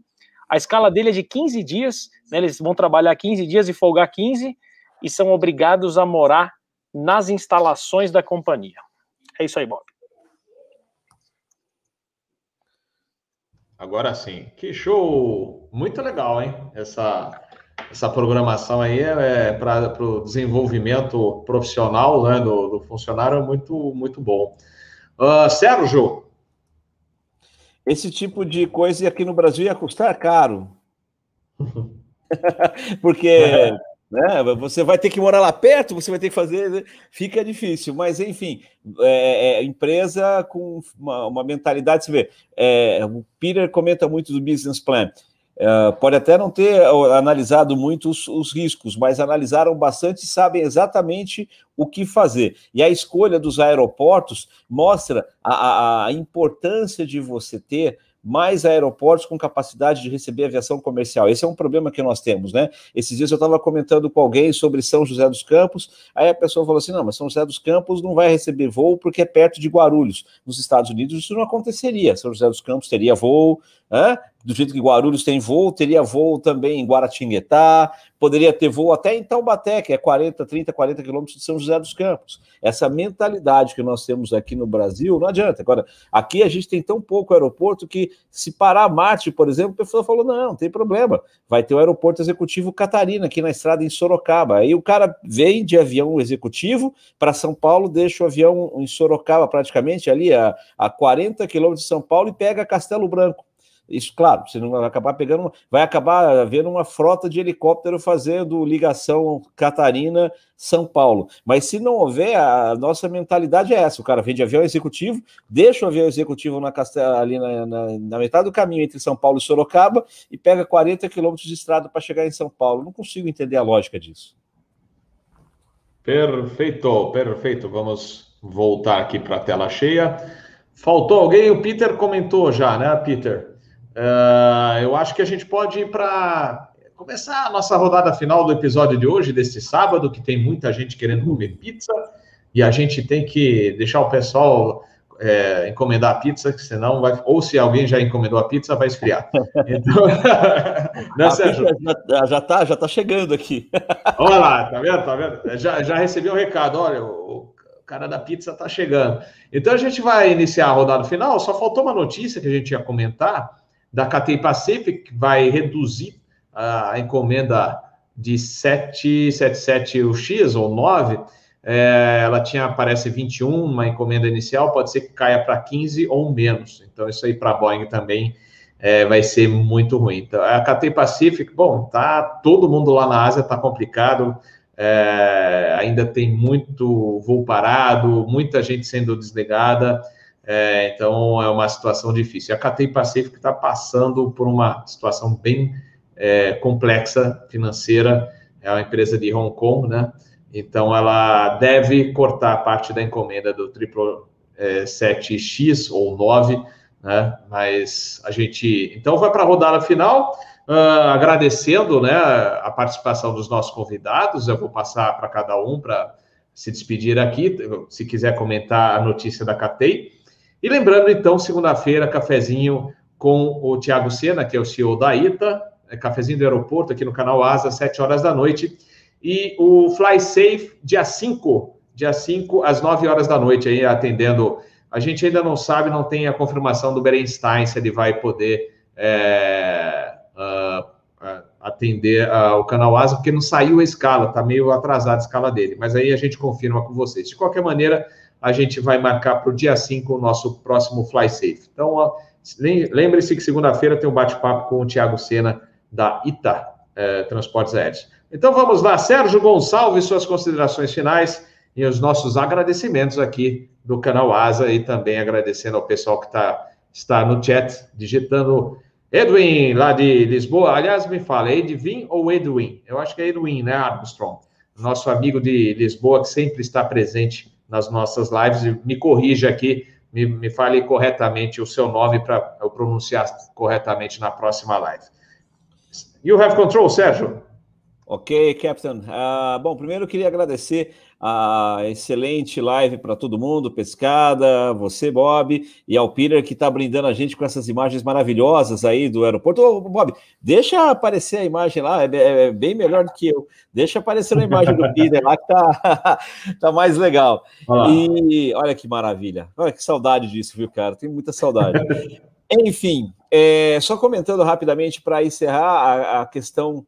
A escala dele é de 15 dias, né, eles vão trabalhar 15 dias e folgar 15 e são obrigados a morar nas instalações da companhia. É isso aí, Bob. Agora sim, que show! Muito legal, hein? Essa, essa programação aí é, é para o desenvolvimento profissional né, do, do funcionário é muito, muito bom. Uh, Sérgio, esse tipo de coisa aqui no Brasil ia custar caro. Porque. Né, você vai ter que morar lá perto, você vai ter que fazer, né, fica difícil. Mas, enfim, é, é, empresa com uma, uma mentalidade, você vê, é, o Peter comenta muito do business plan. Uh, pode até não ter analisado muito os, os, riscos, mas analisaram bastante e sabem exatamente o que fazer. E a escolha dos aeroportos mostra a, a, a importância de você ter mais aeroportos com capacidade de receber aviação comercial. Esse é um problema que nós temos, né? Esses dias eu estava comentando com alguém sobre São José dos Campos, aí a pessoa falou assim: não, mas São José dos Campos não vai receber voo porque é perto de Guarulhos. Nos Estados Unidos isso não aconteceria. São José dos Campos teria voo, né? Do jeito que Guarulhos tem voo, teria voo também em Guaratinguetá, poderia ter voo até em Taubaté, que é 40, 30, 40 quilômetros de São José dos Campos. Essa mentalidade que nós temos aqui no Brasil não adianta. Agora, aqui a gente tem tão pouco aeroporto que, se parar Marte, por exemplo, a pessoa falou: não, não tem problema, vai ter o aeroporto executivo Catarina, aqui na estrada em Sorocaba. Aí o cara vem de avião executivo para São Paulo, deixa o avião em Sorocaba, praticamente ali a, a 40 quilômetros de São Paulo, e pega Castelo Branco isso, claro, você não vai acabar pegando, vai acabar havendo uma frota de helicóptero fazendo ligação Catarina São Paulo. Mas se não houver, a nossa mentalidade é essa: o cara vem de avião executivo, deixa o avião executivo na ali na, na, na metade do caminho entre São Paulo e Sorocaba e pega 40 quilômetros de estrada para chegar em São Paulo. Não consigo entender a lógica disso. Perfeito, perfeito. Vamos voltar aqui para a tela cheia. Faltou alguém? O Peter comentou já, né, Peter? Uh, eu acho que a gente pode ir para começar a nossa rodada final do episódio de hoje, deste sábado, que tem muita gente querendo comer pizza, e a gente tem que deixar o pessoal é, encomendar a pizza, que senão vai. Ou se alguém já encomendou a pizza, vai esfriar. Então, né, Sérgio? Já, já tá, já tá chegando aqui. Olha lá, tá vendo? Tá vendo? Já, já recebi o um recado, olha, o, o cara da pizza tá chegando. Então a gente vai iniciar a rodada final. Só faltou uma notícia que a gente ia comentar da Catei Pacific, que vai reduzir a encomenda de 777 UX ou 9 é, ela tinha, parece, 21, uma encomenda inicial, pode ser que caia para 15 ou menos. Então, isso aí para a Boeing também é, vai ser muito ruim. Então, a Cathay Pacific, bom, tá todo mundo lá na Ásia, tá complicado, é, ainda tem muito voo parado, muita gente sendo desligada, é, então é uma situação difícil. A Cathay Pacific está passando por uma situação bem é, complexa financeira, é uma empresa de Hong Kong, né? Então, ela deve cortar parte da encomenda do 777X ou 9, né? Mas a gente. Então, vai para a rodada final, uh, agradecendo né, a participação dos nossos convidados. Eu vou passar para cada um para se despedir aqui, se quiser comentar a notícia da Catei. E lembrando, então, segunda-feira, cafezinho com o Tiago Sena, que é o CEO da ITA, é cafezinho do aeroporto aqui no canal Asa, 7 horas da noite e o Fly Safe, dia 5, dia 5, às 9 horas da noite, aí atendendo. A gente ainda não sabe, não tem a confirmação do Berenstein se ele vai poder é, uh, atender uh, o canal Asa, porque não saiu a escala, está meio atrasada a escala dele, mas aí a gente confirma com vocês. De qualquer maneira, a gente vai marcar para o dia 5 o nosso próximo Fly Safe. Então, lembre-se que segunda-feira tem um bate-papo com o Tiago Sena, da ITA eh, Transportes Aéreos. Então vamos lá, Sérgio Gonçalves, suas considerações finais e os nossos agradecimentos aqui do canal Asa e também agradecendo ao pessoal que tá, está no chat, digitando Edwin, lá de Lisboa. Aliás, me fala, é Edwin ou Edwin? Eu acho que é Edwin, né, Armstrong? Nosso amigo de Lisboa que sempre está presente nas nossas lives. Me corrija aqui, me, me fale corretamente o seu nome para eu pronunciar corretamente na próxima live. You have control, Sérgio. Ok, Captain. Uh, bom, primeiro eu queria agradecer a excelente live para todo mundo, Pescada, você, Bob, e ao Peter, que está brindando a gente com essas imagens maravilhosas aí do aeroporto. Ô, Bob, deixa aparecer a imagem lá, é, é, bem melhor do que eu. Deixa aparecer a imagem do Peter lá, que tá, tá mais legal. E olha que maravilha. Olha que saudade disso, viu, cara? Tenho muita saudade. Enfim, é, só comentando rapidamente para encerrar a, a questão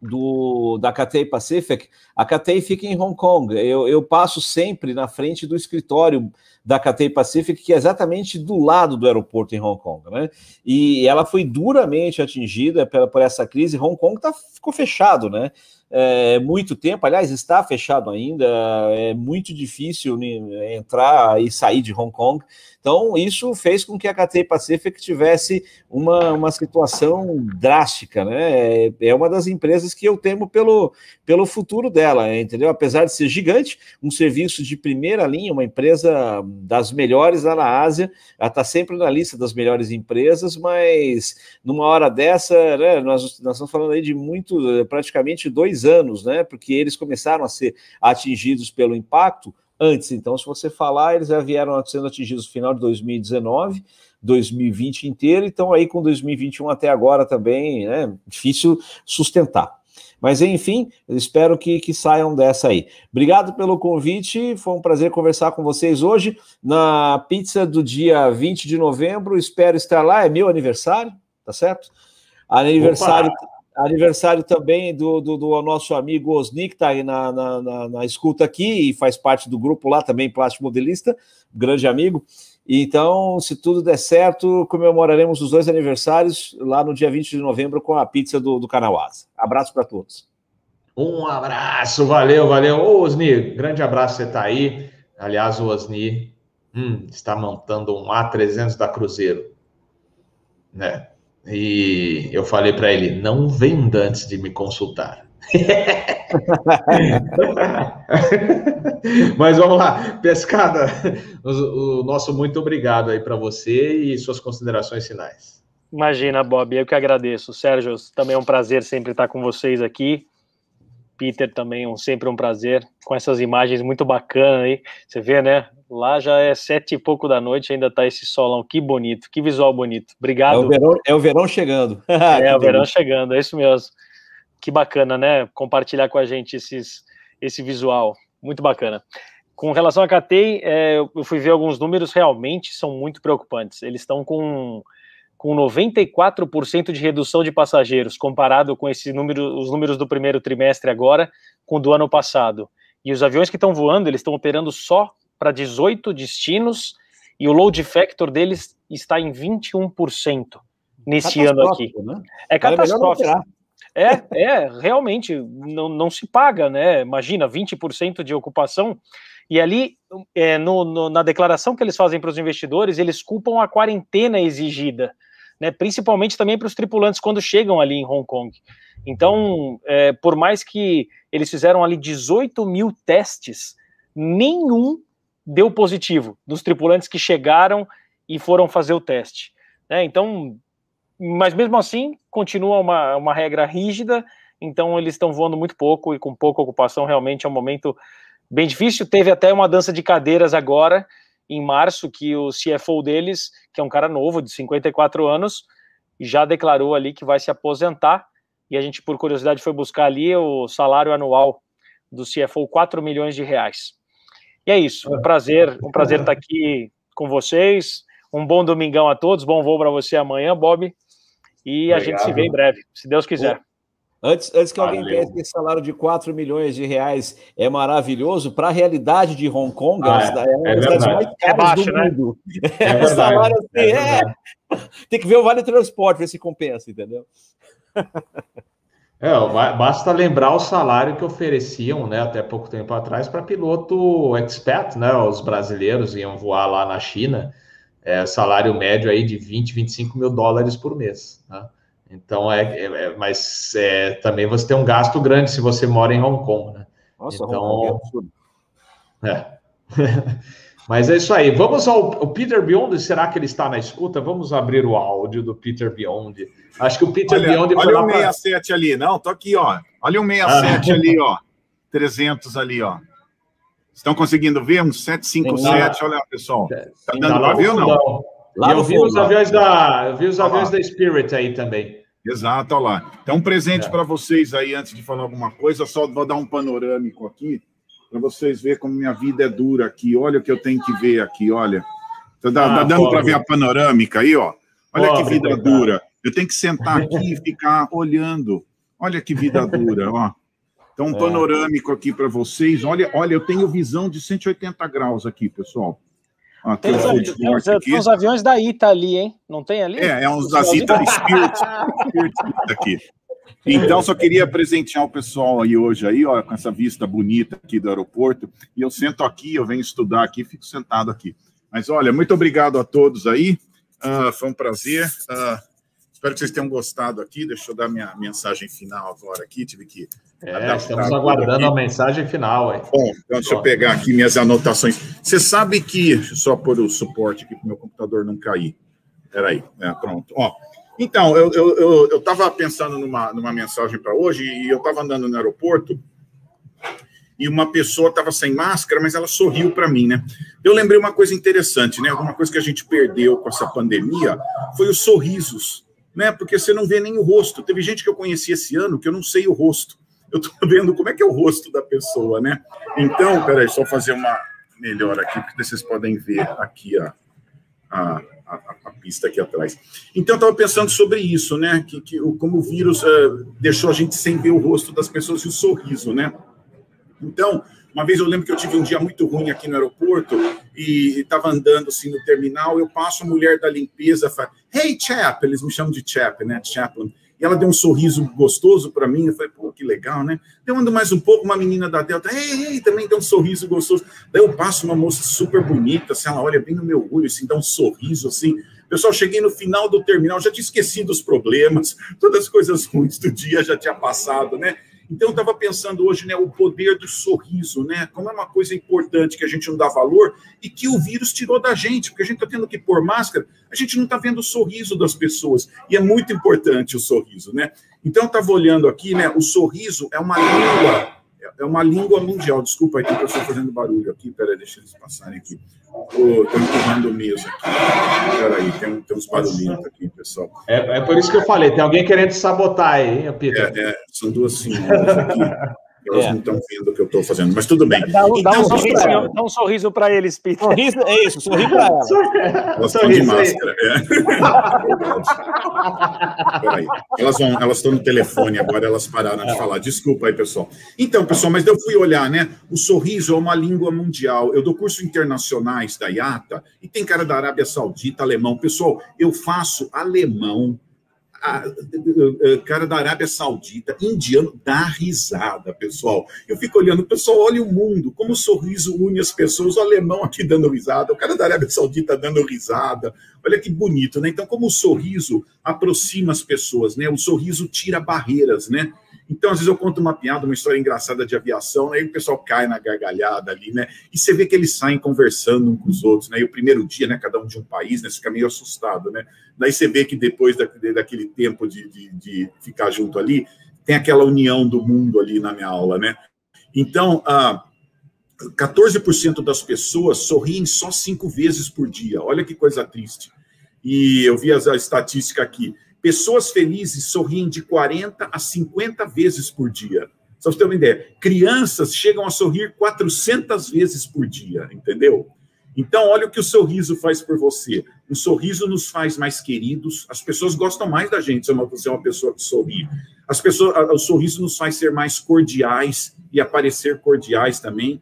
do, da Cathay Pacific, a Cathay fica em Hong Kong. Eu, eu, passo sempre na frente do escritório da Cathay Pacific, que é exatamente do lado do aeroporto em Hong Kong. Né? E ela foi duramente atingida por, por essa crise. Hong Kong tá, ficou fechado, né? é, muito tempo, aliás, está fechado ainda, é muito difícil né, entrar e sair de Hong Kong. Então, isso fez com que a Cathay Pacific tivesse uma, uma situação drástica, né? É, é uma das empresas que eu temo pelo, pelo futuro dela, entendeu? Apesar de ser gigante, um serviço de primeira linha, uma empresa das melhores lá na Ásia, ela está sempre na lista das melhores empresas, mas numa hora dessa, né, nós, nós estamos falando aí de muito, praticamente dois anos, né? Porque eles começaram a ser atingidos pelo impacto antes. Então, se você falar, eles já vieram sendo atingidos no final de 2019, 2020 inteiro, então aí com 2021 até agora também, né? Difícil sustentar. Mas enfim, espero que, que saiam dessa aí. Obrigado pelo convite, foi um prazer conversar com vocês hoje na pizza do dia 20 de novembro. Espero estar lá, é meu aniversário, tá certo? Aniversário. Opa! Aniversário também do, do, do, nosso amigo Osni, que está aí na, na, na, na, escuta aqui e faz parte do grupo lá também, plástico modelista, grande amigo. Então, se tudo der certo, comemoraremos os dois aniversários lá no dia 20 de novembro com a pizza do, do canal Asa. Abraço para todos. Um abraço, valeu, valeu. Ô, Osni, grande abraço, você está aí. Aliás, o Osni hum, está montando um A300 da Cruzeiro. Né? E eu falei para ele: não venda antes de me consultar. Mas vamos lá, pescada. O, o nosso muito obrigado aí para você e suas considerações finais. Imagina, Bob, eu que agradeço. Sérgio, também é um prazer sempre estar com vocês aqui. Peter também, um, sempre um prazer, com essas imagens muito bacanas aí. Você vê, né? Lá já é sete e pouco da noite, ainda tá esse solão. Que bonito, que visual bonito. Obrigado. É o verão, é o verão chegando. é o verão chegando, é isso mesmo. Que bacana, né? Compartilhar com a gente esses, esse visual. Muito bacana. Com relação a Catei, é, eu fui ver alguns números, realmente são muito preocupantes. Eles estão com, com 94% de redução de passageiros, comparado com esse número, os números do primeiro trimestre agora, com o do ano passado. E os aviões que estão voando, eles estão operando só para 18 destinos, e o load factor deles está em 21% nesse ano aqui. Né? É catastrófico. É, é, realmente, não, não se paga, né? Imagina, 20% de ocupação e ali, é, no, no, na declaração que eles fazem para os investidores, eles culpam a quarentena exigida, né, principalmente também para os tripulantes quando chegam ali em Hong Kong. Então, é, por mais que eles fizeram ali 18 mil testes, nenhum deu positivo dos tripulantes que chegaram e foram fazer o teste. Né, então, mas mesmo assim, continua uma, uma regra rígida, então eles estão voando muito pouco e com pouca ocupação, realmente é um momento bem difícil. Teve até uma dança de cadeiras agora, em março, que o CFO deles, que é um cara novo, de 54 anos, já declarou ali que vai se aposentar. E a gente, por curiosidade, foi buscar ali o salário anual do CFO, 4 milhões de reais. E é isso, um prazer, um prazer estar aqui com vocês. Um bom domingão a todos, bom voo para você amanhã, Bob. E Obrigado. a gente se vê em breve, se Deus quiser. Antes, antes que alguém pense que esse salário de 4 milhões de reais é maravilhoso, para a realidade de Hong Kong, ah, é, é uma das cidades mais caras é baixo, do né? mundo. É, é salário assim, é, é, Tem que ver o vale transporte, ver se compensa, entendeu? É, basta lembrar o salário que ofereciam, né, até pouco tempo atrás, para piloto expat, né? Os brasileiros iam voar lá na China, é, salário médio aí de 20, 25 mil dólares por mês, né? Então, é, é, é mas é, também você tem um gasto grande se você mora em Hong Kong, né? Nossa, então, é, é. mas é isso aí. Vamos ao, Peter Beyond. Será que ele está na escuta? Vamos abrir o áudio do Peter Beyond. Acho que o Peter olha, Beyond foi olha o 67 pra... ali. Não, tô aqui, ó. Olha o 67 ah. ali, ó. 300 ali, ó. Estão conseguindo ver? Um 757. Olha lá, pessoal. Tá dando para ver ou não? Lá eu vi os aviões da, eu vi os aviões da Spirit aí também. Exato, olha lá. Então, um presente é. para vocês aí, antes de falar alguma coisa, só vou dar um panorâmico aqui, para vocês verem como minha vida é dura aqui. Olha o que eu tenho que ver aqui, olha. Tá, ah, tá dando para ver a panorâmica aí, ó. Olha pobre, que vida coitado. dura. Eu tenho que sentar aqui e ficar olhando. Olha que vida dura, ó. Então, um é. panorâmico aqui para vocês. Olha, olha, eu tenho visão de 180 graus aqui, pessoal. Ah, tem, tem, tem, os aviões da ITA ali, hein? Não tem ali? É, é uns da ITA Spirit, Spirit aqui. Então, só queria presentear o pessoal aí hoje, aí, ó, com essa vista bonita aqui do aeroporto. E eu sento aqui, eu venho estudar aqui, fico sentado aqui. Mas olha, muito obrigado a todos aí. Uh, foi um prazer. Uh, Espero que vocês tenham gostado aqui. Deixa eu dar minha mensagem final agora aqui. Tive que. É, estamos aguardando a mensagem final. Aí. Bom, então deixa eu pegar aqui minhas anotações. Você sabe que. Deixa eu só pôr o suporte aqui para o meu computador não cair. Espera aí. É, pronto. Ó, então, eu estava eu, eu, eu pensando numa, numa mensagem para hoje e eu estava andando no aeroporto e uma pessoa estava sem máscara, mas ela sorriu para mim, né? Eu lembrei uma coisa interessante, né? Alguma coisa que a gente perdeu com essa pandemia foi os sorrisos né? Porque você não vê nem o rosto. Teve gente que eu conheci esse ano que eu não sei o rosto. Eu estou vendo como é que é o rosto da pessoa, né? Então, peraí, só fazer uma melhor aqui, porque vocês podem ver aqui a, a, a, a pista aqui atrás. Então, eu estava pensando sobre isso, né? Que, que como o vírus uh, deixou a gente sem ver o rosto das pessoas e o sorriso, né? Então, uma vez eu lembro que eu tive um dia muito ruim aqui no aeroporto e estava andando assim no terminal. Eu passo a mulher da limpeza, fala, Hey, Chap! Eles me chamam de Chap, né? Chaplin. E ela deu um sorriso gostoso para mim. Eu falei, pô, que legal, né? Eu ando mais um pouco, uma menina da Delta, hey, hey, também deu um sorriso gostoso. Daí eu passo uma moça super bonita, assim, ela olha bem no meu olho, assim, dá um sorriso, assim. Pessoal, cheguei no final do terminal, já tinha esquecido os problemas, todas as coisas ruins do dia já tinha passado, né? Então, estava pensando hoje, né, o poder do sorriso, né? Como é uma coisa importante que a gente não dá valor e que o vírus tirou da gente, porque a gente está tendo que pôr máscara, a gente não está vendo o sorriso das pessoas. E é muito importante o sorriso, né? Então, eu estava olhando aqui, né? O sorriso é uma língua é uma língua mundial. Desculpa aí que eu estou fazendo barulho aqui. Peraí, deixa eles passarem aqui. Estou empurrando mesa aqui. Peraí, tem, tem uns barulhinhos aqui, pessoal. É, é por isso que eu falei, tem alguém querendo sabotar aí, hein, Peter? É, é, são duas senhoras aqui. Elas é. não estão vendo o que eu estou fazendo, mas tudo bem. Dá, então, dá um, sorriso, dá um sorriso para eles, Peter. Sorriso, é isso, sorri para elas. Elas estão de máscara. É. Peraí. Elas, vão, elas estão no telefone agora, elas pararam de falar. Desculpa aí, pessoal. Então, pessoal, mas eu fui olhar, né? O sorriso é uma língua mundial. Eu dou curso internacionais da IATA e tem cara da Arábia Saudita, alemão. Pessoal, eu faço alemão a, cara da Arábia Saudita, indiano, dá risada, pessoal. Eu fico olhando, pessoal, olha o mundo, como o sorriso une as pessoas, o alemão aqui dando risada, o cara da Arábia Saudita dando risada. Olha que bonito, né? Então, como o sorriso aproxima as pessoas, né? O sorriso tira barreiras, né? Então, às vezes eu conto uma piada, uma história engraçada de aviação, aí o pessoal cai na gargalhada ali, né? E você vê que eles saem conversando um com os outros, né? E o primeiro dia, né? Cada um de um país, né? Você fica meio assustado, né? Daí você vê que depois da, daquele tempo de, de, de, ficar junto ali, tem aquela união do mundo ali na minha aula, né? Então, ah, 14% das pessoas sorriem só cinco vezes por dia. Olha que coisa triste. E eu vi a estatística aqui. Pessoas felizes sorriem de 40 a 50 vezes por dia. Só para você ter uma ideia. Crianças chegam a sorrir 400 vezes por dia, entendeu? Então, olha o que o sorriso faz por você. O sorriso nos faz mais queridos. As pessoas gostam mais da gente se você é uma pessoa que sorri. As pessoas, o sorriso nos faz ser mais cordiais e aparecer cordiais também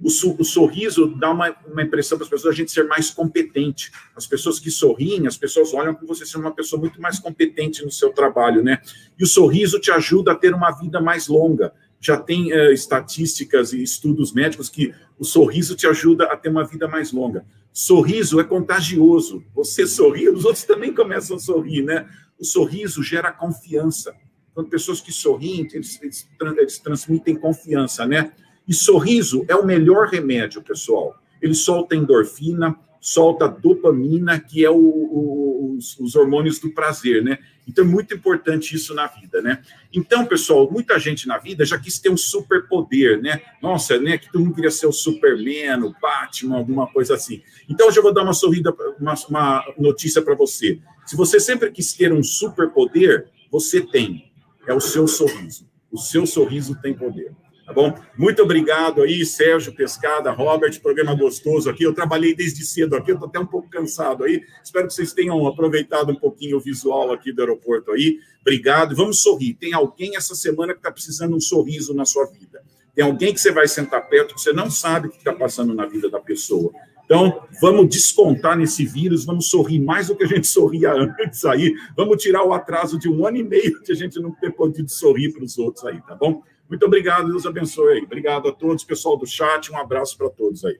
o, o sorriso dá uma, uma impressão para as pessoas a gente ser mais competente. As pessoas que sorriem, as pessoas olham para você ser uma pessoa muito mais competente no seu trabalho, né? E o sorriso te ajuda a ter uma vida mais longa. Já tem uh, estatísticas e estudos médicos que o sorriso te ajuda a ter uma vida mais longa. Sorriso é contagioso. Você sorri, os outros também começam a sorrir, né? O sorriso gera confiança. Quando pessoas que sorriem, eles, eles, eles transmitem confiança, né? E sorriso é o melhor remédio, pessoal. Ele solta endorfina, solta dopamina, que é o, o, os, os, hormônios do prazer, né? Então é muito importante isso na vida, né? Então, pessoal, muita gente na vida já quis ter um superpoder, né? Nossa, né? Que todo mundo queria ser o Superman, o Batman, alguma coisa assim. Então, hoje eu vou dar uma sorrida, uma, uma notícia para você. Se você sempre quis ter um superpoder, você tem. É o seu sorriso. O seu sorriso tem poder. Tá bom? Muito obrigado aí, Sérgio Pescada, Robert, programa gostoso aqui. Eu trabalhei desde cedo aqui, eu estou até um pouco cansado aí. Espero que vocês tenham aproveitado um pouquinho o visual aqui do aeroporto aí. Obrigado. Vamos sorrir. Tem alguém essa semana que está precisando um sorriso na sua vida. Tem alguém que você vai sentar perto que você não sabe o que está passando na vida da pessoa. Então, vamos descontar nesse vírus, vamos sorrir mais do que a gente sorria antes aí. Vamos tirar o atraso de um ano e meio de a gente não ter podido sorrir para os outros aí, tá bom? Muito obrigado, Deus abençoe. Obrigado a todos, pessoal do chat, um abraço para todos aí.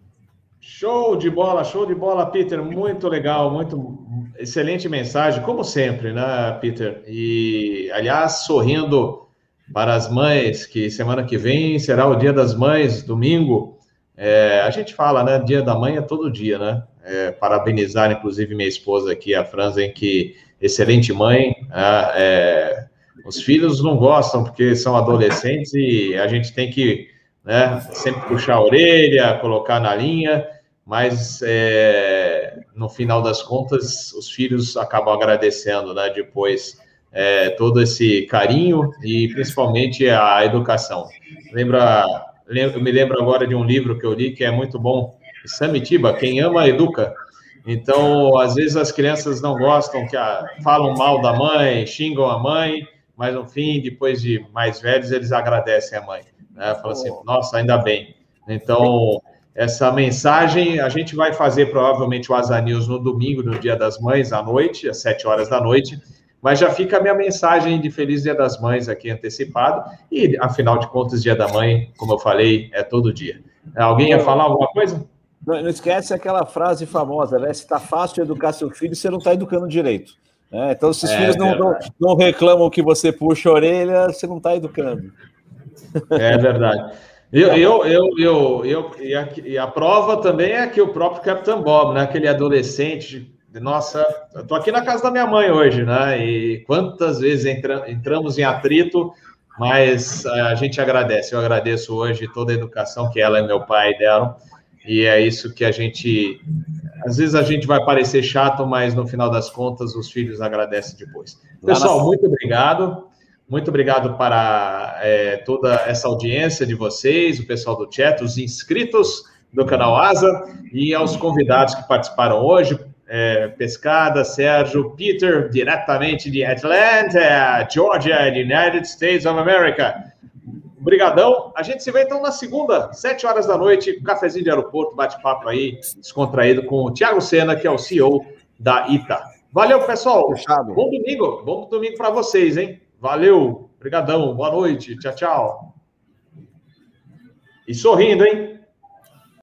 Show de bola, show de bola, Peter. Muito legal, muito excelente mensagem, como sempre, né, Peter? E, aliás, sorrindo para as mães, que semana que vem será o Dia das Mães, domingo. É, a gente fala, né? Dia da Mãe é todo dia, né? É, parabenizar, inclusive, minha esposa aqui, a Franza, em que excelente mãe. Né? É, os filhos não gostam porque são adolescentes e a gente tem que né, sempre puxar a orelha, colocar na linha, mas é, no final das contas os filhos acabam agradecendo, né? Depois é, todo esse carinho e principalmente a educação. Lembra, eu me lembro agora de um livro que eu li que é muito bom, Samitiba, quem ama educa. Então, às vezes as crianças não gostam que a, falam mal da mãe, xingam a mãe, mas no fim, depois de mais velhos, eles agradecem a mãe. Né? Falam assim, nossa, ainda bem. Então, essa mensagem, a gente vai fazer provavelmente o Asa News no domingo, no Dia das Mães, à noite, às 7 horas da noite, mas já fica a minha mensagem de Feliz Dia das Mães aqui antecipado, e afinal de contas, Dia da Mãe, como eu falei, é todo dia. Alguém ia falar alguma coisa? Não, não esquece aquela frase famosa, né? Se está fácil educar seu filho, você não está educando direito. É, então, se os é, filhos não, não, não, reclamam que você puxa a orelha, você não está educando. É verdade. Eu, eu, eu, eu, eu e, a, e a prova também é que o próprio Capitão Bob, né? Aquele adolescente nossa, eu tô aqui na casa da minha mãe hoje, né? E quantas vezes entra, entramos em atrito, mas a gente agradece. Eu agradeço hoje toda a educação que ela e meu pai deram. E é isso que a gente. Às vezes a gente vai parecer chato, mas no final das contas os filhos agradecem depois. Pessoal, muito obrigado. Muito obrigado para é, toda essa audiência de vocês, o pessoal do chat, os inscritos do canal Asa e aos convidados que participaram hoje é, Pescada, Sérgio, Peter, diretamente de Atlanta, Georgia, United States of America. Obrigadão. A gente se vê então na segunda, sete horas da noite, cafezinho de aeroporto, bate-papo aí, descontraído com o Thiago Sena, que é o CEO da ITA. Valeu, pessoal. Fechado. Bom domingo. Bom domingo para vocês, hein? Valeu. Obrigadão. Boa noite. Tchau, tchau. E sorrindo, hein?